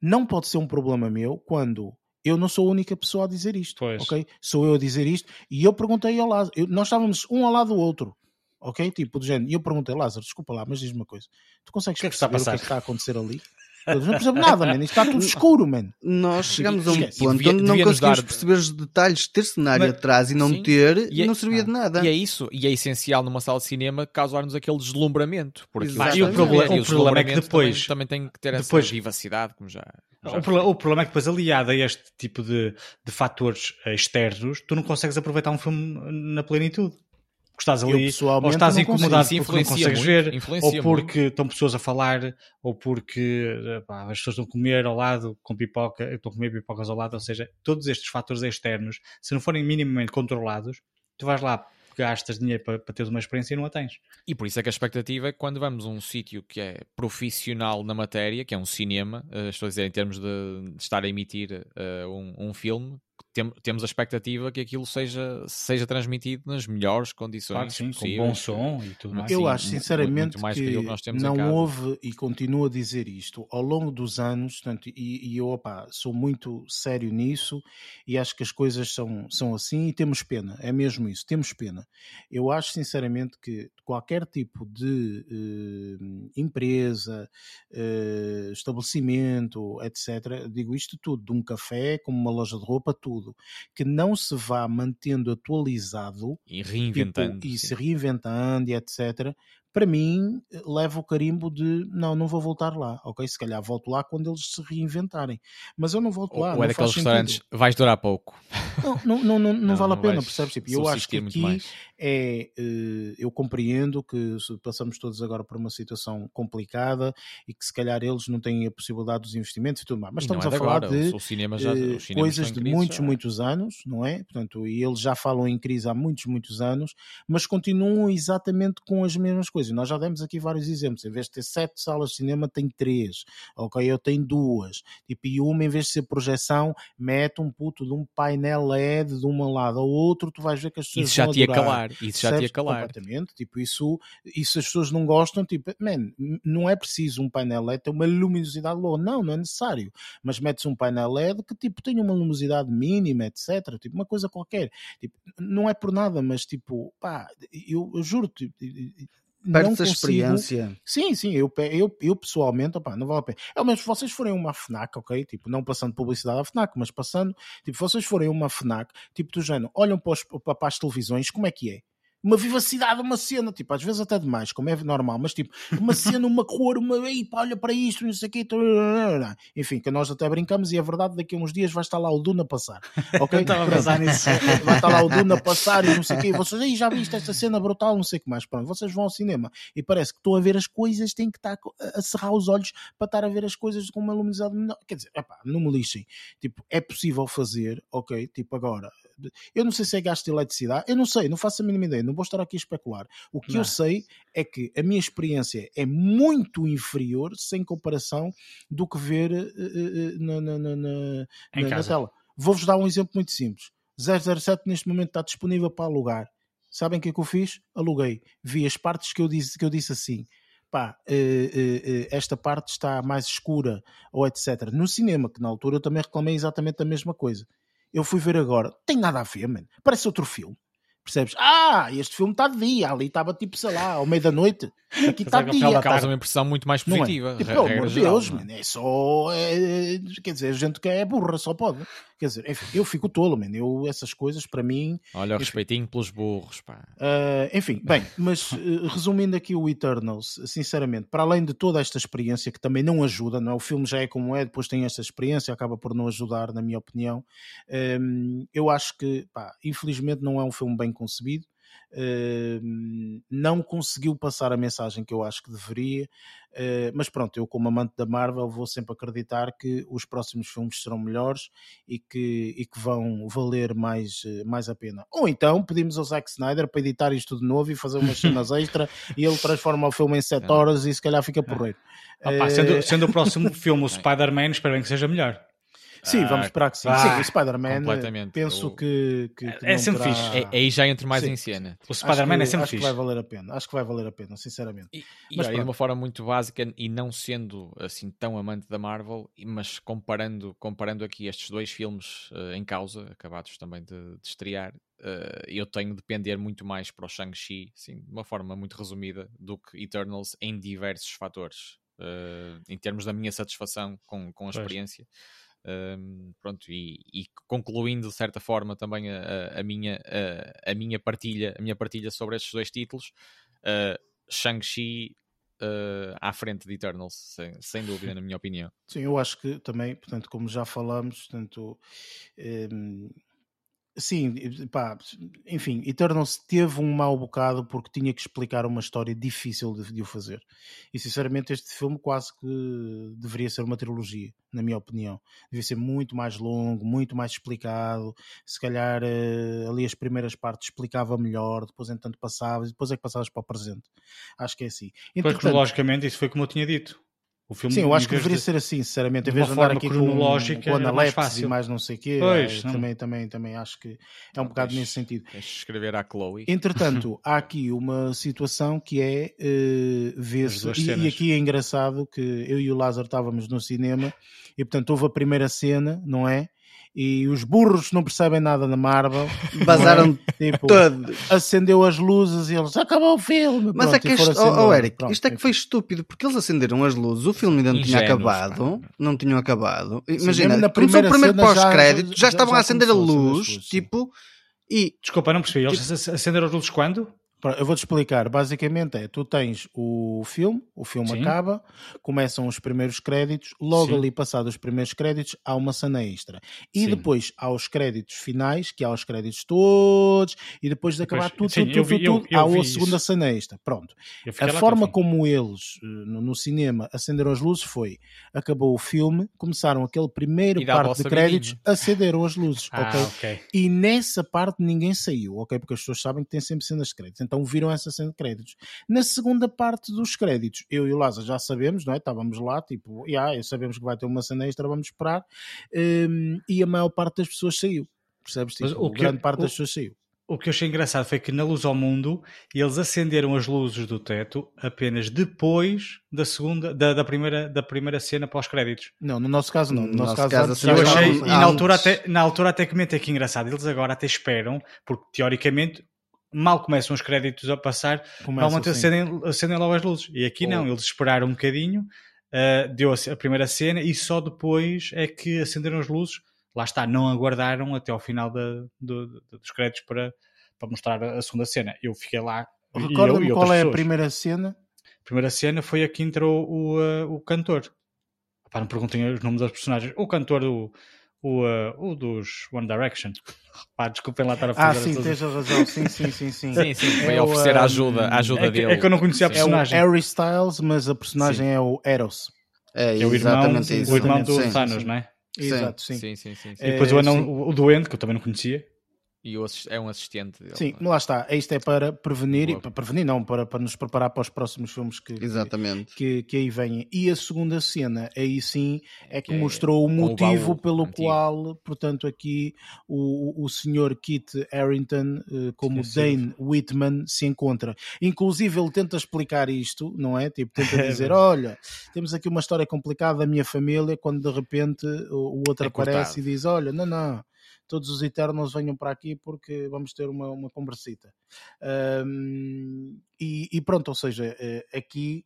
não pode ser um problema meu quando eu não sou a única pessoa a dizer isto, Pois. ok? Sou eu a dizer isto, e eu perguntei ao Lázaro, eu- nós estávamos um ao lado do outro, ok? Tipo, do género. E eu perguntei, Lázaro, desculpa lá, mas diz-me uma coisa. Tu consegues O que é perceber o que é que está a acontecer ali? Não percebo nada, mano. Isto está tudo escuro, mano. Nós chegamos a um Esquece. ponto Devia- onde não conseguimos dar- perceber os detalhes, ter cenário Mas- atrás e não Sim. ter, E é- não servia de nada. E é isso, e é essencial numa sala de cinema causar-nos aquele deslumbramento. Exato. o E o problema- e o problema é que depois- Também, também tem que ter essa depois- vivacidade, como já. já O, proble- o problema é que depois, aliado a este tipo de, de fatores eh, externos, tu não consegues aproveitar um filme na plenitude. Porque estás ali, ou estás consigo. incomodado Isso porque não consegues muito, ver, influencia ou porque estão pessoas a falar, ou porque eh, pá, as pessoas estão a comer ao lado com pipoca, estão a comer pipocas ao lado, ou seja, todos estes fatores externos, se não forem minimamente controlados, tu vais lá, gastas dinheiro para, para teres uma experiência e não a tens. E por isso é que a expectativa é que quando vamos a um sítio que é profissional na matéria, que é um cinema, eh, estou a dizer em termos de, de estar a emitir eh, um, um filme, tem- temos a expectativa que aquilo seja, seja transmitido nas melhores condições Claro que sim, com possíveis. bom som e tudo mais. Eu Sim, acho sinceramente muito mais que, que não houve e continuo a dizer isto ao longo dos anos, portanto, e, e eu opá, sou muito sério nisso e acho que as coisas são, são assim e temos pena, é mesmo isso, temos pena. Eu acho sinceramente que qualquer tipo de eh, empresa, eh, estabelecimento, etc., digo isto tudo, de um café, como uma loja de roupa, tudo, que não se vá mantendo atualizado E reinventando. tipo, e se reinventando e etc. Para mim, leva o carimbo de não, não vou voltar lá, ok? Se calhar volto lá quando eles se reinventarem, mas eu não volto Ou, lá. ou não é daqueles restaurantes, vais durar pouco. Não, não, não, não, vale a pena, percebes? Tipo, eu acho que aqui é, eh, eu compreendo que passamos todos agora por uma situação complicada e que se calhar eles não têm a possibilidade dos investimentos e tudo mais, mas estamos é a falar de eh, coisas de muitos, muitos anos, não é? Portanto, e eles já falam em crise há muitos, muitos anos, mas continuam exatamente com as mesmas coisas. Coisas. Nós já demos aqui vários exemplos. Em vez de ter sete salas de cinema, tem três. Ok, eu tenho duas. Tipo, e uma, em vez de ser projeção, mete um puto de um painel LED de um lado ao outro, tu vais ver que as pessoas Isso já te ia calar. Isso já te ia calar. Completamente. Tipo, isso, isso as pessoas não gostam. Tipo, man, não é preciso um painel LED ter uma luminosidade boa. Não, não é necessário. Mas metes um painel LED que tipo tem uma luminosidade mínima, etc. Tipo, uma coisa qualquer. Tipo, não é por nada, mas tipo, pá, eu, eu juro, tipo, não Perde-se a consigo- experiência. Sim, sim, eu, eu, eu pessoalmente, opá, não vale a pena. É o mesmo se vocês forem uma FNAC, ok? Tipo, não passando publicidade à FNAC, mas passando, tipo, se vocês forem uma FNAC, tipo, do género, olham para, os, para as televisões, como é que é? Uma vivacidade, uma cena, tipo, às vezes até demais, como é normal, mas tipo, uma cena, uma cor, uma, ei, pá, olha para isto, não sei o quê, enfim, que nós até brincamos e é verdade, daqui a uns dias vai estar lá o Duna a passar, ok? Estava a pensar nisso. vai estar lá o Duna a passar e não sei o quê, e vocês, aí já viste esta cena brutal, não sei o que mais, pronto, vocês vão ao cinema e parece que estão a ver as coisas, têm que estar a cerrar os olhos para estar a ver as coisas com uma luminosidade menor, quer dizer, epá, não me lixem, tipo, é possível fazer, ok, tipo, agora, eu não sei se é gasto de eletricidade, eu não sei, não faço a mínima ideia, não vou estar aqui a especular. O que Não. eu sei é que a minha experiência é muito inferior, sem comparação, do que ver eh, eh, na, na, na, na- tela. Vou-vos dar um exemplo muito simples. 007 neste momento está disponível para alugar. Sabem o que é que eu fiz? Aluguei. Vi as partes que eu disse, que eu disse assim. Pá, esta parte está mais escura, ou etc. No cinema, que na altura eu também reclamei exatamente a mesma coisa. Eu fui ver agora, tem nada a ver, mano. Parece outro filme. Percebes? Ah, este filme está de dia, ali estava tipo, sei lá, ao meio da noite. Aqui está é dia. fim Causa uma impressão muito mais é? positiva. Tipo, re- pelo amor de Deus, é? man, é só. é- quer dizer, a gente que é burra, só pode. Quer dizer, enfim, eu fico tolo, man. Eu, essas coisas, para mim. Olha o Enfim. respeitinho pelos burros, pá. ah, enfim, bem, mas eh, resumindo aqui o Eternals, sinceramente, para além de toda esta experiência que também não ajuda, não é? o filme já é como é, depois tem esta experiência, acaba por não ajudar, na minha opinião. Hum, eu acho que, pá, infelizmente, não é um filme bem concebido. Não conseguiu passar a mensagem que eu acho que deveria, eh, mas pronto, eu como amante da Marvel vou sempre acreditar que os próximos filmes serão melhores e que, e que vão valer mais, eh, mais a pena. Ou então pedimos ao Zack Snyder para editar isto de novo e fazer umas cenas extra e ele transforma o filme em 7 É. horas e se calhar fica porreiro. Ah, pá, Eh, sendo, sendo o próximo filme o Spider-Man, espero bem que seja melhor. Sim, Ah, vamos esperar que sim. vá. Sim, o Spider-Man, penso O- que, que, que É sempre terá- fixe. É- Aí já entra mais Sim. em cena. O Spider-Man acho é que- sempre acho que fixe. vai valer a pena. Acho que vai valer a pena, sinceramente. E, e Mas olha, de uma forma muito básica e não sendo assim tão amante da Marvel, mas comparando, comparando aqui estes dois filmes eh, em causa, acabados também de, de estrear, eh, eu tenho de depender muito mais para o Shang-Chi, assim, de uma forma muito resumida, do que Eternals em diversos fatores, eh, em termos da minha satisfação com, com a Pois. experiência. Um, pronto, e, e concluindo de certa forma também a, a- minha, a, a minha partilha, a minha partilha sobre estes dois títulos, uh, Shang-Chi uh, à frente de Eternals, sem, sem dúvida, na minha opinião. Sim, eu acho que também, portanto, como já falamos, portanto, hum, sim, pá, enfim, Eternals teve um mau bocado porque tinha que explicar uma história difícil de, de o fazer. E sinceramente, este filme quase que deveria ser uma trilogia, na minha opinião. Devia ser muito mais longo, muito mais explicado. Se calhar eh, ali as primeiras partes explicava melhor, depois entanto passavas, e depois é que passavas para o presente. Acho que é assim. Pois, Entretanto, cronologicamente, isso foi como eu tinha dito. O filme, Sim, eu acho que deveria de- ser assim, sinceramente, em vez de andar aqui com, cronológica, com mais analepses e mais não sei o quê, Pois, eh, não. também, também, também acho que é um bocado tens- nesse sentido. Tens de escrever à Chloe. Entretanto, há aqui uma situação que é eh, As ver-se, duas e, e aqui é engraçado que eu e o Lázaro estávamos no cinema e portanto houve a primeira cena, não é? E os burros não percebem nada da Marvel. não é? Tipo, todo. acendeu as luzes e eles acabou o filme. Mas Pronto, é que e isto, foram-se oh, oh. Eric, Pronto, isto é que foi estúpido, porque eles acenderam as luzes, o filme ainda não tinha acabado, não tinham acabado. Imagina, na começou o primeira primeiro cena já- pós-crédito, já, já- estavam já a acender a as luz, luzes, sim. tipo, e Desculpa, não percebi. Eles ac- acenderam os luzes quando? Eu vou-te explicar. Basicamente é, tu tens o filme, o filme Sim. acaba, começam os primeiros créditos, logo Sim. ali passados os primeiros créditos há uma cena extra. E Sim. depois há os créditos finais, que há os créditos todos, e depois de acabar Depois- tudo, tudo, eu tudo, vi- tudo, eu há a segunda isso. cena extra. Pronto. A forma como eles eh, no, no cinema acenderam as luzes foi: acabou o filme, começaram aquele primeiro parte de créditos, vidinha. acenderam as luzes. Ah, ok? ok. E nessa parte ninguém saiu, ok? Porque as pessoas sabem que tem sempre cenas de crédito. Então viram essa cena de créditos. Na segunda parte dos créditos, eu e o Lázaro já sabemos, não é? Estávamos lá, tipo, yeah, sabemos que vai ter uma cena extra, vamos esperar, um, e a maior parte das pessoas saiu. Percebes? Tipo, Mas o que- grande parte o- das pessoas saiu. O que eu achei engraçado foi que na Luz ao Mundo eles acenderam as luzes do teto apenas depois da segunda, da, da primeira, da primeira cena pós-créditos. Não, no nosso caso não. No No nosso, nosso caso, caso, antes assim, Eu já achei, e na altura, até, na altura até comentei que engraçado, eles agora até esperam, porque teoricamente mal começam os créditos a passar, começa normalmente assim. acendem, acendem logo as luzes. E aqui não, eles esperaram um bocadinho, ah, deu a, a primeira cena e só depois é que acenderam as luzes. Lá está, não aguardaram até ao final da- do- do- dos créditos para, para mostrar a segunda cena. Eu fiquei lá. Recorda-me qual é a primeira cena? A primeira cena foi a que entrou o, ah, o cantor. Pá, não perguntem os nomes dos personagens. O cantor, o, o, ah, o dos One Direction. Pá, desculpem lá estar a Ah, fazer sim, todas- tens a razão. Sim, sim, sim, sim. Sim, sim, foi É o, oferecer a um, ajuda, a ajuda é que- dele. é que eu não conhecia a Sim. É o personagem. Harry Styles, mas a personagem é o Eros. É, Que é o irmão, exatamente isso. o irmão do Sim. Thanos, sim. não é? Sim. Exato, sim. Sim, sim, sim. sim. É, E depois o, anão, sim. o, o doente, que eu também não conhecia. E o é um assistente dele. Sim, lá está. Isto é para prevenir, e Boa. para prevenir não, para, para nos preparar para os próximos filmes que, Exatamente. que, que aí vêm. E a segunda cena, aí sim, é que Que é mostrou o o motivo baú pelo antigo. qual, portanto, aqui o, o senhor Kit Harington, eh, como Tinha sido. Dane Whitman, se encontra. Inclusive, ele tenta explicar isto, não é? Tipo, tenta É dizer: olha, temos aqui uma história complicada da minha família, quando de repente o, o outro É aparece cortado. e diz: olha, não, não. Todos os Eternos venham para aqui porque vamos ter uma, uma conversita. Ahm, e, e pronto, ou seja, eh, aqui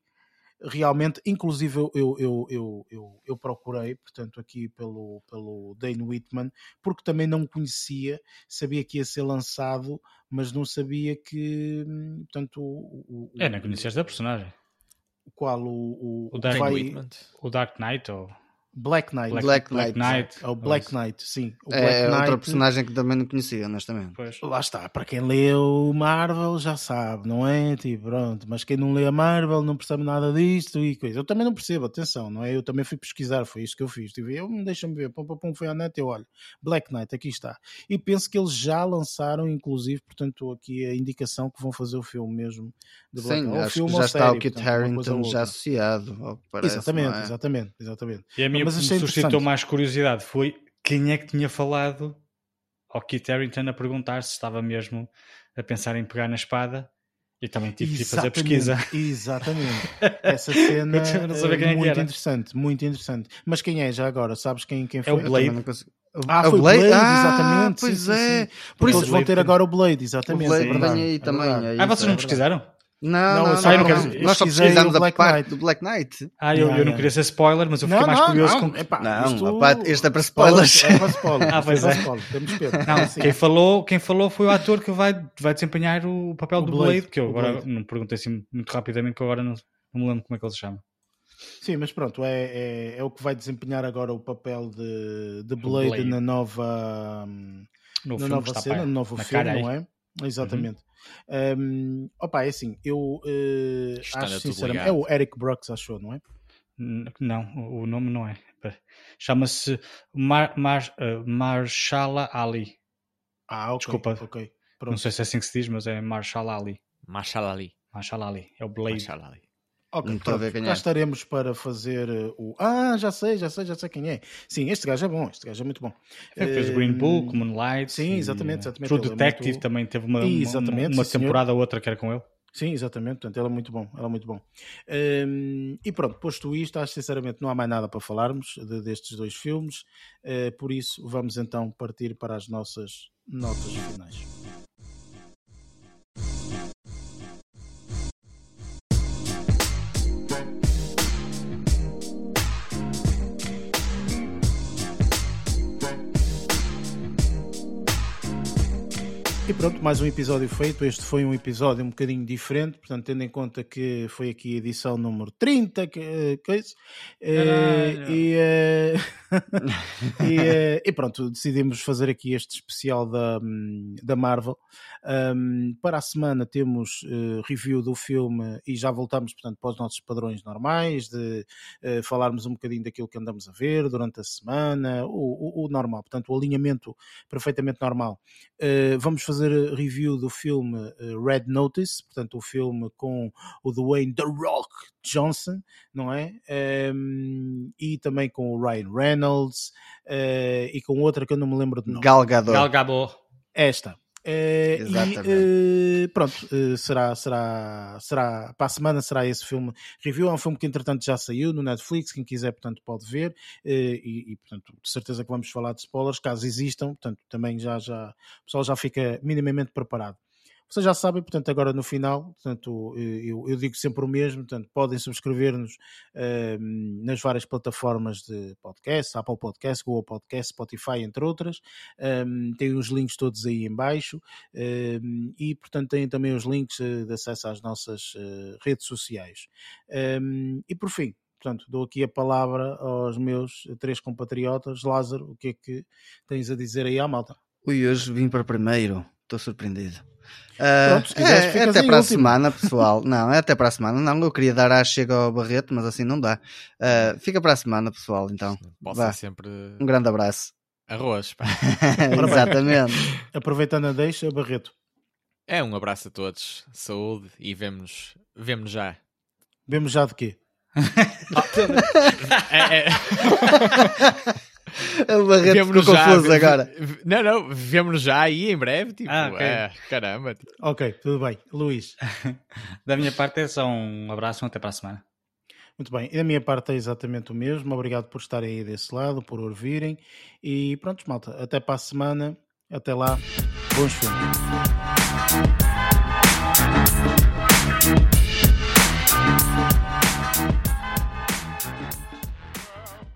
realmente, inclusive eu, eu, eu, eu, eu, eu procurei, portanto, aqui pelo, pelo Dane Whitman, porque também não conhecia, sabia que ia ser lançado, mas não sabia que, hum, portanto, o, o, É, não conhecias da personagem. o qual o, o, O Dane vai- Whitman. O Dark Knight ou Black Knight. Black Black Knight. É o Black Knight, sim. O É Black outra Knight- personagem que também não conhecia, honestamente. Pois. Lá está, para quem leu Marvel já sabe, não é? Tipo, pronto, mas quem não lê a Marvel não percebe nada disto e coisa. Eu também não percebo, atenção, não é? Eu também fui pesquisar, foi isso que eu fiz. Tipo, eu deixa-me ver, pum, pum, pum, foi à net, eu olho, Black Knight, aqui está. E penso que eles já lançaram, inclusive, portanto, aqui a indicação que vão fazer o filme mesmo de Black Sim, Knight. Ou acho que filme já ou está série, o Kit portanto, ou Harington já outra. associado, parece. exatamente, é? exatamente, exatamente. E a minha Mas que me suscitou mais curiosidade foi quem é que tinha falado ao Kit Harington a perguntar se estava mesmo a pensar em pegar na espada. E também tive que ir fazer pesquisa. Exatamente. Essa cena é é que muito era. interessante, muito interessante. Mas quem é já agora? Sabes quem, quem É foi? o Eu Blade. consigo- Ah, É o foi o Blade, Ah, exatamente. sim, Pois sim, é. sim. Por Porque isso eles vão ter Blade- agora o Blade, o exatamente. Blade é aí é também. é Ah, vocês é não verdade. pesquisaram? Não, Não, não, não. só não quero- Nós só da Black parte Knight. do Black Knight. Ah, eu, Yeah, eu não queria ser spoiler, mas eu fiquei Não, mais não, curioso não. com. Epá, Não, isto- a parte- este é para spoilers. É para spoiler. Ah, pois é. é. Não, quem falou, quem falou foi o ator que vai, vai desempenhar o papel O do Blade, Blade, que eu agora Blade. não perguntei assim muito rapidamente, que agora não, não me lembro como é que ele se chama. Sim, mas pronto, é, é, é o que vai desempenhar agora o papel de, de Blade, Blade. na nova, No na filme nova cena, no novo na filme, não é? Exatamente. Hum, opa, é assim, eu anda acho sinceramente. É o Eric Brooks, achou, não é? Não, o nome não é. Chama-se Mar, Mar, eh, Marshala Ali. Ah, ok. Desculpa. ok. Não sei se é assim que se diz, mas é Marshall Ali. Marshall Ali. Marshall Ali. É o Blade. Marshall Ali. Ok, Não estou a ver quem Cá é. estaremos para fazer eh, o. Ah, já sei, já sei, já sei quem é. Sim, este gajo é bom, este gajo é muito bom. É, fez o Green Hum, Book, Moonlight. sim, exatamente, exatamente, True ele é Detective muito- também teve uma, uma- uma, temporada ou outra que era com ele. Sim, exatamente, portanto, ele é muito bom, ele é muito bom. Hum, e pronto, posto isto, acho que sinceramente não há mais nada para falarmos de- destes dois filmes, eh, por isso vamos então partir para as nossas notas finais. E pronto, mais um episódio feito. Este foi um episódio um bocadinho diferente, portanto, tendo em conta que foi aqui a edição número 30, que, eh, coisa, eh, Caralho. e, eh, e, eh, e pronto, decidimos fazer aqui este especial da, hum, da Marvel. Um, para a semana temos eh, review do filme e já voltamos, portanto, para os nossos padrões normais, de eh, falarmos um bocadinho daquilo que andamos a ver durante a semana, o, o- o normal, portanto, o alinhamento perfeitamente normal. Eh, vamos fazer fazer review do filme Red Notice, portanto, o filme com o Dwayne The Rock Johnson, não é? Um, e também com o Ryan Reynolds uh, e com outra que eu não me lembro de nome. Gal Gadot. Gal Gadot. Esta. Uh, Exatamente. E, uh, pronto, uh, será, será, será, para a semana será esse filme review. É um filme que entretanto já saiu no Netflix, quem quiser, portanto, pode ver. E, e, portanto, de certeza que vamos falar de spoilers, caso existam, portanto, também já, já, o pessoal já fica minimamente preparado. Vocês já sabem, portanto, agora no final, portanto, eu, eu digo sempre o mesmo, portanto, podem subscrever-nos uh, nas várias plataformas de podcast, Apple Podcast, Google Podcast, Spotify, entre outras. Um, tem os links todos aí em baixo um, e, portanto, têm também os links de acesso às nossas uh, redes sociais. e, por fim, portanto, dou aqui a palavra aos meus três compatriotas. Lázaro, o que é que tens a dizer aí à malta? Ui, hoje vim para primeiro, estou surpreendido. Pronto, Uh, é, é até para a último. semana, pessoal. não, é até para a semana. Não, eu queria dar a chega ao Barreto, mas assim não dá. Uh, fica para a semana, pessoal. Então, ser sempre um grande abraço. arroz. pá. Exatamente. Aproveitando a deixa, Barreto. É um abraço a todos, saúde e vemo-nos vemo já. Vemos já de quê? É, é, o Barreto ficou vemo-nos já, confuso agora. Não, não, vemo-nos já aí em breve. Tipo, Ah, ok. é, caramba. tipo, Ok, tudo bem. Luís, Da minha parte é só um abraço, até para a semana. muito bem. E da minha parte é exatamente o mesmo. Obrigado por estarem aí desse lado, por ouvirem. E pronto, malta. Até para a semana. Até lá. Bons filmes.